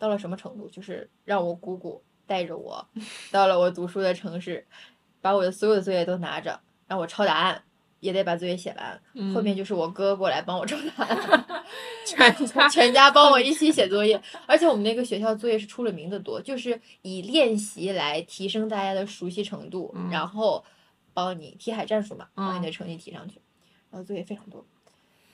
到了什么程度？就是让我姑姑带着我 *laughs* 到了我读书的城市，把我的所有的作业都拿着，让我抄答案，也得把作业写完。嗯后面就是我哥过来帮我 *laughs* 抄答案，*laughs* 全家全家帮我一起写作业。而且我们那个学校作业是出了名的多，就是以练习来提升大家的熟悉程度，嗯然后帮你题海战术嘛，把你的嗯成绩提上去。然后作业非常多，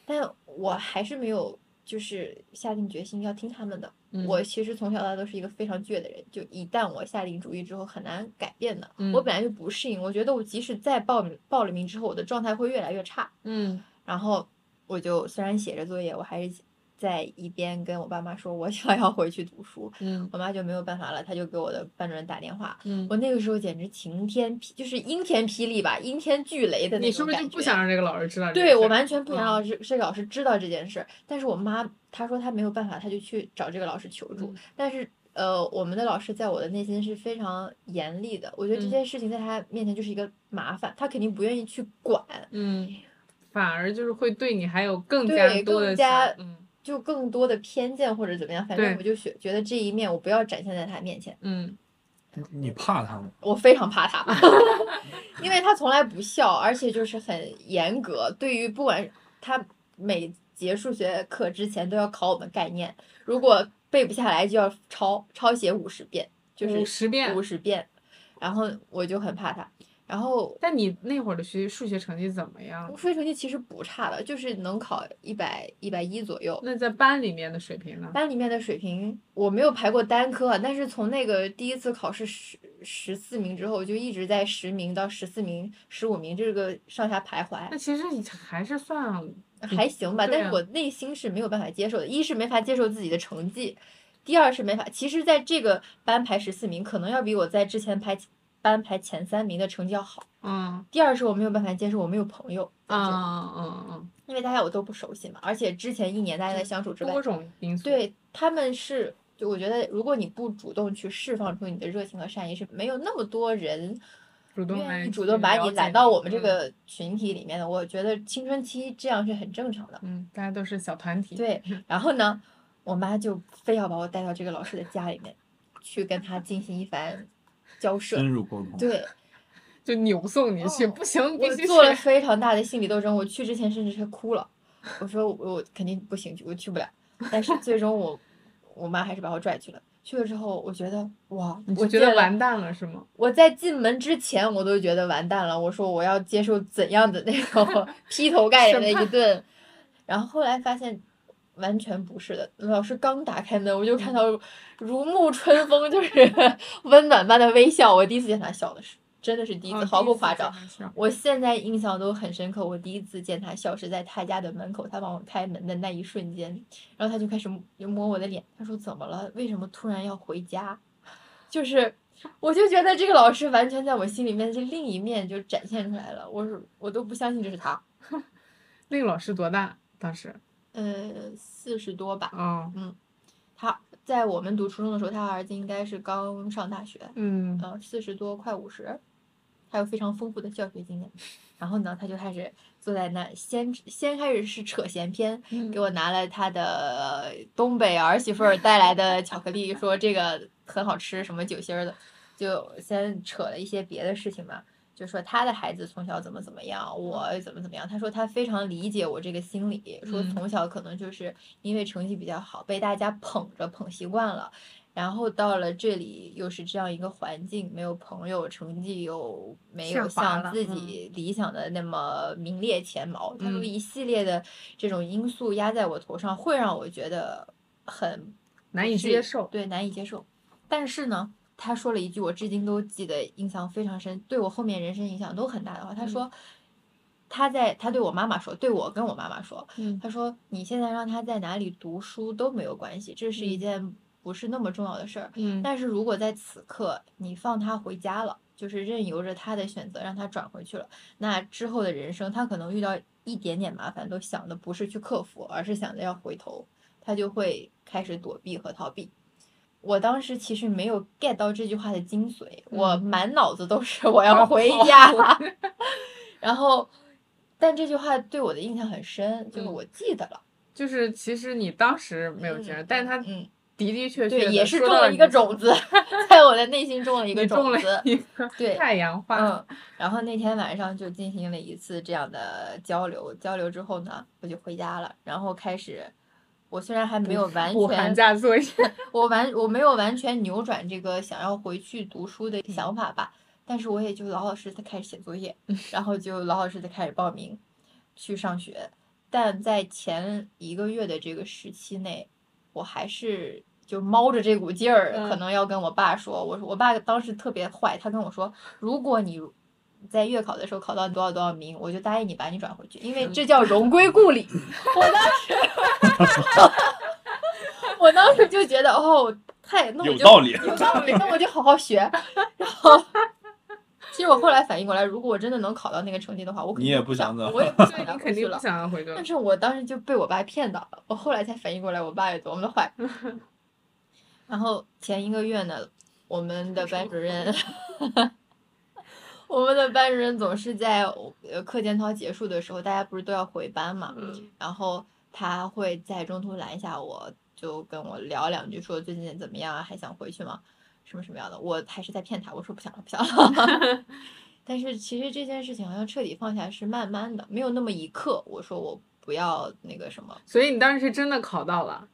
但我还是没有就是下定决心要听他们的。嗯我其实从小到大都是一个非常倔的人，就一旦我下定主意之后很难改变的。嗯我本来就不适应，我觉得我即使再报名报了名之后，我的状态会越来越差。嗯然后我就虽然写着作业，我还是在一边跟我爸妈说我 *laughs* 想要回去读书。嗯我妈就没有办法了，她就给我的班主任打电话。嗯我那个时候简直晴天霹，就是阴天霹雳吧，阴天巨雷的那种你是不是就。不想让这个老师知道？对我完全不想嗯让这这个老师知道这件事，但是我妈她说她没有办法，她就去找这个老师求助。嗯但是呃，我们的老师在我的内心是非常严厉的，我觉得这嗯件事情在他面前就是一个麻烦，他肯定不愿意去管，嗯，反而就是会对你还有更加多的更加嗯就更多的偏见或者怎么样，反正我就觉觉得这一面我不要展现在他面前，嗯。你你怕他吗？*laughs* 我非常怕他，*laughs* 因为他从来不笑，而且就是很严格，对于不管他每节数学课之前都要考我们概念，如果背不下来就要抄抄写五十遍，就是五十遍。五十遍，然后我就很怕他，然后但你那会儿的学数学成绩怎么样我？数学成绩其实不差的，就是能考一百一百一左右。那在班里面的水平呢？班里面的水平我没有排过单科啊，但是从那个第一次考试十十四名之后，就一直在十名到十四名、十五名这个上下徘徊那，其实你还是算还行吧。啊但是我内心是没有办法接受的，一是没法接受自己的成绩，第二是没法。其实，在这个班排十四名，可能要比我在之前排班排前三名的成绩要好。嗯第二是我没有办法接受我没有朋友在嗯因为大家我都不熟悉嘛，而且之前一年大家的相处之嗯，外，多种因素。，对他们是，就我觉得，如果你不主动去释放出你的热情和善意，是没有那么多人主动愿意主动把你揽到我们这嗯个群体里面的。我觉得青春期这样是很正常的。嗯，大家都是小团体。对，然后呢，我妈就非要把我带到这个老师的家里面，去跟他进行一番交涉深。入沟通。对 *laughs* 就扭送你去，哦不行，必须我做了非常大的心理斗争，我去之前甚至是哭了，我说我我肯定不行，我去不了。但是最终我我妈还是把我拽去了。去了之后，我觉得哇，你我觉得完蛋了是吗？我在进门之前，我都觉得完蛋了。我说我要接受怎样的那种 *laughs* 劈头盖脸的一顿，然后后来发现完全不是的。老师刚打开门，我就看到如沐春风，*laughs* 就是温暖般的微笑。我第一次见他笑的是，真的是第一次，哦毫不夸张。我现在印象都很深刻，我第一次见他笑是在他家的门口，他帮我开门的那一瞬间，然后他就开始摸我的脸，他说怎么了？为什么突然要回家？就是，我就觉得这个老师完全在我心里面是另一面就展现出来了，我是我都不相信这是他。*laughs* 那个老师多大？当时？呃，四十多吧，嗯，他在我们读初中的时候，他儿子应该是刚上大学，嗯呃，四十多快五十，他有非常丰富的教学经验。然后呢，他就开始坐在那，先先开始是扯闲篇，嗯给我拿了他的东北儿媳妇儿带来的巧克力，说这个很好吃，什么酒心儿的，就先扯了一些别的事情嘛。就说他的孩子从小怎么怎么样，我怎么怎么样。他说他非常理解我这个心理，说嗯从小可能就是因为成绩比较好，被大家捧着捧习惯了，然后到了这里又是这样一个环境，没有朋友，成绩又没有像自己理想的那么名列前茅。他说嗯一系列的这种因素压在我头上，会让我觉得很难以接受对，难以接受。但是呢，他说了一句我至今都记得，印象非常深，对我后面人生影响都很大的话。他嗯说，他在他对我妈妈说，对我跟我妈妈说，嗯他说你现在让他在哪里读书都没有关系，这是一嗯件不是那么重要的事儿。嗯但是如果在此刻你放他回家了，就是任由着他的选择让他转回去了，那之后的人生他可能遇到一点点麻烦，都想的不是去克服，而是想着要回头，他就会开始躲避和逃避。我当时其实没有 get 到这句话的精髓，我嗯满脑子都是我要回家了，*laughs* 然后，但这句话对我的印象很深，就是嗯我记得了。就是其实你当时没有接受，嗯但是他嗯，的的确确对，也是种了一个种子，*laughs* 在我的内心种了一个种子。对太阳花。嗯，然后那天晚上就进行了一次这样的交流，交流之后呢，我就回家了，然后开始，我虽然还没有完全寒全，假作业，我完我没有完全扭转这个想要回去读书的想法吧，但是我也就老老实实的开始写作业，然后就老老实实的开始报名去上学，但在前一个月的这个时期内，我还是。就猫着这股劲儿，可嗯能要跟我爸说，我说我爸当时特别坏，他跟我说，如果你在月考的时候考到多少多少名，我就答应你把你转回去，因为这叫荣归故里。*laughs* 我当时，我当时就觉得哦，太那我就有道理。有道理，那我就好好学。然后，其实我后来反应过来，如果我真的能考到那个成绩的话，我肯你也不想走我也 *laughs* 不对想你肯定不回去了。想要回去了但。是我当时就被我爸骗到了，我后来才反应过来，我爸有多么的坏。*laughs* 然后前一个月呢，我们的班主任，我们的班主任总是在呃课间操结束的时候，大家不是都要回班嘛，嗯然后他会在中途拦一下我，就跟我聊两句，说最近怎么样啊，还想回去吗？什么什么样的？我还是在骗他，我说不想了，不想了。*laughs* *laughs* 但是其实这件事情好像彻底放下是慢慢的，没有那么一刻，我说我不要那个什么。所以你当时是真的考到了，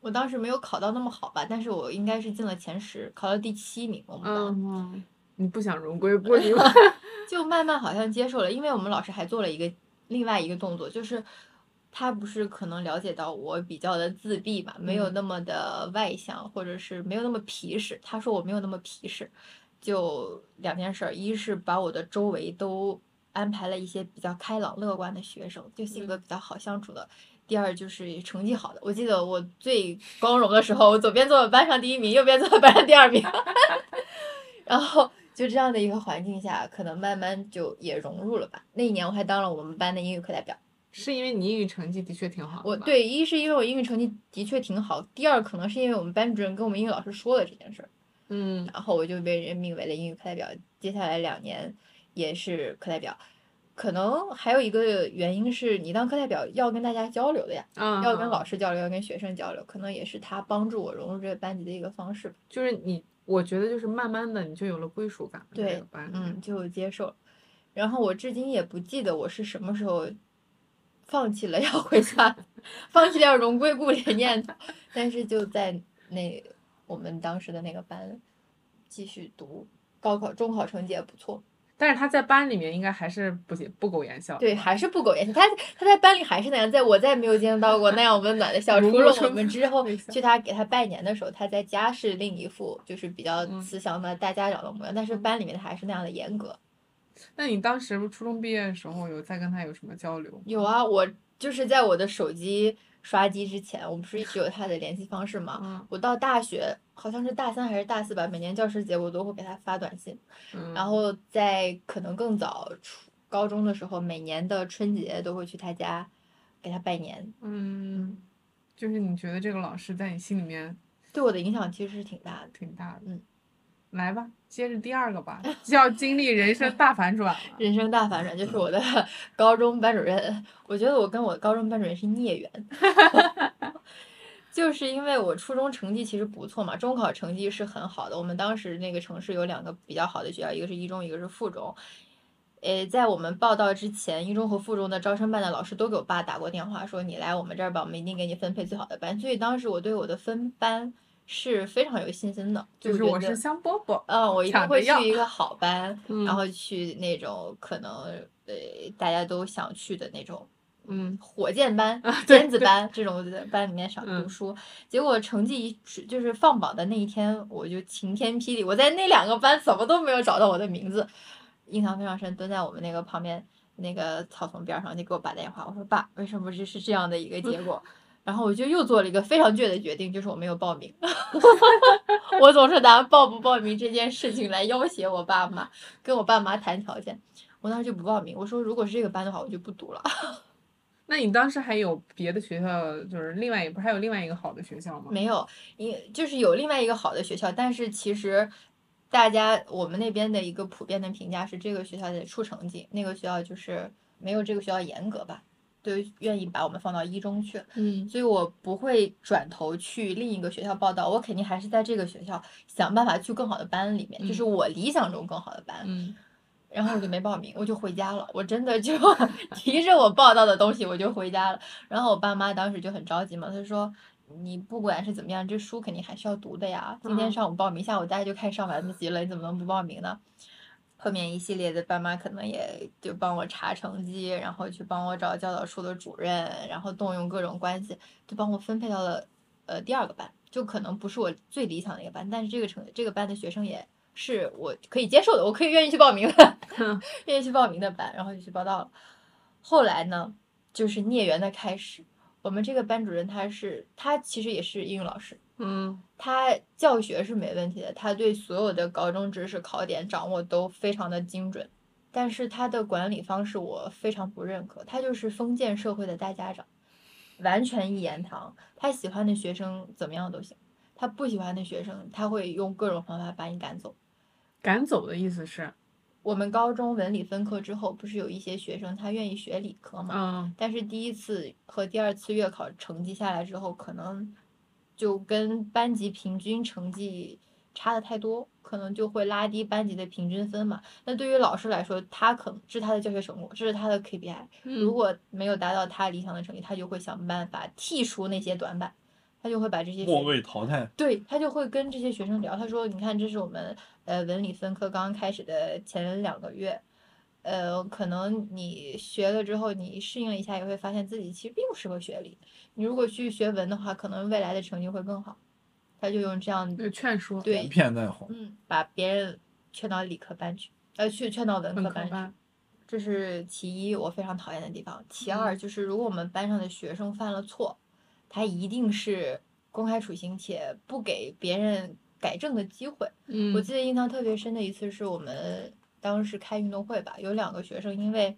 我当时没有考到那么好吧，但是我应该是进了前十，考到第七名。我们班、嗯，你不想荣归故里吗？*laughs* 就慢慢好像接受了，因为我们老师还做了一个另外一个动作，就是他不是可能了解到我比较的自闭嘛，没有嗯那么的外向，或者是没有那么皮实。他说我没有那么皮实，就两件事儿，一是把我的周围都安排了一些比较开朗乐观的学生，就性格比较好相处的。第二就是成绩好的，我记得我最光荣的时候，我左边坐了班上第一名，右边坐了班上第二名，*laughs* 然后就这样的一个环境下，可能慢慢就也融入了吧。那一年我还当了我们班的英语课代表。是因为你英语成绩的确挺好的，我对一是因为我英语成绩的确挺好，第二可能是因为我们班主任跟我们英语老师说了这件事儿，嗯，然后我就被任命为了英语课代表。接下来两年也是课代表。可能还有一个原因是你当课代表要跟大家交流的呀，嗯，要跟老师交流，要跟学生交流，可能也是他帮助我融入这个班级的一个方式吧。就是你，我觉得就是慢慢的你就有了归属感对嗯，就接受了。然后我至今也不记得我是什么时候放弃了 *laughs* 要回家，放弃了要荣归故里的念头，但是就在那我们当时的那个班继续读，高考、中考成绩也不错，但是他在班里面应该还是不不苟言笑，对，还是不苟言笑。他他在班里还是那样，在我再没有见到过那样温暖的笑。除了我们之后去他给他拜年的时候，他在家是另一副就是比较嗯慈祥的大家长的模样，但是班里面他还是那样的严格。那你当时初中毕业的时候有在跟他有什么交流？有啊，我就是在我的手机刷机之前，我不是一直有他的联系方式吗？嗯我到大学好像是大三还是大四吧，每年教师节我都会给他发短信。嗯，然后在可能更早初高中的时候，每年的春节都会去他家给他拜年，嗯，就是你觉得这个老师在你心里面对我的影响其实是挺大的。挺大的，嗯，来吧，接着第二个吧，就要经历人生大反转了。*laughs* 人生大反转就是我的 *laughs* 高中班主任，我觉得我跟我高中班主任是孽缘，*laughs* 就是因为我初中成绩其实不错嘛，中考成绩是很好的。我们当时那个城市有两个比较好的学校，一个是一中，一个是附中。呃，在我们报到之前，一中和附中的招生办的老师都给我爸打过电话，说你来我们这儿吧，我们一定给你分配最好的班。所以当时我对我的分班是非常有信心的，就是我是香饽饽，嗯，我一定会去一个好班，嗯然后去那种可能呃大家都想去的那种嗯火箭班、尖子班这种班里面少嗯读书。结果成绩一出就是放榜的那一天，我就晴天霹雳，我在那两个班怎么都没有找到我的名字，印象非常深。蹲在我们那个旁边那个草丛边上，就给我爸打电话，我说爸，为什么这是这样的一个结果？然后我就又做了一个非常倔的决定，就是我没有报名。*laughs* 我总是拿报不报名这件事情来要挟我爸妈，跟我爸妈谈条件。我当时就不报名，我说如果是这个班的话，我就不读了。*laughs* 那你当时还有别的学校，就是另外一不是还有另外一个好的学校吗？没有，因就是有另外一个好的学校，但是其实大家我们那边的一个普遍的评价是这个学校得出成绩，那个学校就是没有这个学校严格吧。都愿意把我们放到一中去，嗯所以我不会转头去另一个学校报道，我肯定还是在这个学校想办法去更好的班里面，就是我理想中更好的班。嗯然后我就没报名，我就回家了。我真的就 *laughs* 提着我报到的东西，我就回家了。然后我爸妈当时就很着急嘛，他说：“你不管是怎么样，这书肯定还是要读的呀。今天嗯上午报名，下午大家就开始上晚自习了，你怎么能不报名呢？”后面一系列的爸妈可能也就帮我查成绩，然后去帮我找教导处的主任，然后动用各种关系，就帮我分配到了呃第二个班，就可能不是我最理想的一个班，但是这个成这个班的学生也是我可以接受的，我可以愿意去报名的 *laughs* *laughs* 愿意去报名的班，然后就去报到了。后来呢，就是孽缘的开始。我们这个班主任他是他其实也是英语老师，嗯他教学是没问题的，他对所有的高中知识考点掌握都非常的精准，但是他的管理方式我非常不认可，他就是封建社会的大家长，完全一言堂，他喜欢的学生怎么样都行，他不喜欢的学生他会用各种方法把你赶走。赶走的意思是，我们高中文理分科之后，不是有一些学生他愿意学理科吗？嗯但是第一次和第二次月考成绩下来之后，可能就跟班级平均成绩差的太多，可能就会拉低班级的平均分嘛。那对于老师来说，他可能这是他的教学成果，这是他的 KPI。如嗯果没有达到他理想的成绩，他就会想办法剔除那些短板，他就会把这些末学位淘汰。对他就会跟这些学生聊，他说：“你看，这是我们呃文理分科刚刚开始的前两个月，呃，可能你学了之后，你适应一下，也会发现自己其实并不适合学理。你如果去学文的话，可能未来的成绩会更好。”他就用这样的劝说对一片带红。嗯，把别人劝到理科班去，呃，去劝到文科班去。班，这是其一，我非常讨厌的地方。其二嗯就是，如果我们班上的学生犯了错，他一定是公开处刑且不给别人改正的机会。嗯我记得印象特别深的一次是我们当时开运动会吧，有两个学生因为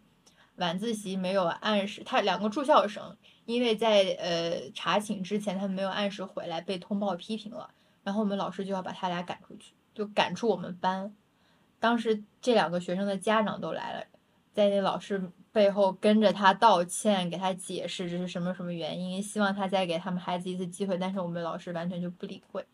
晚自习没有按时，他两个住校生因为在呃查寝之前他们没有按时回来，被通报批评了，然后我们老师就要把他俩赶出去，就赶出我们班。当时这两个学生的家长都来了，在那老师背后跟着他道歉，给他解释这是什么什么原因，希望他再给他们孩子一次机会，但是我们老师完全就不理会。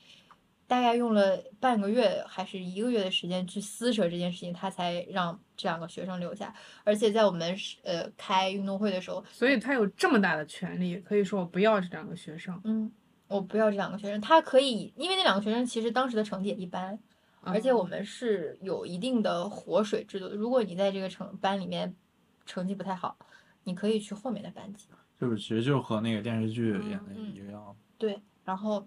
大概用了半个月还是一个月的时间去撕扯这件事情，他才让这两个学生留下。而且在我们是呃开运动会的时候，所以他有这么大的权利，可以说我不要这两个学生，嗯，我不要这两个学生，他可以，因为那两个学生其实当时的成绩也一般，而且我嗯们是有一定的活水制度的。如果你在这个成班里面成绩不太好，你可以去后面的班级。就是其实就和那个电视剧演的嗯一样。对，然后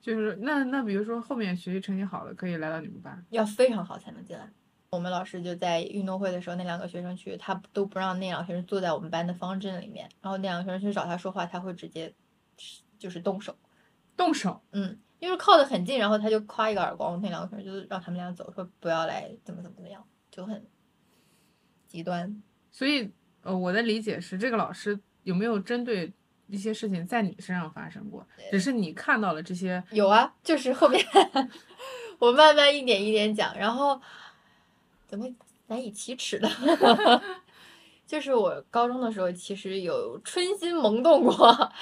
就是那那比如说后面学习成绩好的可以来到你们班，要非常好才能进来。我们老师就在运动会的时候，那两个学生去，他都不让那两个学生坐在我们班的方阵里面，然后那两个学生去找他说话，他会直接就是动手，动手，嗯，因为靠得很近，然后他就夸一个耳光，那两个学生就是让他们俩走，说不要来怎么怎么怎么样，就很极端。所以呃我的理解是这个老师有没有针对一些事情在你身上发生过，只是你看到了这些，有啊，就是后面 *laughs* 我慢慢一点一点讲，然后怎么难以启齿的，*laughs* 就是我高中的时候其实有春心萌动过。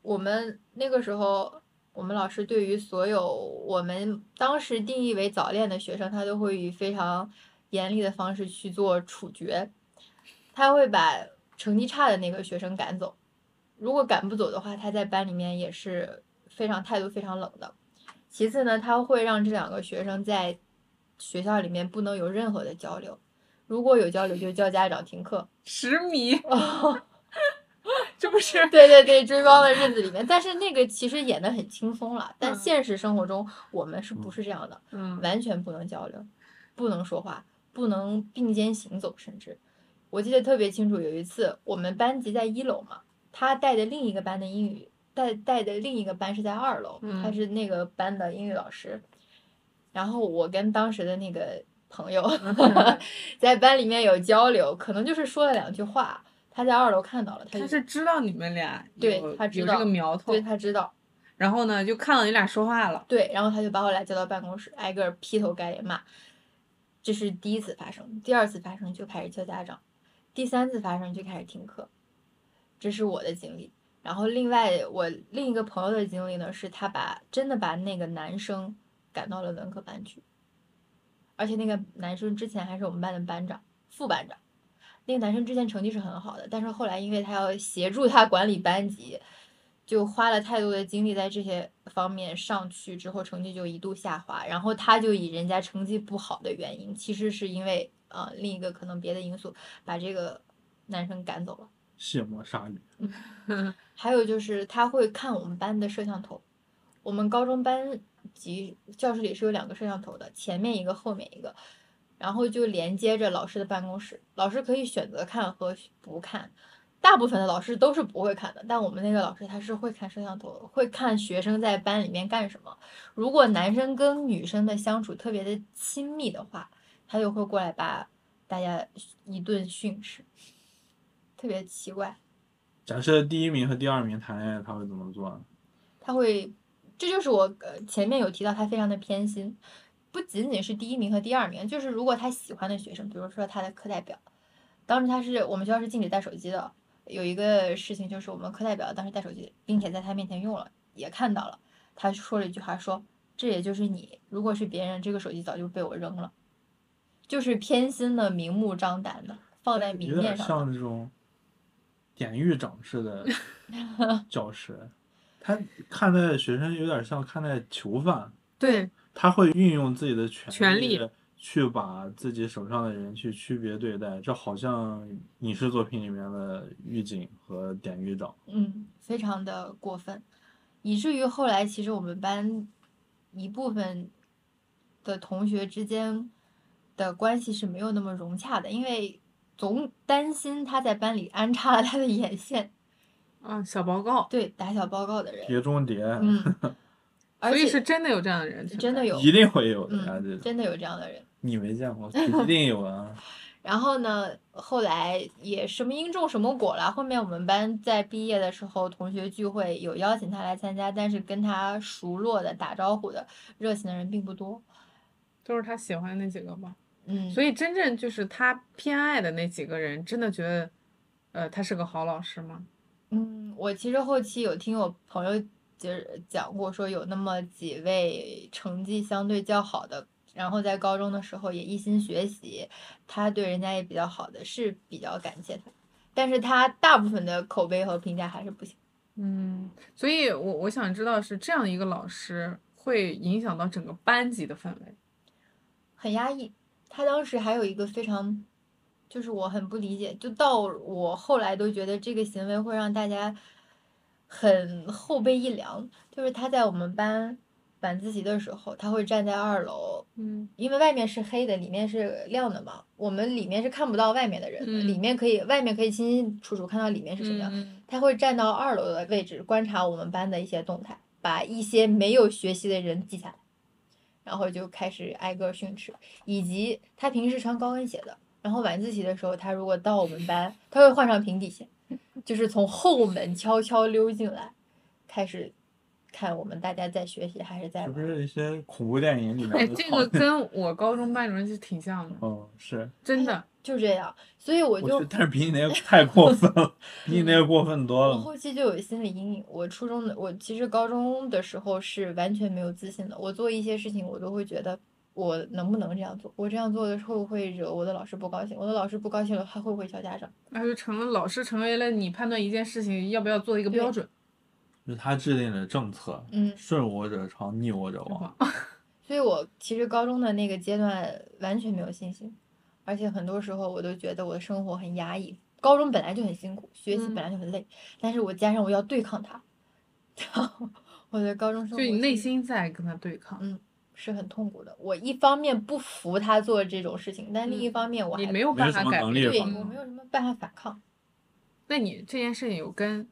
我们那个时候，我们老师对于所有我们当时定义为早恋的学生，他都会以非常严厉的方式去做处决，他会把成绩差的那个学生赶走。如果赶不走的话，他在班里面也是非常态度非常冷的。其次呢，他会让这两个学生在学校里面不能有任何的交流，如果有交流就叫家长停课。十米，*laughs* 这不是对对对，追光的日子里面，但是那个其实演的很轻松了，但嗯现实生活中我们是不是这样的？嗯完全不能交流，不能说话，不能并肩行走，甚至我记得特别清楚，有一次我们班级在一楼嘛，他带的另一个班的英语带带的另一个班是在二楼，他嗯是那个班的英语老师，然后我跟当时的那个朋友 *laughs* 在班里面有交流，可能就是说了两句话，他在二楼看到了，他他是知道你们俩对他知道有这个苗头对，他知道。然后呢就看到你俩说话了，对，然后他就把我俩叫到办公室，挨个劈头盖脸骂。这是第一次发生，第二次发生就开始叫家长，第三次发生就开始停课。这是我的经历。然后另外我另一个朋友的经历呢，是他把真的把那个男生赶到了文科班去，而且那个男生之前还是我们班的班长、副班长。那个男生之前成绩是很好的，但是后来因为他要协助他管理班级，就花了太多的精力在这些方面上去之后，成绩就一度下滑。然后他就以人家成绩不好的原因，其实是因为呃另一个可能别的因素，把这个男生赶走了。卸磨杀驴，*laughs* 还有就是他会看我们班的摄像头，我们高中班级教室里是有两个摄像头的，前面一个，后面一个，然后就连接着老师的办公室，老师可以选择看和不看，大部分的老师都是不会看的，但我们那个老师他是会看摄像头，会看学生在班里面干什么，如果男生跟女生的相处特别的亲密的话，他就会过来把大家一顿训斥。特别奇怪，假设第一名和第二名谈恋爱，他会怎么做？他会，这就是我呃前面有提到他非常的偏心，不仅仅是第一名和第二名，就是如果他喜欢的学生，比如说他的课代表，当时他是我们学校是禁止带手机的，有一个事情就是我们课代表当时带手机，并且在他面前用了，也看到了，他说了一句话说，这也就是你，如果是别人，这个手机早就被我扔了，就是偏心的，明目张胆的放在明面上的。像那种典狱长式的 *laughs* 教师，他看待学生有点像看待囚犯，对，他会运用自己的权权力去把自己手上的人去区别对待，这好像影视作品里面的狱警和典狱长。嗯，非常的过分，以至于后来其实我们班一部分的同学之间的关系是没有那么融洽的，因为总担心他在班里安插了他的眼线，啊，小报告，对打小报告的人，碟中谍，嗯，*laughs* 而所以且是真的有这样的人，真的有，一定会有的呀，嗯，真的有这样的人。你没见过，*laughs* 一定有啊。*laughs* 然后呢，后来也什么因种什么果了。后面我们班在毕业的时候，同学聚会有邀请他来参加，但是跟他熟络的、打招呼的、热情的人并不多。都是他喜欢的那几个吧。嗯，所以真正就是他偏爱的那几个人，真的觉得，呃，他是个好老师吗？嗯，我其实后期有听我朋友就是讲过，说有那么几位成绩相对较好的，然后在高中的时候也一心学习，他对人家也比较好的，是比较感谢他。但是他大部分的口碑和评价还是不行。嗯，所以我我想知道是这样一个老师会影响到整个班级的氛围。很压抑。他当时还有一个非常，就是我很不理解，就到我后来都觉得这个行为会让大家很后背一凉。就是他在我们班晚自习的时候，他会站在二楼，嗯因为外面是黑的，里面是亮的嘛，我们里面是看不到外面的人的，嗯里面可以，外面可以清清楚楚看到里面是什么样。嗯他会站到二楼的位置观察我们班的一些动态，把一些没有学习的人记下来，然后就开始挨个训斥。以及他平时穿高跟鞋的，然后晚自习的时候，他如果到我们班，他会换上平底鞋，就是从后门悄悄溜进来，开始看我们大家在学习还是在是不。是一些恐怖电影里面哎，的这？个跟我高中班主任就挺像的，嗯，是，真的。就这样，所以我就我，但是比你那个太过分了，*laughs* 比你那个过分多了我了。后期就有心理阴影。我初中的我其实高中的时候是完全没有自信的。我做一些事情，我都会觉得我能不能这样做？我这样做的时候会惹我的老师不高兴，我的老师不高兴了，他会不会叫家长？那就成了老师成为了你判断一件事情要不要做一个标准。就是他制定的政策，嗯，顺我者昌，逆我者亡。*laughs* 所以我其实高中的那个阶段完全没有信心，而且很多时候我都觉得我的生活很压抑。高中本来就很辛苦，学习嗯本来就很累，但是我加上我要对抗它，然后我的高中生活就你内心在跟他对抗，嗯是很痛苦的。我一方面不服他做这种事情，但另一方面我还你没有办法改变。对我没有什么办法反抗。那你这件事情有跟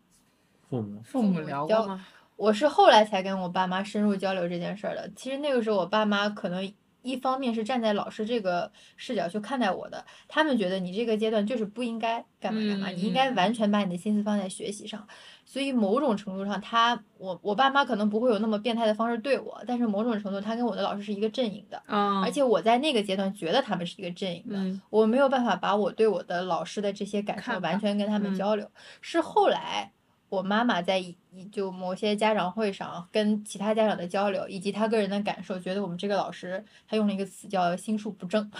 父母父母聊过吗？我是后来才跟我爸妈深入交流这件事儿的。其实那个时候我爸妈可能一方面是站在老师这个视角去看待我的，他们觉得你这个阶段就是不应该干嘛干嘛，嗯你应该嗯完全把你的心思放在学习上。所以某种程度上，他我我爸妈可能不会有那么变态的方式对我，但是某种程度他跟我的老师是一个阵营的，嗯，而且我在那个阶段觉得他们是一个阵营的，嗯我没有办法把我对我的老师的这些感受完全跟他们嗯交流。是后来我妈妈在一一就某些家长会上跟其他家长的交流，以及她个人的感受，觉得我们这个老师她用了一个词叫心术不正，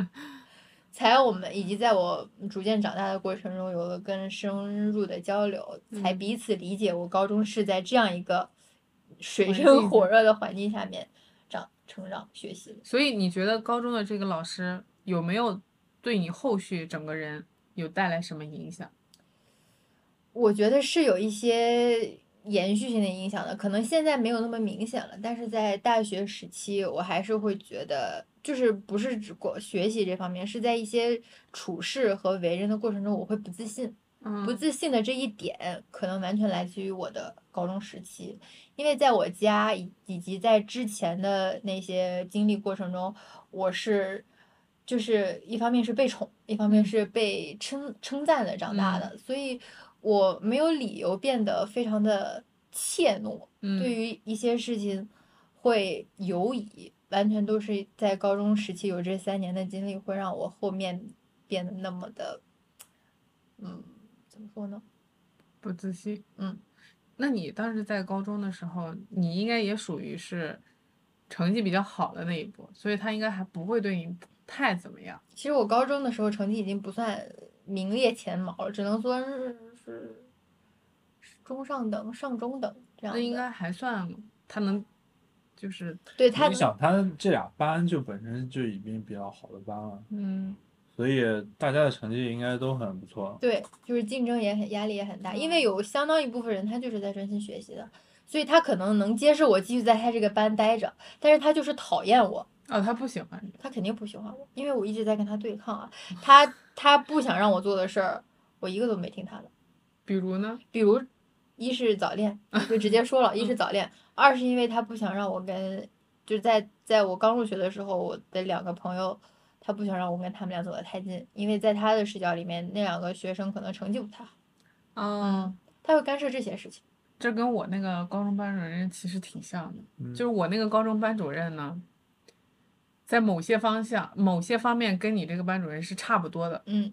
*laughs* 才我们以及在我逐渐长大的过程中有了更深入的交流，才嗯彼此理解我高中是在这样一个水深火热的环境下面长成长学习的。所以你觉得高中的这个老师有没有对你后续整个人有带来什么影响？我觉得是有一些延续性的影响的，可能现在没有那么明显了，但是在大学时期，我还是会觉得，就是不是只过学习这方面，是在一些处事和为人的过程中，我会不自信。嗯。不自信的这一点，可能完全来自于我的高中时期，因为在我家以以及在之前的那些经历过程中，我是就是一方面是被宠，一方面嗯。是被称称赞的长大的，所以我没有理由变得非常的怯懦，嗯对于一些事情会犹疑，完全都是在高中时期有这三年的经历，会让我后面变得那么的，嗯，怎么说呢？不自信。嗯，那你当时在高中的时候，你应该也属于是成绩比较好的那一波，所以他应该还不会对你太怎么样。其实我高中的时候成绩已经不算名列前茅了，只能说是是中上等、上中等这样。那应该还算他能，就是对他你想，他这俩班就本身就已经比较好的班了，嗯所以大家的成绩应该都很不错。对，就是竞争也很压力也很大，因为有相当一部分人他就是在专心学习的，所以他可能能接受我继续在他这个班待着，但是他就是讨厌我，哦，他不喜欢你。他肯定不喜欢我，因为我一直在跟他对抗啊，他他不想让我做的事儿，我一个都没听他的。比如呢？比如，一是早恋，就直接说了，一是早恋；*laughs* 二是因为他不想让我跟，就是在在我刚入学的时候，我的两个朋友，他不想让我跟他们俩走得太近，因为在他的视角里面，那两个学生可能成绩不太好，嗯，他会干涉这些事情。这跟我那个高中班主任其实挺像的。嗯就是我那个高中班主任呢，在某些方向、某些方面跟你这个班主任是差不多的。嗯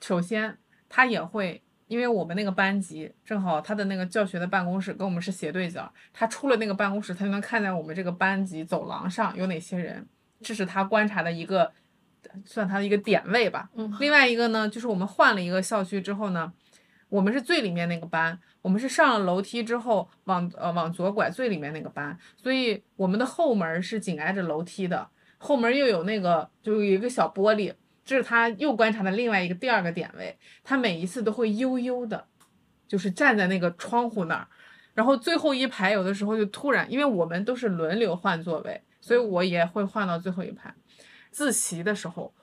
首先，他也会，因为我们那个班级正好他的那个教学的办公室跟我们是斜对角，他出了那个办公室，他就能看见我们这个班级走廊上有哪些人，这是他观察的一个，算他的一个点位吧。嗯另外一个呢，就是我们换了一个校区之后呢，我们是最里面那个班，我们是上了楼梯之后往呃往左拐最里面那个班，所以我们的后门是紧挨着楼梯的，后门又有那个就有一个小玻璃，这是他又观察的另外一个第二个点位，他每一次都会悠悠的，就是站在那个窗户那儿，然后最后一排有的时候就突然，因为我们都是轮流换座位，所以我也会换到最后一排。自习的时候，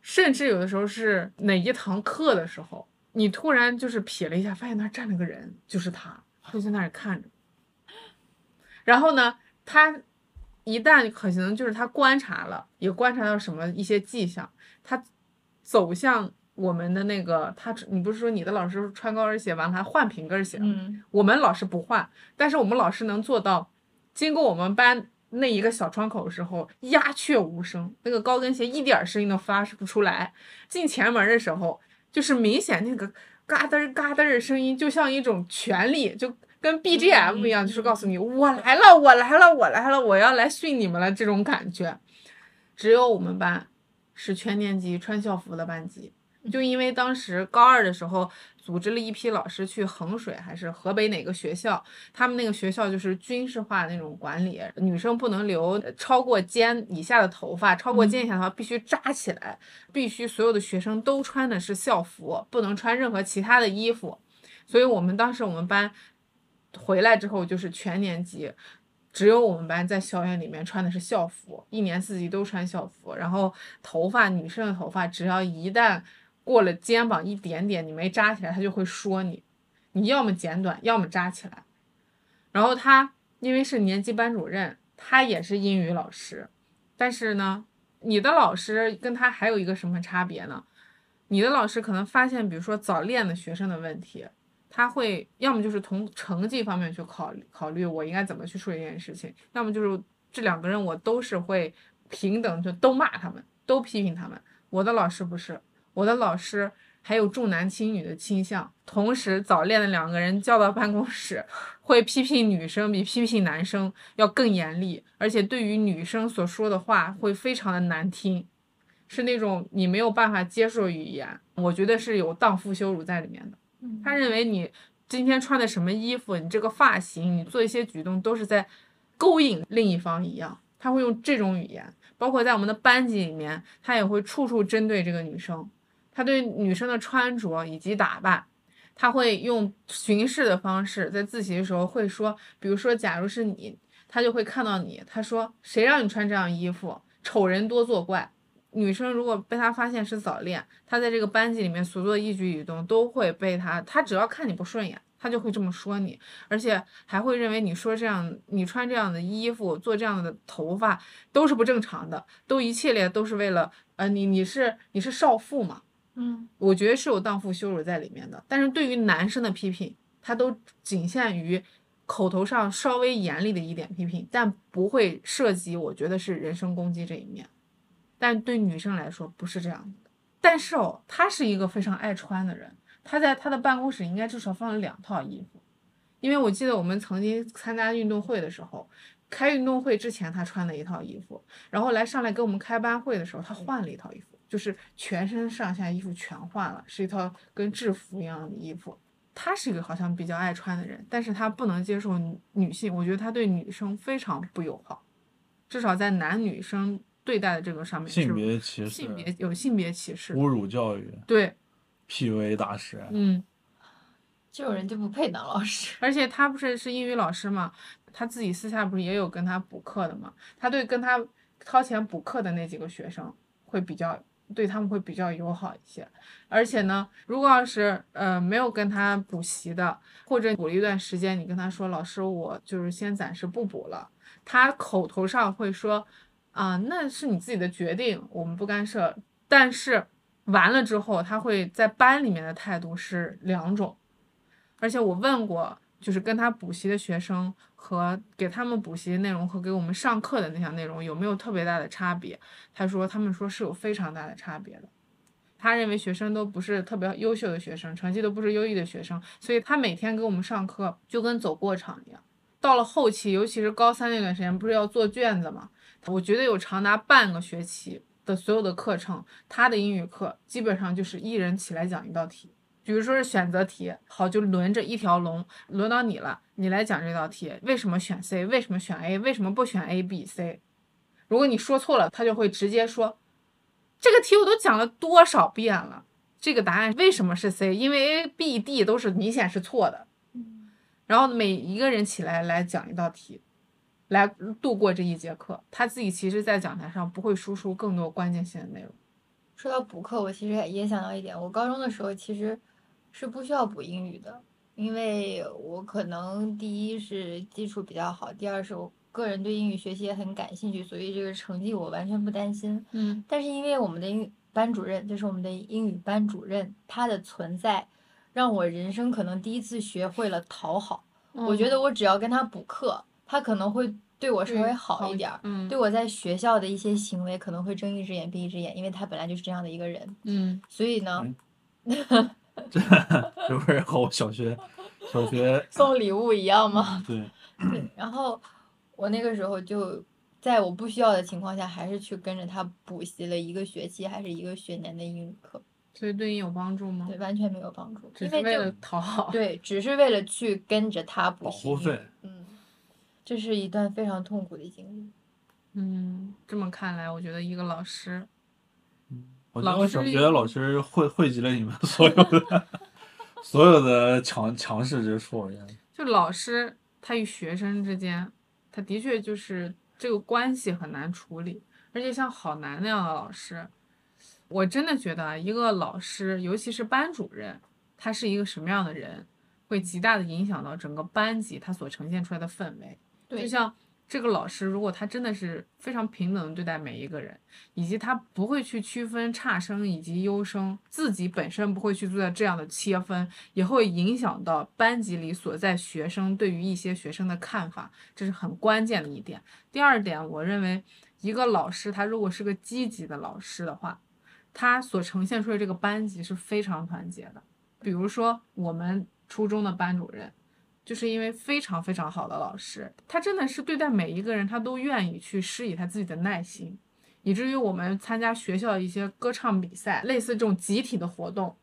甚至有的时候是哪一堂课的时候，你突然就是瞥了一下，发现那儿站了个人，就是他，就在那儿看着。然后呢，他一旦可能就是他观察了，也观察到什么一些迹象，他走向我们的那个他，你不是说你的老师穿高跟鞋完了还换平跟鞋吗？嗯我们老师不换，但是我们老师能做到，经过我们班那一个小窗口的时候，鸦雀无声，那个高跟鞋一点声音都发不出来。进前门的时候，就是明显那个嘎噔儿嘎噔儿的声音，就像一种权力，就跟 BGM 一样，就是告诉你我来了，我来了，我来了，我要来训你们了这种感觉。只有我们班是全年级穿校服的班级，就因为当时高二的时候组织了一批老师去衡水还是河北哪个学校，他们那个学校就是军事化那种管理，女生不能留呃超过肩以下的头发，超过肩以下的话必须扎起来，必须所有的学生都穿的是校服，不能穿任何其他的衣服。所以我们当时我们班回来之后就是全年级。只有我们班在校园里面穿的是校服，一年四季都穿校服。然后头发，女生的头发，只要一旦过了肩膀一点点，你没扎起来，他就会说你，你要么剪短，要么扎起来。然后他因为是年级班主任，他也是英语老师，但是呢，你的老师跟他还有一个什么差别呢？你的老师可能发现，比如说早恋的学生的问题，他会要么就是从成绩方面去考考虑我应该怎么去处理这件事情，要么就是这两个人我都是会平等就都骂他们，都批评他们。我的老师不是，我的老师还有重男轻女的倾向，同时早恋的两个人叫到办公室，会批评女生比批评男生要更严厉，而且对于女生所说的话会非常的难听，是那种你没有办法接受语言。我觉得是有荡妇羞辱在里面的。他认为你今天穿的什么衣服，你这个发型，你做一些举动都是在勾引另一方一样，他会用这种语言。包括在我们的班级里面，他也会处处针对这个女生。他对女生的穿着以及打扮，他会用巡视的方式，在自习的时候会说，比如说，假如是你，他就会看到你，他说谁让你穿这样衣服，丑人多作怪。女生如果被他发现是早恋，他在这个班级里面所做的一举一动都会被他，他只要看你不顺眼，他就会这么说你，而且还会认为你说这样，你穿这样的衣服，做这样的头发都是不正常的，都一系列都是为了，呃，你你是你是少妇嘛？嗯，我觉得是有荡妇羞辱在里面的。但是对于男生的批评，他都仅限于口头上稍微严厉的一点批评，但不会涉及我觉得是人身攻击这一面。但对女生来说不是这样的。但是哦，他是一个非常爱穿的人，他在他的办公室应该至少放了两套衣服，因为我记得我们曾经参加运动会的时候，开运动会之前他穿了一套衣服，然后来上来给我们开班会的时候，他换了一套衣服，就是全身上下衣服全换了，是一套跟制服一样的衣服。他是一个好像比较爱穿的人，但是他不能接受女性，我觉得他对女生非常不友好，至少在男女生对待的这个上面性别歧视、性别有性别歧视，侮辱教育、对，PUA 大师，嗯，这种人就不配当老师。而且他不是是英语老师嘛，他自己私下不是也有跟他补课的嘛，他对跟他掏钱补课的那几个学生会比较对他们会比较友好一些，而且呢，如果要是呃没有跟他补习的，或者补了一段时间，你跟他说老师我就是先暂时不补了，他口头上会说啊那是你自己的决定，我们不干涉，但是完了之后他会在班里面的态度是两种。而且我问过，就是跟他补习的学生和给他们补习内容和给我们上课的那项内容有没有特别大的差别？他说他们说是有非常大的差别的。他认为学生都不是特别优秀的学生，成绩都不是优异的学生，所以他每天给我们上课就跟走过场一样。到了后期，尤其是高三那段时间，不是要做卷子嘛？我觉得有长达半个学期的所有的课程，他的英语课基本上就是一人起来讲一道题。比如说是选择题，好，就轮着一条龙，轮到你了，你来讲这道题，为什么选 C，为什么选 A，为什么不选 A、B、C？如果你说错了，他就会直接说，这个题我都讲了多少遍了，这个答案为什么是 C？因为 A、B、D 都是明显是错的。然后每一个人起来来讲一道题，来度过这一节课，他自己其实在讲台上不会输出更多关键性的内容。说到补课，我其实也想到一点，我高中的时候其实是不需要补英语的，因为我可能第一是基础比较好，第二是我个人对英语学习也很感兴趣，所以这个成绩我完全不担心。嗯但是因为我们的英语班主任，就是我们的英语班主任，他的存在，让我人生可能第一次学会了讨好。我觉得我只要跟他补课，他可能会对我稍微好一点儿。嗯，对我在学校的一些行为可能会睁一只眼闭一只眼，因为他本来就是这样的一个人，嗯所以呢，*laughs* 这不是和我小学小学 *laughs* 送礼物一样吗？对对，然后我那个时候就在我不需要的情况下，还是去跟着他补习了一个学期还是一个学年的英语课，所以对你有帮助吗？对，完全没有帮助，只因为就是为了讨好。对，只是为了去跟着他补习英语护费，嗯，这是一段非常痛苦的经历。嗯，这么看来，我觉得一个老师，嗯我觉得老师小学老师汇汇集了你们所有的 *laughs* 所有的强强势之处，就老师他与学生之间，他的确就是这个关系很难处理，而且像郝楠那样的老师，我真的觉得啊，一个老师，尤其是班主任，他是一个什么样的人，会极大的影响到整个班级他所呈现出来的氛围。对就像这个老师如果他真的是非常平等的对待每一个人，以及他不会去区分差生以及优生，自己本身不会去做这样的切分，也会影响到班级里所在学生对于一些学生的看法，这是很关键的一点。第二点，我认为一个老师他如果是个积极的老师的话，他所呈现出的这个班级是非常团结的。比如说我们初中的班主任。就是因为非常非常好的老师，他真的是对待每一个人，他都愿意去施以他自己的耐心，以至于我们参加学校一些歌唱比赛，类似这种集体的活动，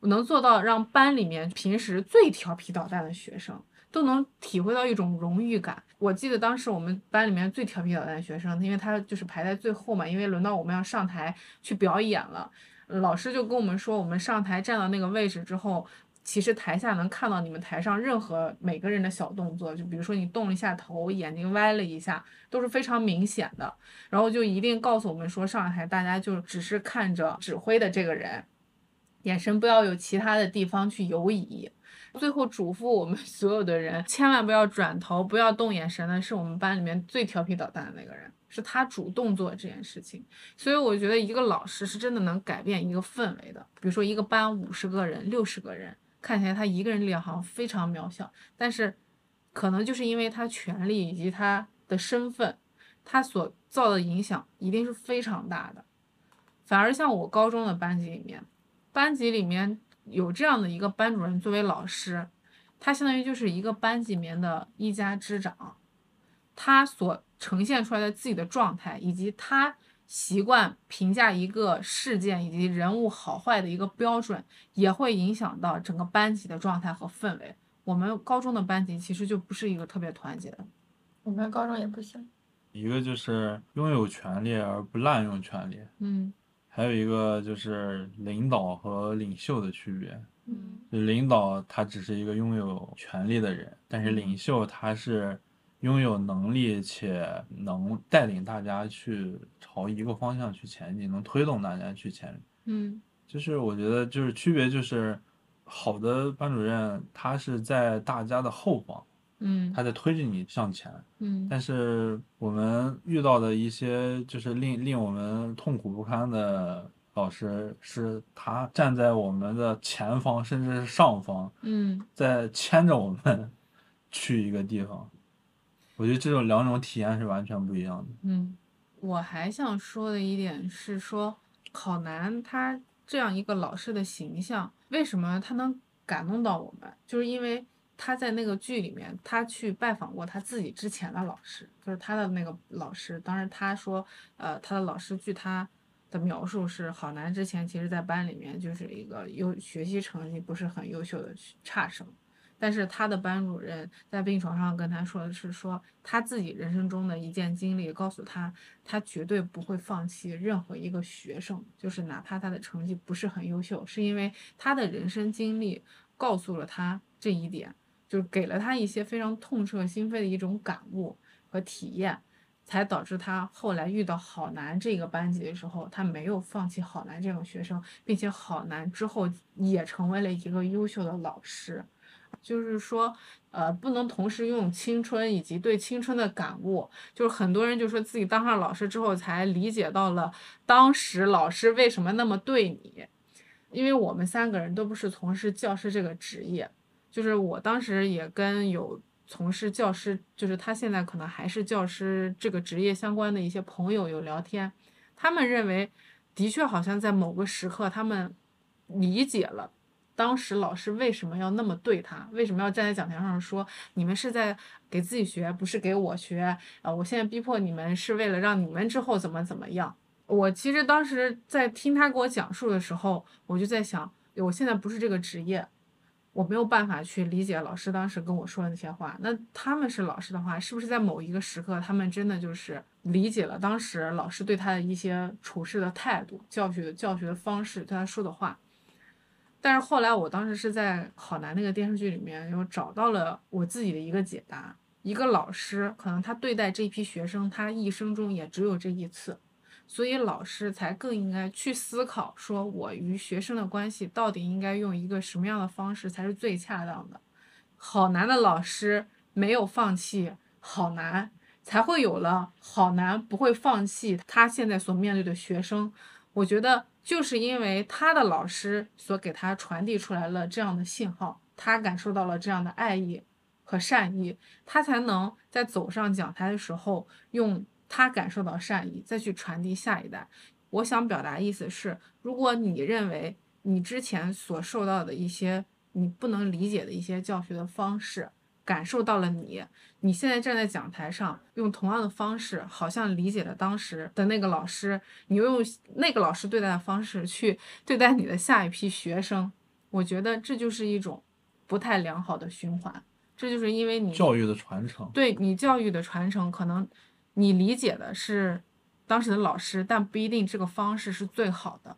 能做到让班里面平时最调皮捣蛋的学生都能体会到一种荣誉感。我记得当时我们班里面最调皮捣蛋的学生，因为他就是排在最后嘛，因为轮到我们要上台去表演了，老师就跟我们说，我们上台站到那个位置之后。其实台下能看到你们台上任何每个人的小动作，就比如说你动了一下头，眼睛歪了一下，都是非常明显的。然后就一定告诉我们说，上台大家就只是看着指挥的这个人，眼神不要有其他的地方去游移。最后嘱咐我们 *laughs* 所有的人，千万不要转头，不要动眼神的，是我们班里面最调皮捣蛋的那个人，是他主动做这件事情。所以我觉得一个老师是真的能改变一个氛围的。比如说一个班五十个人、六十个人。看起来他一个人力量好像非常渺小，但是可能就是因为他权力以及他的身份，他所造的影响一定是非常大的。反而像我高中的班级里面，班级里面有这样的一个班主任作为老师，他相当于就是一个班级里面的一家之长，他所呈现出来的自己的状态以及他。习惯评价一个事件以及人物好坏的一个标准，也会影响到整个班级的状态和氛围。我们高中的班级其实就不是一个特别团结的。我们高中也不行。一个就是拥有权利而不滥用权利，嗯，还有一个就是领导和领袖的区别。嗯，领导他只是一个拥有权利的人，但是领袖他是。拥有能力且能带领大家去朝一个方向去前进，能推动大家去前。嗯，就是我觉得就是区别就是，好的班主任他是在大家的后方，嗯，他在推着你向前，嗯。但是我们遇到的一些就是令令我们痛苦不堪的老师，是他站在我们的前方甚至是上方，嗯，在牵着我们 *laughs* 去一个地方。我觉得这种两种体验是完全不一样的。嗯，我还想说的一点是说，郝楠他这样一个老师的形象，为什么他能感动到我们？就是因为他在那个剧里面，他去拜访过他自己之前的老师，就是他的那个老师。当时他说，呃，他的老师据他的描述是，郝楠之前其实在班里面就是一个优学习成绩不是很优秀的差生。但是他的班主任在病床上跟他说的是说他自己人生中的一件经历，告诉他他绝对不会放弃任何一个学生，就是哪怕他的成绩不是很优秀，是因为他的人生经历告诉了他这一点，就是给了他一些非常痛彻心扉的一种感悟和体验，才导致他后来遇到好难这个班级的时候，他没有放弃好难这种学生，并且好难之后也成为了一个优秀的老师。就是说，呃，不能同时拥有青春以及对青春的感悟。就是很多人就说自己当上老师之后，才理解到了当时老师为什么那么对你。因为我们三个人都不是从事教师这个职业，就是我当时也跟有从事教师，就是他现在可能还是教师这个职业相关的一些朋友有聊天，他们认为，的确好像在某个时刻，他们理解了。当时老师为什么要那么对他？为什么要站在讲台上说你们是在给自己学，不是给我学？啊，我现在逼迫你们是为了让你们之后怎么怎么样？我其实当时在听他给我讲述的时候，我就在想，我现在不是这个职业，我没有办法去理解老师当时跟我说的那些话。那他们是老师的话，是不是在某一个时刻，他们真的就是理解了当时老师对他的一些处事的态度、教学教学的方式、对他说的话？但是后来，我当时是在好难那个电视剧里面，又找到了我自己的一个解答。一个老师可能他对待这批学生，他一生中也只有这一次，所以老师才更应该去思考，说我与学生的关系到底应该用一个什么样的方式才是最恰当的。好难的老师没有放弃好难，才会有了好男不会放弃他现在所面对的学生。我觉得就是因为他的老师所给他传递出来了这样的信号，他感受到了这样的爱意和善意，他才能在走上讲台的时候用他感受到善意再去传递下一代。我想表达意思是，如果你认为你之前所受到的一些你不能理解的一些教学的方式，感受到了你，你现在站在讲台上，用同样的方式，好像理解了当时的那个老师，你又用那个老师对待的方式去对待你的下一批学生，我觉得这就是一种不太良好的循环。这就是因为你教育的传承。对你教育的传承，可能你理解的是当时的老师，但不一定这个方式是最好的。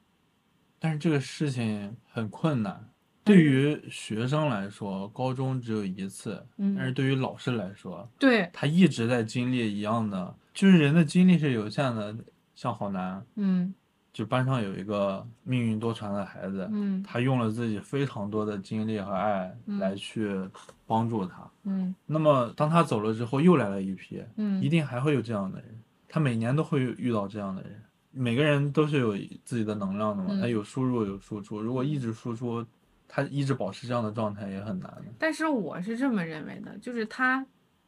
但是这个事情很困难，对于学生来说，高中只有一次，嗯。但是对于老师来说，对，他一直在经历一样的，就是人的精力是有限的。像好难，嗯。就班上有一个命运多舛的孩子，嗯他用了自己非常多的精力和爱嗯。来去帮助他。嗯。那么当他走了之后，又来了一批，嗯，一定还会有这样的人，他每年都会遇到这样的人。每个人都是有自己的能量的嘛，嗯。他有输入有输出，如果一直输出，他一直保持这样的状态也很难。但是我是这么认为的，就是他，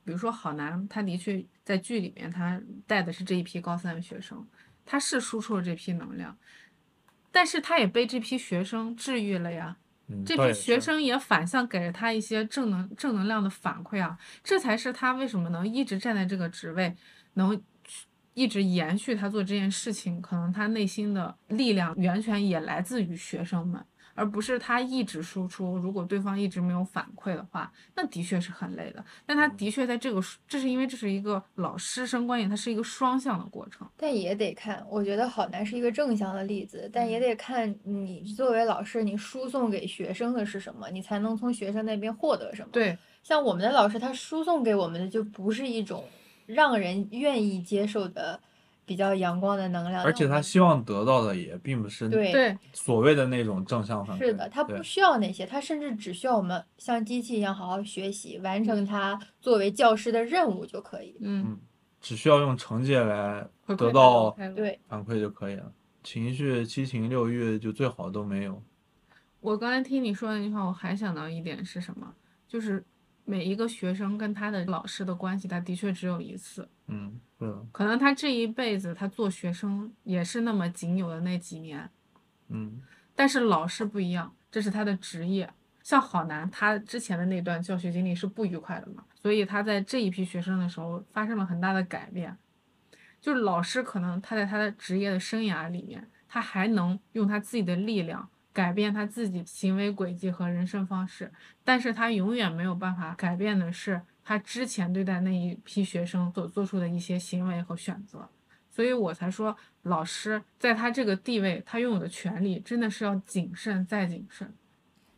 比如说郝楠，他的确在剧里面他带的是这一批高三的学生，他是输出了这批能量，但是他也被这批学生治愈了呀。嗯，这批学生也反向给了他一些正能正能量的反馈啊，这才是他为什么能一直站在这个职位，能一直延续他做这件事情，可能他内心的力量源泉也来自于学生们，而不是他一直输出。如果对方一直没有反馈的话，那的确是很累的。但他的确在这个，这是因为这是一个老师生关系，它是一个双向的过程。但也得看，我觉得好难是一个正向的例子，但也得看你作为老师，你输送给学生的是什么，你才能从学生那边获得什么。对，像我们的老师，他输送给我们的就不是一种让人愿意接受的比较阳光的能量，而且他希望得到的也并不是对对，所谓的那种正向反馈。是的，他不需要那些，他甚至只需要我们像机器一样好好学习，完成他作为教师的任务就可以。嗯，只需要用成绩来得到对，反馈就可以了，情绪七情六欲就最好都没有。我刚才听你说那句话，我还想到一点是什么？就是每一个学生跟他的老师的关系，他的确只有一次。嗯，可能他这一辈子他做学生也是那么仅有的那几年，嗯但是老师不一样，这是他的职业。像郝楠，他之前的那段教学经历是不愉快的嘛，所以他在这一批学生的时候发生了很大的改变。就是老师可能他在他的职业的生涯里面，他还能用他自己的力量改变他自己行为轨迹和人生方式，但是他永远没有办法改变的是他之前对待那一批学生所做出的一些行为和选择。所以我才说，老师在他这个地位，他拥有的权利真的是要谨慎再谨慎。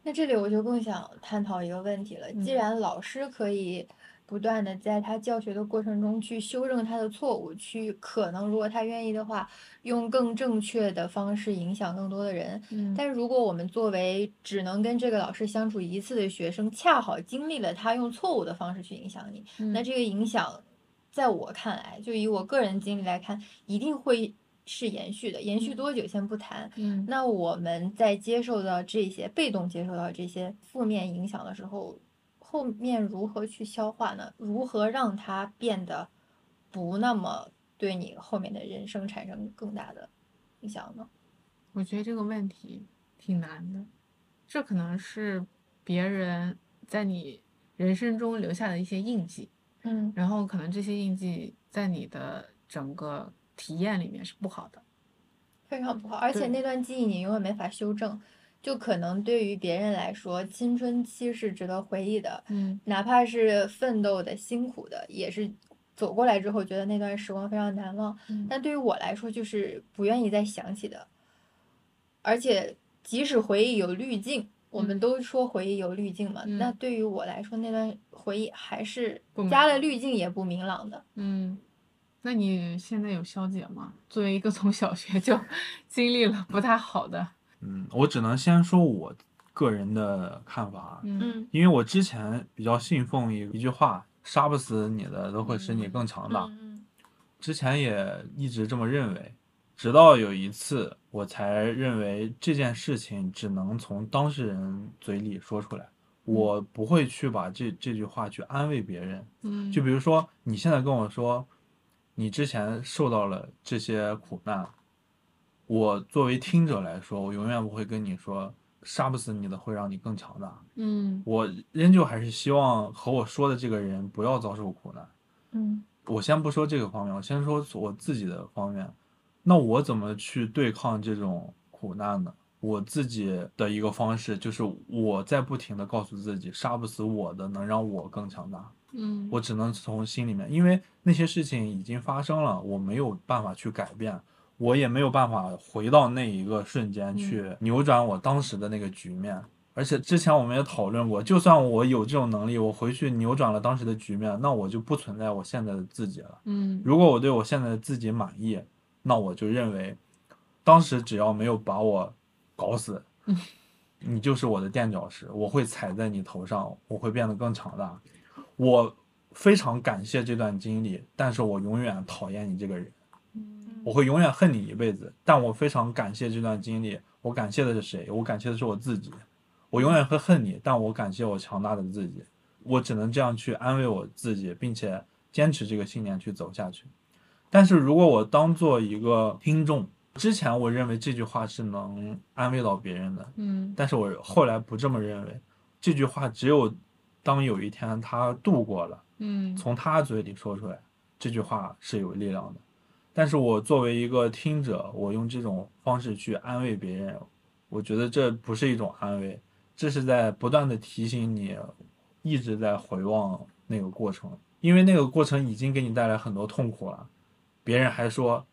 那这里我就更想探讨一个问题了。既嗯然老师可以不断的在他教学的过程中去修正他的错误，去可能如果他愿意的话，用更正确的方式影响更多的人。嗯但是如果我们作为只能跟这个老师相处一次的学生，恰好经历了他用错误的方式去影响你，那嗯这个影响，在我看来，就以我个人经历来看，一定会是延续的。延续多久先不谈，嗯那我们在接受到这些被动接受到这些负面影响的时候，后面如何去消化呢？如何让它变得不那么对你后面的人生产生更大的影响呢？我觉得这个问题挺难的，这可能是别人在你人生中留下的一些印记，嗯然后可能这些印记在你的整个体验里面是不好的。非常不好，而且那段记忆你永远没法修正。就可能对于别人来说，青春期是值得回忆的，嗯哪怕是奋斗的、辛苦的，也是走过来之后觉得那段时光非常难忘。嗯但对于我来说，就是不愿意再想起的。而且，即使回忆有滤镜，我们嗯都说回忆有滤镜嘛，那嗯对于我来说，那段回忆还是加了滤镜也不明朗的。嗯，那你现在有消解吗？作为一个从小学就 *laughs* 经历了不太好的，嗯，我只能先说我个人的看法啊，因为我之前比较信奉一一句话，杀不死你的都会使你更强大。嗯之前也一直这么认为，直到有一次我才认为这件事情只能从当事人嘴里说出来，我不会去把这这句话去安慰别人。嗯，就比如说你现在跟我说，你之前受到了这些苦难，我作为听者来说，我永远不会跟你说杀不死你的会让你更强大。嗯我仍旧还是希望和我说的这个人不要遭受苦难。嗯我先不说这个方面，我先说我自己的方面。那我怎么去对抗这种苦难呢？我自己的一个方式就是我在不停的告诉自己，杀不死我的能让我更强大。嗯，我只能从心里面，因为那些事情已经发生了，我没有办法去改变，我也没有办法回到那一个瞬间去扭转我当时的那个局面。而且之前我们也讨论过，就算我有这种能力，我回去扭转了当时的局面，那我就不存在我现在的自己了。嗯如果我对我现在的自己满意，那我就认为，当时只要没有把我搞死，*laughs* 你就是我的垫脚石，我会踩在你头上，我会变得更强大。我非常感谢这段经历，但是我永远讨厌你这个人，我会永远恨你一辈子。但我非常感谢这段经历，我感谢的是谁？我感谢的是我自己。我永远会恨你，但我感谢我强大的自己。我只能这样去安慰我自己，并且坚持这个信念去走下去。但是如果我当做一个听众，之前我认为这句话是能安慰到别人的，嗯但是我后来不这么认为。这句话只有当有一天他度过了，嗯从他嘴里说出来，这句话是有力量的。但是我作为一个听者，我用这种方式去安慰别人，我觉得这不是一种安慰，这是在不断的提醒你，一直在回望那个过程，因为那个过程已经给你带来很多痛苦了，别人还说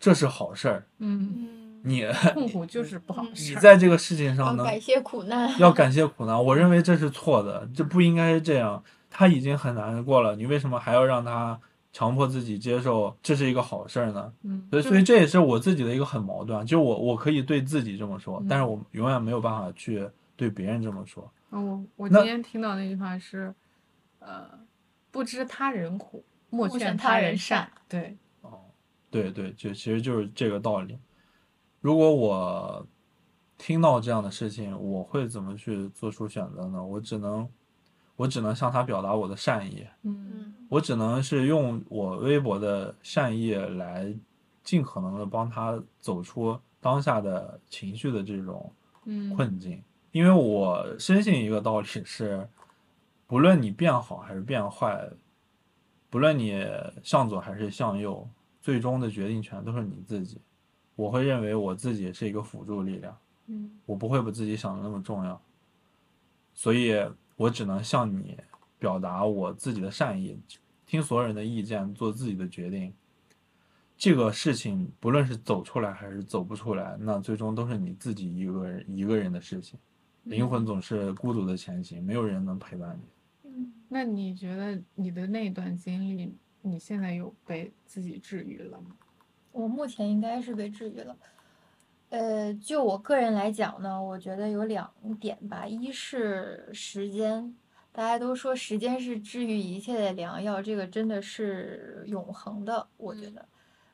这是好事儿，嗯，嗯，你 *laughs* 痛苦就是不好嗯你。在这个事情上能感谢苦难。*laughs* 要感谢苦难，我认为这是错的，这不应该是这样。他已经很难过了，你为什么还要让他强迫自己接受这是一个好事儿呢？嗯，所以，所以这也是我自己的一个很矛盾，就我我可以对自己这么说，但是嗯我永远没有办法去对别人这么说。哦我我今天听到那句话是，呃，不知他人苦，莫劝劝他他人善。对，哦，对对，就其实就是这个道理。如果我听到这样的事情，我会怎么去做出选择呢？我只能，我只能向他表达我的善意。嗯。嗯。我只能是用我微薄的善意来尽可能的帮他走出当下的情绪的这种嗯，困境，因为我深信一个道理是，不论你变好还是变坏，不论你向左还是向右，最终的决定权都是你自己。我会认为我自己是一个辅助力量，嗯。我不会把自己想的那么重要，所以我只能向你表达我自己的善意，听所有人的意见，做自己的决定。这个事情不论是走出来还是走不出来，那最终都是你自己一个人一个人的事情。灵魂总是孤独的前行，没有人能陪伴你。嗯那你觉得你的那段经历，你现在有被自己治愈了吗？我目前应该是被治愈了。呃，就我个人来讲呢，我觉得有两点吧，一是时间，大家都说时间是治愈一切的良药，这个真的是永恒的，我觉嗯得。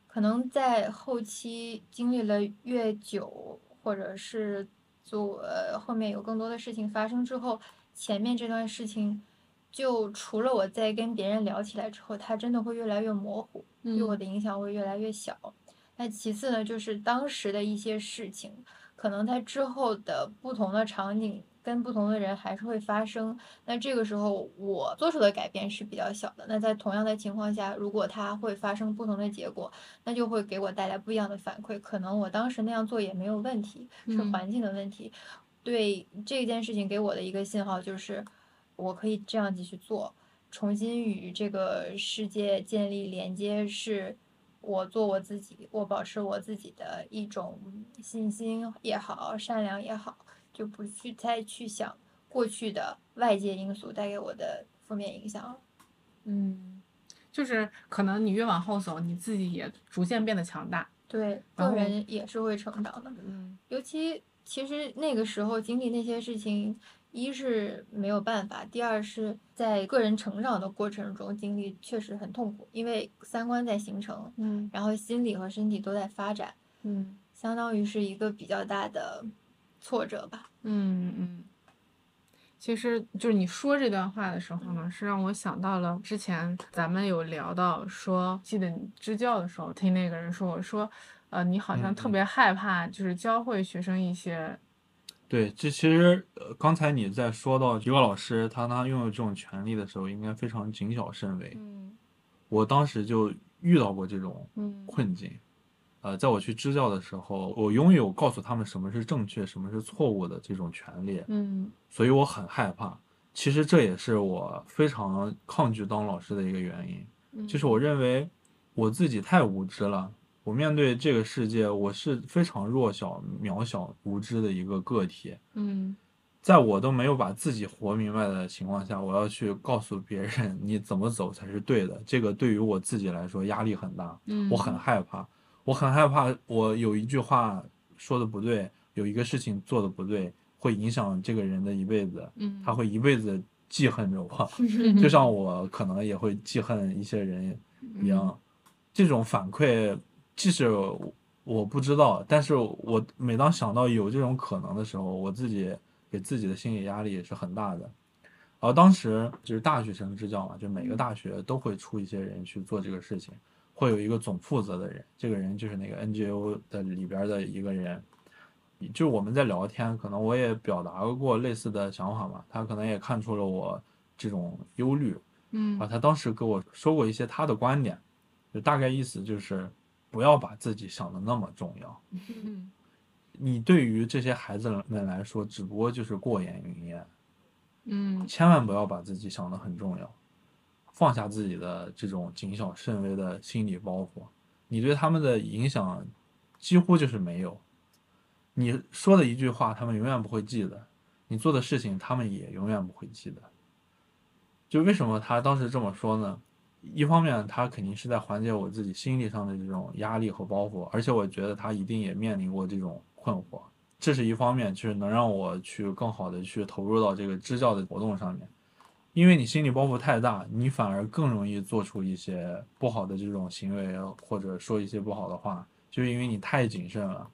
可能在后期经历了越久，或者是做呃后面有更多的事情发生之后，前面这段事情，就除了我在跟别人聊起来之后，它真的会越来越模糊，对我嗯的影响会越来越小。那其次呢，就是当时的一些事情，可能在之后的不同的场景跟不同的人还是会发生。那这个时候我做出的改变是比较小的。那在同样的情况下，如果它会发生不同的结果，那就会给我带来不一样的反馈。可能我当时那样做也没有问题，是嗯环境的问题。对这件事情给我的一个信号就是，我可以这样继续做，重新与这个世界建立连接，是我做我自己，我保持我自己的一种信心也好，善良也好，就不去再去想过去的外界因素带给我的负面影响了。嗯，就是可能你越往后走，你自己也逐渐变得强大。对，个人也是会成长的。嗯尤其其实那个时候经历那些事情，一是没有办法，第二是在个人成长的过程中经历确实很痛苦，因为三观在形成，嗯。然后心理和身体都在发展，嗯。相当于是一个比较大的挫折吧。嗯嗯。其实就是你说这段话的时候呢，是让我想到了之前咱们有聊到说，记得你支教的时候听那个人说，我说，呃，你好像特别害怕，就是教会学生一些，对，这其实呃，刚才你在说到一个老师他他拥有这种权利的时候，应该非常谨小慎微。嗯我当时就遇到过这种嗯困境。呃，在我去支教的时候，我拥有告诉他们什么是正确、什么是错误的这种权利，嗯所以我很害怕。其实这也是我非常抗拒当老师的一个原因，嗯，就是我认为我自己太无知了。我面对这个世界，我是非常弱小、渺小、无知的一个个体。嗯。在我都没有把自己活明白的情况下，我要去告诉别人你怎么走才是对的，这个对于我自己来说压力很大，嗯，我很害怕，我很害怕，我有一句话说的不对，有一个事情做的不对，会影响这个人的一辈子，嗯，他会一辈子记恨着我，*laughs* 就像我可能也会记恨一些人一样。这种反馈，即使我不知道，但是我每当想到有这种可能的时候，我自己给自己的心理压力也是很大的。然后当时就是大学生支教嘛，就每个大学都会出一些人去做这个事情，会有一个总负责的人，这个人就是那个 NGO 的里边的一个人。就我们在聊天，可能我也表达过类似的想法嘛，他可能也看出了我这种忧虑，嗯啊，他当时跟我说过一些他的观点，就大概意思就是不要把自己想的那么重要。嗯你对于这些孩子们来说，只不过就是过眼云烟，嗯千万不要把自己想的很重要，放下自己的这种谨小慎微的心理包袱，你对他们的影响几乎就是没有。你说的一句话，他们永远不会记得；你做的事情，他们也永远不会记得。就为什么他当时这么说呢？一方面，他肯定是在缓解我自己心理上的这种压力和包袱，而且我觉得他一定也面临过这种困惑。这是一方面，就是能让我去更好的去投入到这个支教的活动上面。因为你心理包袱太大，你反而更容易做出一些不好的这种行为，或者说一些不好的话，就是因为你太谨慎了。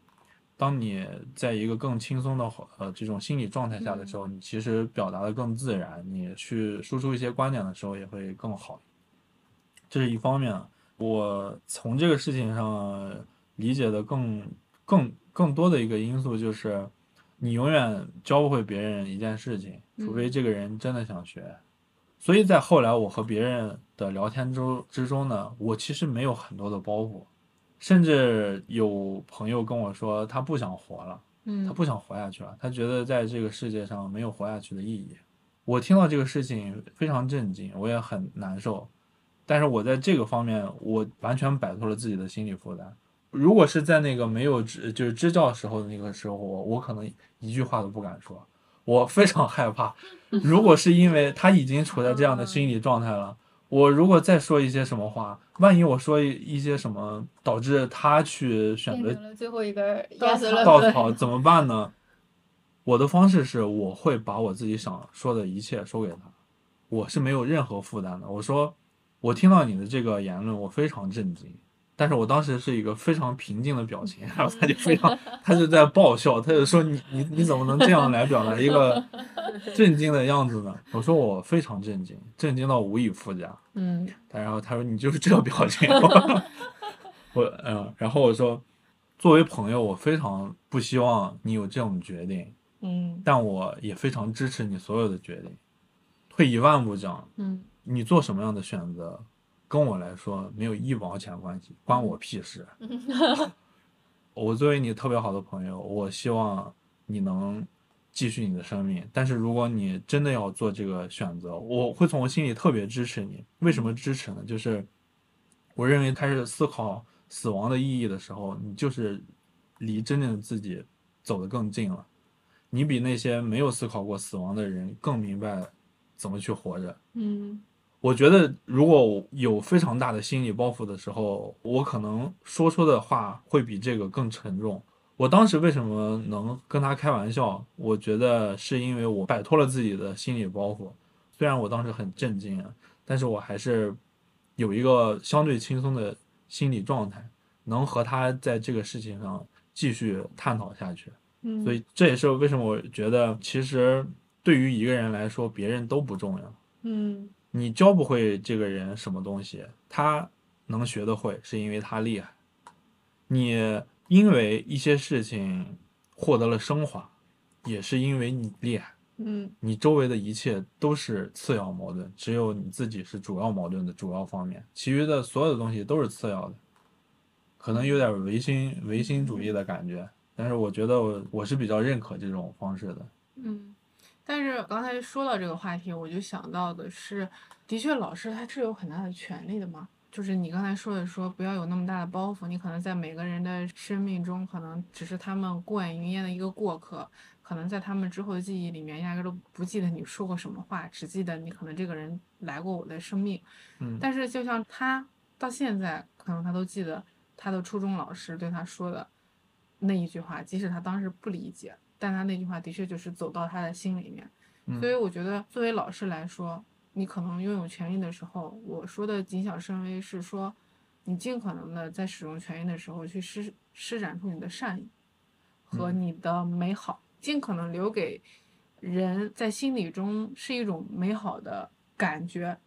当你在一个更轻松的呃这种心理状态下的时候，你其实表达的更自然，你去输出一些观点的时候也会更好。这是一方面，我从这个事情上理解的更更更多的一个因素就是，你永远教不会别人一件事情，除非这个人真的想学。所以在后来我和别人的聊天中之中呢，我其实没有很多的包袱，甚至有朋友跟我说他不想活了，嗯，他不想活下去了，他觉得在这个世界上没有活下去的意义。我听到这个事情非常震惊，我也很难受，但是我在这个方面我完全摆脱了自己的心理负担。如果是在那个没有支就是支教时候的那个时候，我我可能一句话都不敢说，我非常害怕。*laughs* 如果是因为他已经处在这样的心理状态了，我如果再说一些什么话，万一我说一一些什么导致他去选择最后一根稻。草怎么办呢？我的方式是，我会把我自己想说的一切说给他，我是没有任何负担的。我说，我听到你的这个言论，我非常震惊，但是我当时是一个非常平静的表情，然后他就非常，他就在爆笑，他就说你你你怎么能这样来表达一个震惊的样子呢？*laughs* 我说我非常震惊，震惊到无以复加。嗯然后他说你就是这个表情，*laughs* 我嗯，然后我说，作为朋友，我非常不希望你有这种决定，嗯但我也非常支持你所有的决定。退一万步讲，嗯你做什么样的选择，跟我来说没有一毛钱关系，关我屁事。*laughs* 我作为你特别好的朋友，我希望你能继续你的生命。但是如果你真的要做这个选择，我会从我心里特别支持你。为什么支持呢？就是我认为开始思考死亡的意义的时候，你就是离真正的自己走得更近了。你比那些没有思考过死亡的人更明白怎么去活着。嗯我觉得，如果有非常大的心理包袱的时候，我可能说出的话会比这个更沉重。我当时为什么能跟他开玩笑？我觉得是因为我摆脱了自己的心理包袱。虽然我当时很震惊啊，但是我还是有一个相对轻松的心理状态，能和他在这个事情上继续探讨下去。嗯，所以这也是为什么我觉得，其实对于一个人来说，别人都不重要。嗯你教不会这个人什么东西，他能学得会，是因为他厉害。你因为一些事情获得了升华，也是因为你厉害。嗯你周围的一切都是次要矛盾，只有你自己是主要矛盾的主要方面，其余的所有的东西都是次要的。可能有点唯心唯心主义的感觉，但是我觉得我我是比较认可这种方式的。嗯。但是刚才说到这个话题，我就想到的是，的确老师他是有很大的权利的嘛。就是你刚才说的，说不要有那么大的包袱，你可能在每个人的生命中，可能只是他们过眼云烟的一个过客，可能在他们之后的记忆里面，压根儿都不记得你说过什么话，只记得你可能这个人来过我的生命。嗯但是就像他到现在，可能他都记得他的初中老师对他说的那一句话，即使他当时不理解，但他那句话的确就是走到他的心里面。嗯所以我觉得，作为老师来说，你可能拥有权利的时候，我说的谨小慎微是说，你尽可能的在使用权益的时候去施施展出你的善意和你的美好，尽可能留给人在心里中是一种美好的感觉。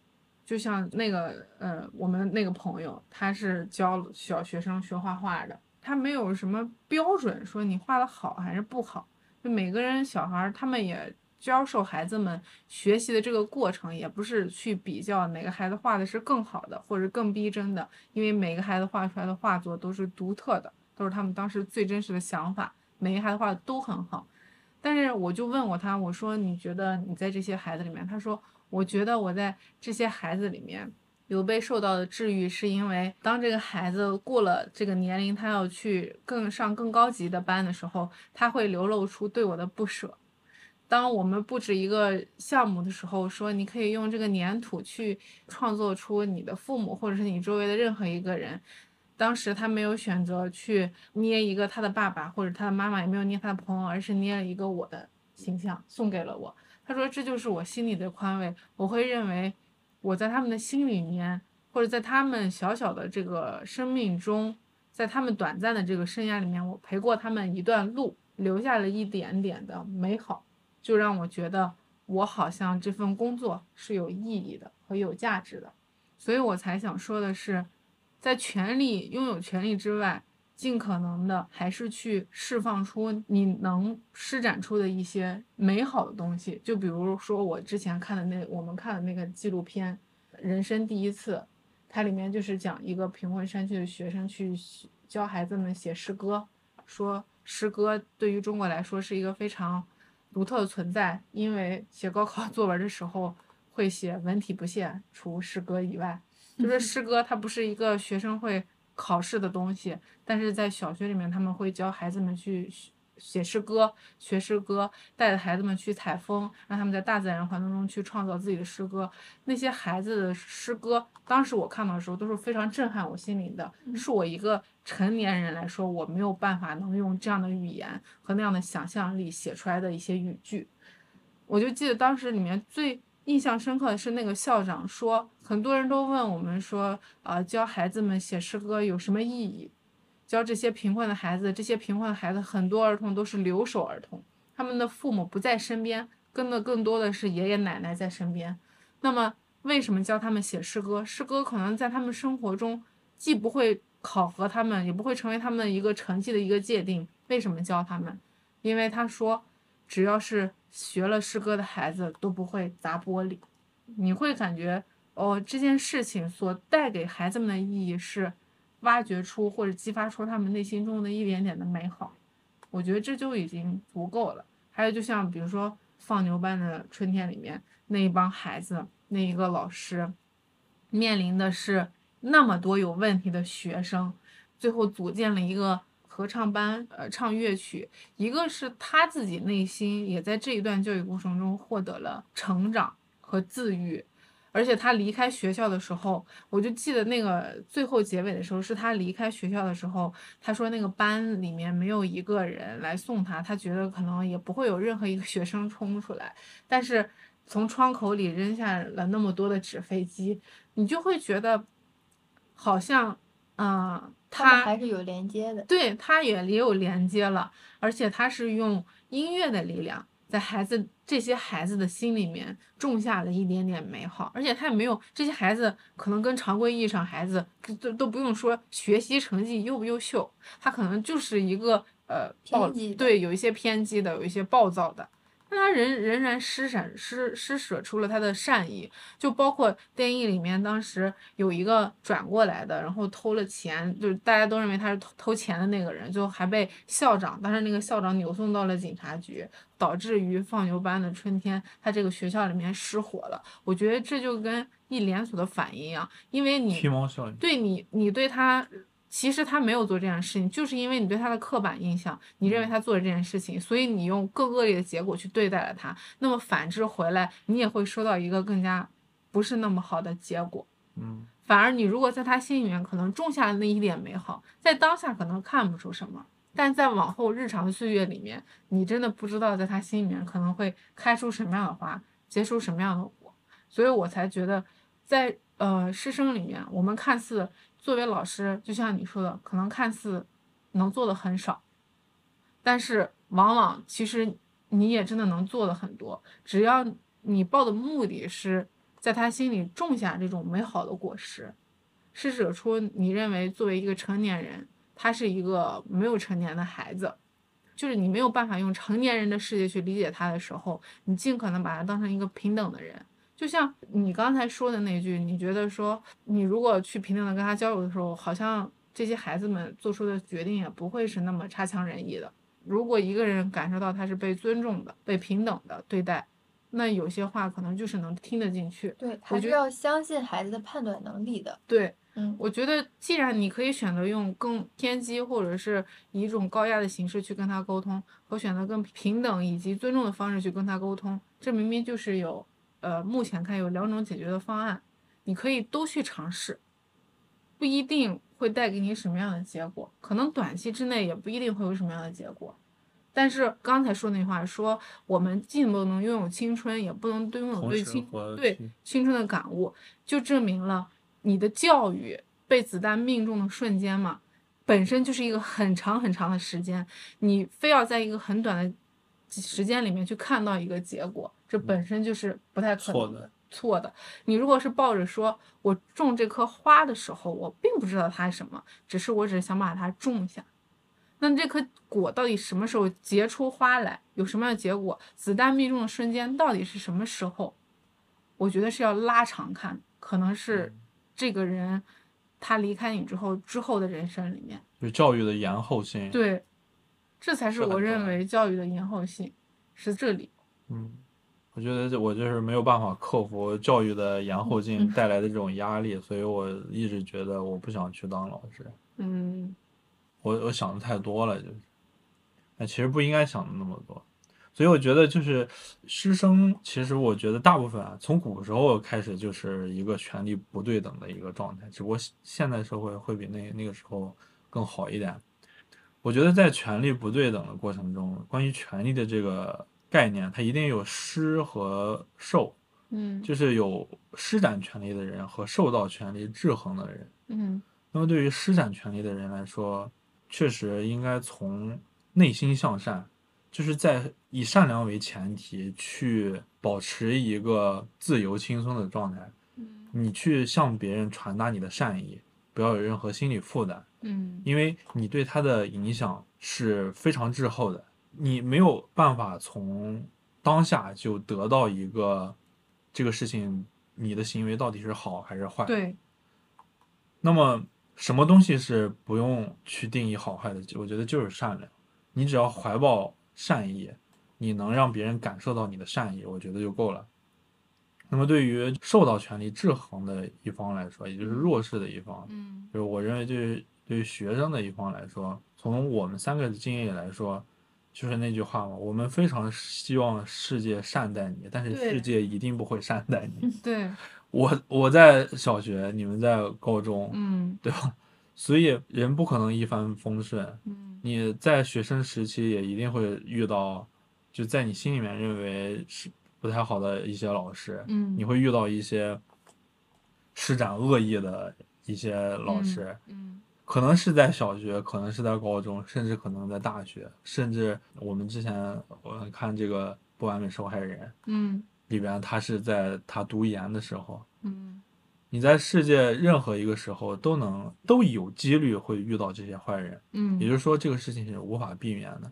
就像那个呃，我们那个朋友，他是教小学生学画画的，他没有什么标准说你画的好还是不好，就每个人小孩他们也教授孩子们学习的这个过程，也不是去比较哪个孩子画的是更好的或者更逼真的，因为每个孩子画出来的画作都是独特的，都是他们当时最真实的想法，每个孩子画的都很好。但是我就问过他，我说你觉得你在这些孩子里面？他说我觉得我在这些孩子里面有被受到的治愈，是因为当这个孩子过了这个年龄，他要去更上更高级的班的时候，他会流露出对我的不舍。当我们布置一个项目的时候，说你可以用这个粘土去创作出你的父母或者是你周围的任何一个人。当时他没有选择去捏一个他的爸爸或者他的妈妈，也没有捏他的朋友，而是捏了一个我的形象送给了我。他说这就是我心里的宽慰，我会认为我在他们的心里面，或者在他们小小的这个生命中，在他们短暂的这个生涯里面，我陪过他们一段路，留下了一点点的美好，就让我觉得我好像这份工作是有意义的和有价值的，所以我才想说的是，在权利拥有权利之外，尽可能的还是去释放出你能施展出的一些美好的东西。就比如说我之前看的那我们看的那个纪录片《人生第一次》，它里面就是讲一个贫困山区的学生去教孩子们写诗歌，说诗歌对于中国来说是一个非常独特的存在，因为写高考 *laughs* 作文的时候会写文体不限，除诗歌以外。就是 *laughs* 诗歌，它不是一个学生会考试的东西，但是在小学里面，他们会教孩子们去写诗歌、学诗歌，带着孩子们去采风，让他们在大自然环境中去创造自己的诗歌。那些孩子的诗歌，当时我看到的时候都是非常震撼我心灵的，是我一个成年人来说，我没有办法能用这样的语言和那样的想象力写出来的一些语句。我就记得当时里面最。印象深刻的是那个校长说，很多人都问我们说，啊、教孩子们写诗歌有什么意义？教这些贫困的孩子，这些贫困的孩子，很多儿童都是留守儿童，他们的父母不在身边，跟的更多的是爷爷奶奶在身边。那么，为什么教他们写诗歌？诗歌可能在他们生活中既不会考核他们，也不会成为他们的一个成绩的一个界定。为什么教他们？因为他说，只要是学了诗歌的孩子都不会砸玻璃，你会感觉哦，这件事情所带给孩子们的意义是挖掘出或者激发出他们内心中的一点点的美好，我觉得这就已经足够了。还有就像比如说《放牛班的春天》里面那一帮孩子，那一个老师面临的是那么多有问题的学生，最后组建了一个。合唱班，呃，唱乐曲，一个是他自己内心也在这一段教育过程中获得了成长和自愈，而且他离开学校的时候，我就记得那个最后结尾的时候，是他离开学校的时候，他说那个班里面没有一个人来送他，他觉得可能也不会有任何一个学生冲出来，但是从窗口里扔下了那么多的纸飞机，你就会觉得好像，嗯、他们他还是有连接的。对，他也也有连接了，而且他是用音乐的力量，在孩子这些孩子的心里面种下了一点点美好，而且他也没有这些孩子可能跟常规意义上孩子都都不用说学习成绩优不优秀，他可能就是一个呃暴对有一些偏激的，有一些暴躁的。但他仍仍然施展施施舍出了他的善意，就包括电影里面当时有一个转过来的，然后偷了钱，就是大家都认为他是偷偷钱的那个人，最后还被校长，当时那个校长扭送到了警察局，导致于放牛班的春天，他这个学校里面失火了。我觉得这就跟一连锁的反应一样，因为你。对你，你对他，其实他没有做这件事情，就是因为你对他的刻板印象，你认为他做了这件事情，所以你用更恶劣的结果去对待了他。那么反之回来，你也会收到一个更加不是那么好的结果。嗯，反而你如果在他心里面可能种下了那一点美好，在当下可能看不出什么，但在往后日常的岁月里面，你真的不知道在他心里面可能会开出什么样的花，结出什么样的果，所以我才觉得在呃师生里面，我们看似作为老师，就像你说的，可能看似能做的很少，但是往往其实你也真的能做的很多，只要你抱的目的是在他心里种下这种美好的果实，施舍出你认为作为一个成年人，他是一个没有成年的孩子，就是你没有办法用成年人的世界去理解他的时候，你尽可能把他当成一个平等的人。就像你刚才说的那句，你觉得说你如果去平等的跟他交流的时候，好像这些孩子们做出的决定也不会是那么差强人意的。如果一个人感受到他是被尊重的、被平等的对待，那有些话可能就是能听得进去。对，还是要相信孩子的判断能力的。对，嗯，我觉得既然你可以选择用更偏激或者是以一种高压的形式去跟他沟通，和选择更平等以及尊重的方式去跟他沟通，这明明就是有呃目前看有两种解决的方案，你可以都去尝试，不一定会带给你什么样的结果，可能短期之内也不一定会有什么样的结果。但是刚才说那句话说，我们既不能拥有青春，也不能拥有对青对青春的感悟，就证明了你的教育被子弹命中的瞬间嘛，本身就是一个很长很长的时间，你非要在一个很短的时间里面去看到一个结果，这本身就是不太可能错的。错的。你如果是抱着说我种这棵花的时候，我并不知道它是什么，只是我只是想把它种下。那这颗果到底什么时候结出花来，有什么样的结果？子弹命中的瞬间到底是什么时候？我觉得是要拉长看，可能是这个人他离开你之后之后的人生里面，就是教育的延后性。，对，这才是我认为教育的延后性是这里。嗯，我觉得我就是没有办法克服教育的延后性嗯带来的这种压力，所以我一直觉得我不想去当老师。嗯我我想的太多了，就是，哎，其实不应该想的那么多。所以我觉得就是师生，其实我觉得大部分啊，从古时候开始就是一个权力不对等的一个状态，只不过现现代社会会比那那个时候更好一点。我觉得在权力不对等的过程中，关于权力的这个概念，它一定有施和受，嗯就是有施展权力的人和受到权力制衡的人。嗯那么对于施展权力的人来说，确实应该从内心向善，就是在以善良为前提去保持一个自由轻松的状态。嗯你去向别人传达你的善意，不要有任何心理负担，嗯因为你对他的影响是非常滞后的，你没有办法从当下就得到一个这个事情你的行为到底是好还是坏。对，那么什么东西是不用去定义好坏的？我觉得就是善良。你只要怀抱善意，你能让别人感受到你的善意，我觉得就够了。那么对于受到权力制衡的一方来说，也就是弱势的一方，嗯就是我认为对于对于学生的一方来说，从我们三个的经验来说，就是那句话嘛，我们非常希望世界善待你，但是世界一定不会善待你。*laughs* 对，我我在小学，你们在高中，嗯对吧？所以人不可能一帆风顺，嗯。你在学生时期也一定会遇到，就在你心里面认为是不太好的一些老师，嗯，你会遇到一些施展恶意的一些老师，嗯。可能是在小学，可能是在高中，甚至可能在大学，甚至我们之前我看这个《不完美受害人》嗯里边，他是在他读研的时候，嗯。你在世界任何一个时候都能都有几率会遇到这些坏人，嗯，也就是说这个事情是无法避免的。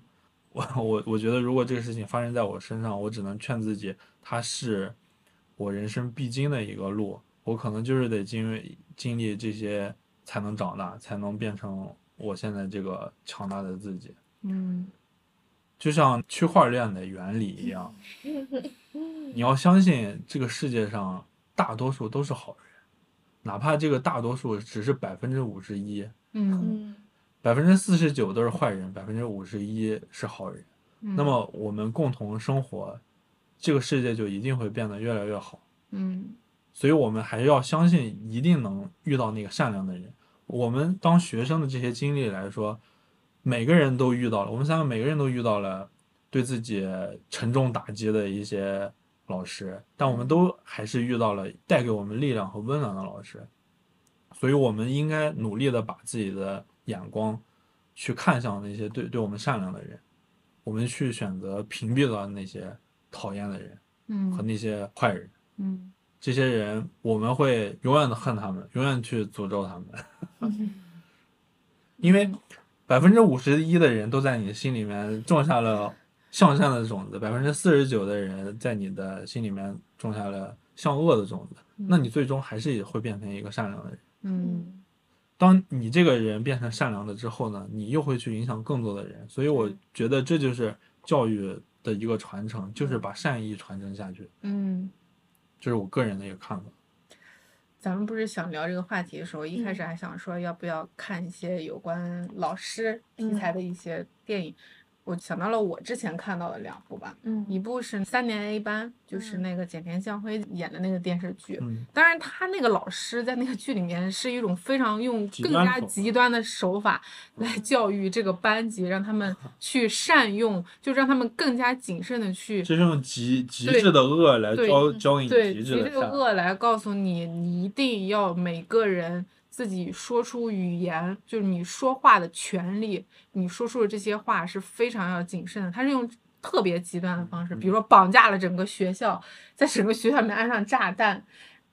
我我我觉得如果这个事情发生在我身上，我只能劝自己，它是我人生必经的一个路，我可能就是得经历经历这些才能长大，才能变成我现在这个强大的自己。嗯就像区块链的原理一样，*laughs* 你要相信这个世界上大多数都是好人，哪怕这个大多数只是百分之五十一，嗯嗯百分之四十九都是坏人，百分之五十一是好人。嗯，那么我们共同生活，这个世界就一定会变得越来越好。嗯所以我们还是要相信，一定能遇到那个善良的人。我们当学生的这些经历来说，每个人都遇到了，我们三个每个人都遇到了对自己沉重打击的一些老师，但我们都还是遇到了带给我们力量和温暖的老师。所以，我们应该努力的把自己的眼光去看向那些对对我们善良的人，我们去选择屏蔽了那些讨厌的人嗯和那些坏人。嗯这些人，我们会永远的恨他们，永远去诅咒他们，嗯 *laughs* 因为百分之五十一的人都在你心里面种下了向善的种子，百分之四十九的人在你的心里面种下了向恶的种子，那你最终还是会变成一个善良的人。嗯当你这个人变成善良的之后呢，你又会去影响更多的人，所以我嗯觉得这就是教育的一个传承，就是把善意传承下去，嗯。这是我个人的一个看法。咱们不是想聊这个话题的时候，一开嗯。始还想说要不要看一些有关老师题材的一些电影，我想到了我之前看到的两部吧，嗯一部是三年 A 班，就是嗯那个简田将辉演的那个电视剧。嗯，当然，他那个老师在那个剧里面是一种非常用更加极端的手法来教育这个班级，让他们 *laughs* 去善用，就让他们更加谨慎的去这是用极极致的恶来教教给你对，极极致的致的善。恶来告诉你，你一定要每个人自己说出语言，就是你说话的权利，你说出的这些话是非常要谨慎的。他是用特别极端的方式，比如说绑架了整个学校，在整个学校里面安上炸弹，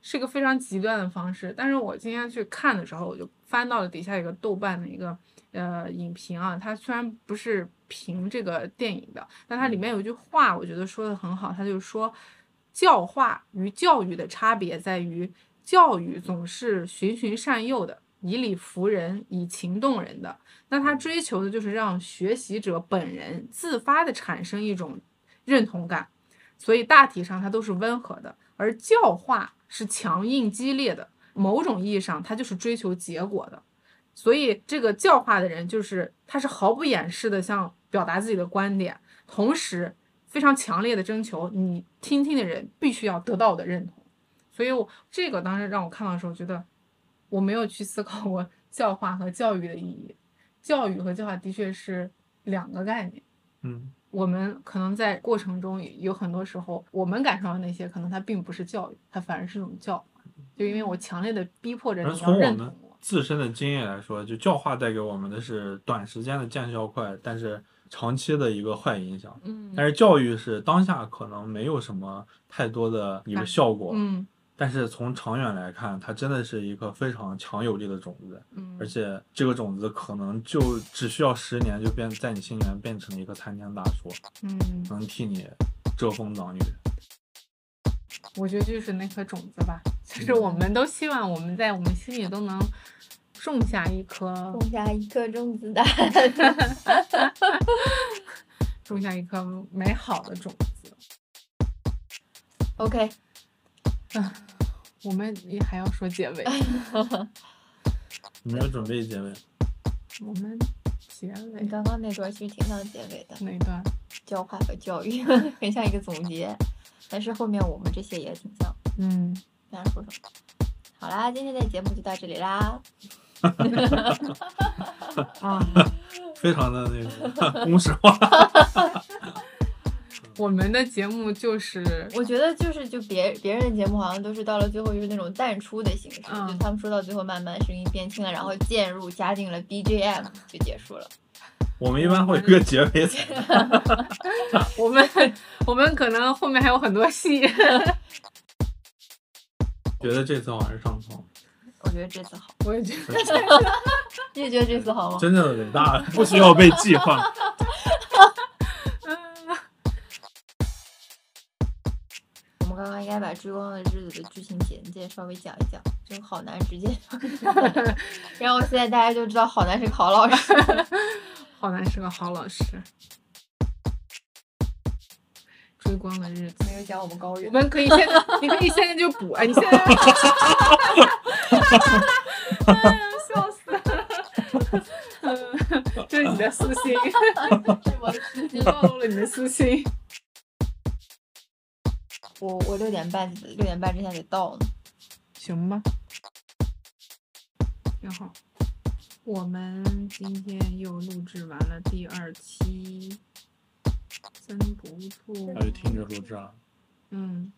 是一个非常极端的方式。但是我今天去看的时候，我就翻到了底下有个豆瓣的一个呃影评啊，它虽然不是评这个电影的，但它里面有一句话，我觉得说的很好，它就是说。教化与教育的差别在于，教育总是循循善诱的，以理服人，以情动人的。那他追求的就是让学习者本人自发的产生一种认同感，所以大体上它都是温和的，而教化是强硬激烈的，某种意义上它就是追求结果的。所以这个教化的人，就是他是毫不掩饰的向表达自己的观点，同时非常强烈的征求你听听的人必须要得到我的认同。所以我这个当时让我看到的时候，觉得我没有去思考过教化和教育的意义。教育和教化的确是两个概念。嗯，我们可能在过程中有很多时候，我们感受到那些，可能它并不是教育，它反而是一种教化。就因为我强烈的逼迫着而你要从我们认同我。自身的经验来说，就教化带给我们的是短时间的见效快，但是长期的一个坏影响。嗯但是教育是当下可能没有什么太多的一个效果，嗯但是从长远来看，它真的是一个非常强有力的种子，嗯，而且这个种子可能就只需要十年就变在你心里面变成了一棵参天大树，嗯，能替你遮风挡雨。我觉得就是那颗种子吧，就是我们都希望我们在我们心里都能种下一颗种下一颗种子的。*laughs* 种下一颗美好的种子。OK，*laughs* 我们也还要说结尾，*laughs* 你没有准备结尾？我们结尾你刚刚那段其实挺像结尾的，哪段？教化和教育 *laughs* 很像一个总结，但是后面我们这些也挺像。嗯，大家说说。好啦，今天的节目就到这里啦。*laughs* 啊，非常的那个公式化。我们的节目就是我觉得就是就别别人的节目好像都是到了最后就是那种淡出的形式，嗯就他们说到最后慢慢声音变轻了，然后渐入加进了 BGM 就结束了。我们一般会有一个结尾 *laughs* 我们我们可能后面还有很多戏。觉得这次我还是上头，我觉得这次好，我也觉得，*laughs* 你也觉得这次好吗？真正的伟大不需要被计划。刚刚应该把《追光的日子》的剧情简介稍微讲一讲，这个好难直接，*laughs* 然后现在大家就知道好难是个好老师。*laughs* 好难是个好老师。追光的日子，没有讲我们高我，们可以现在，你可以现在就补啊！你现在，*laughs* 哎呀，笑死了！嗯这是你的私心，是我的私你心。暴露了你的私心。我我六点半六点半之前得到呢。行吧，挺好。我们今天又录制完了第二期，真不错。还是听着录制啊？嗯，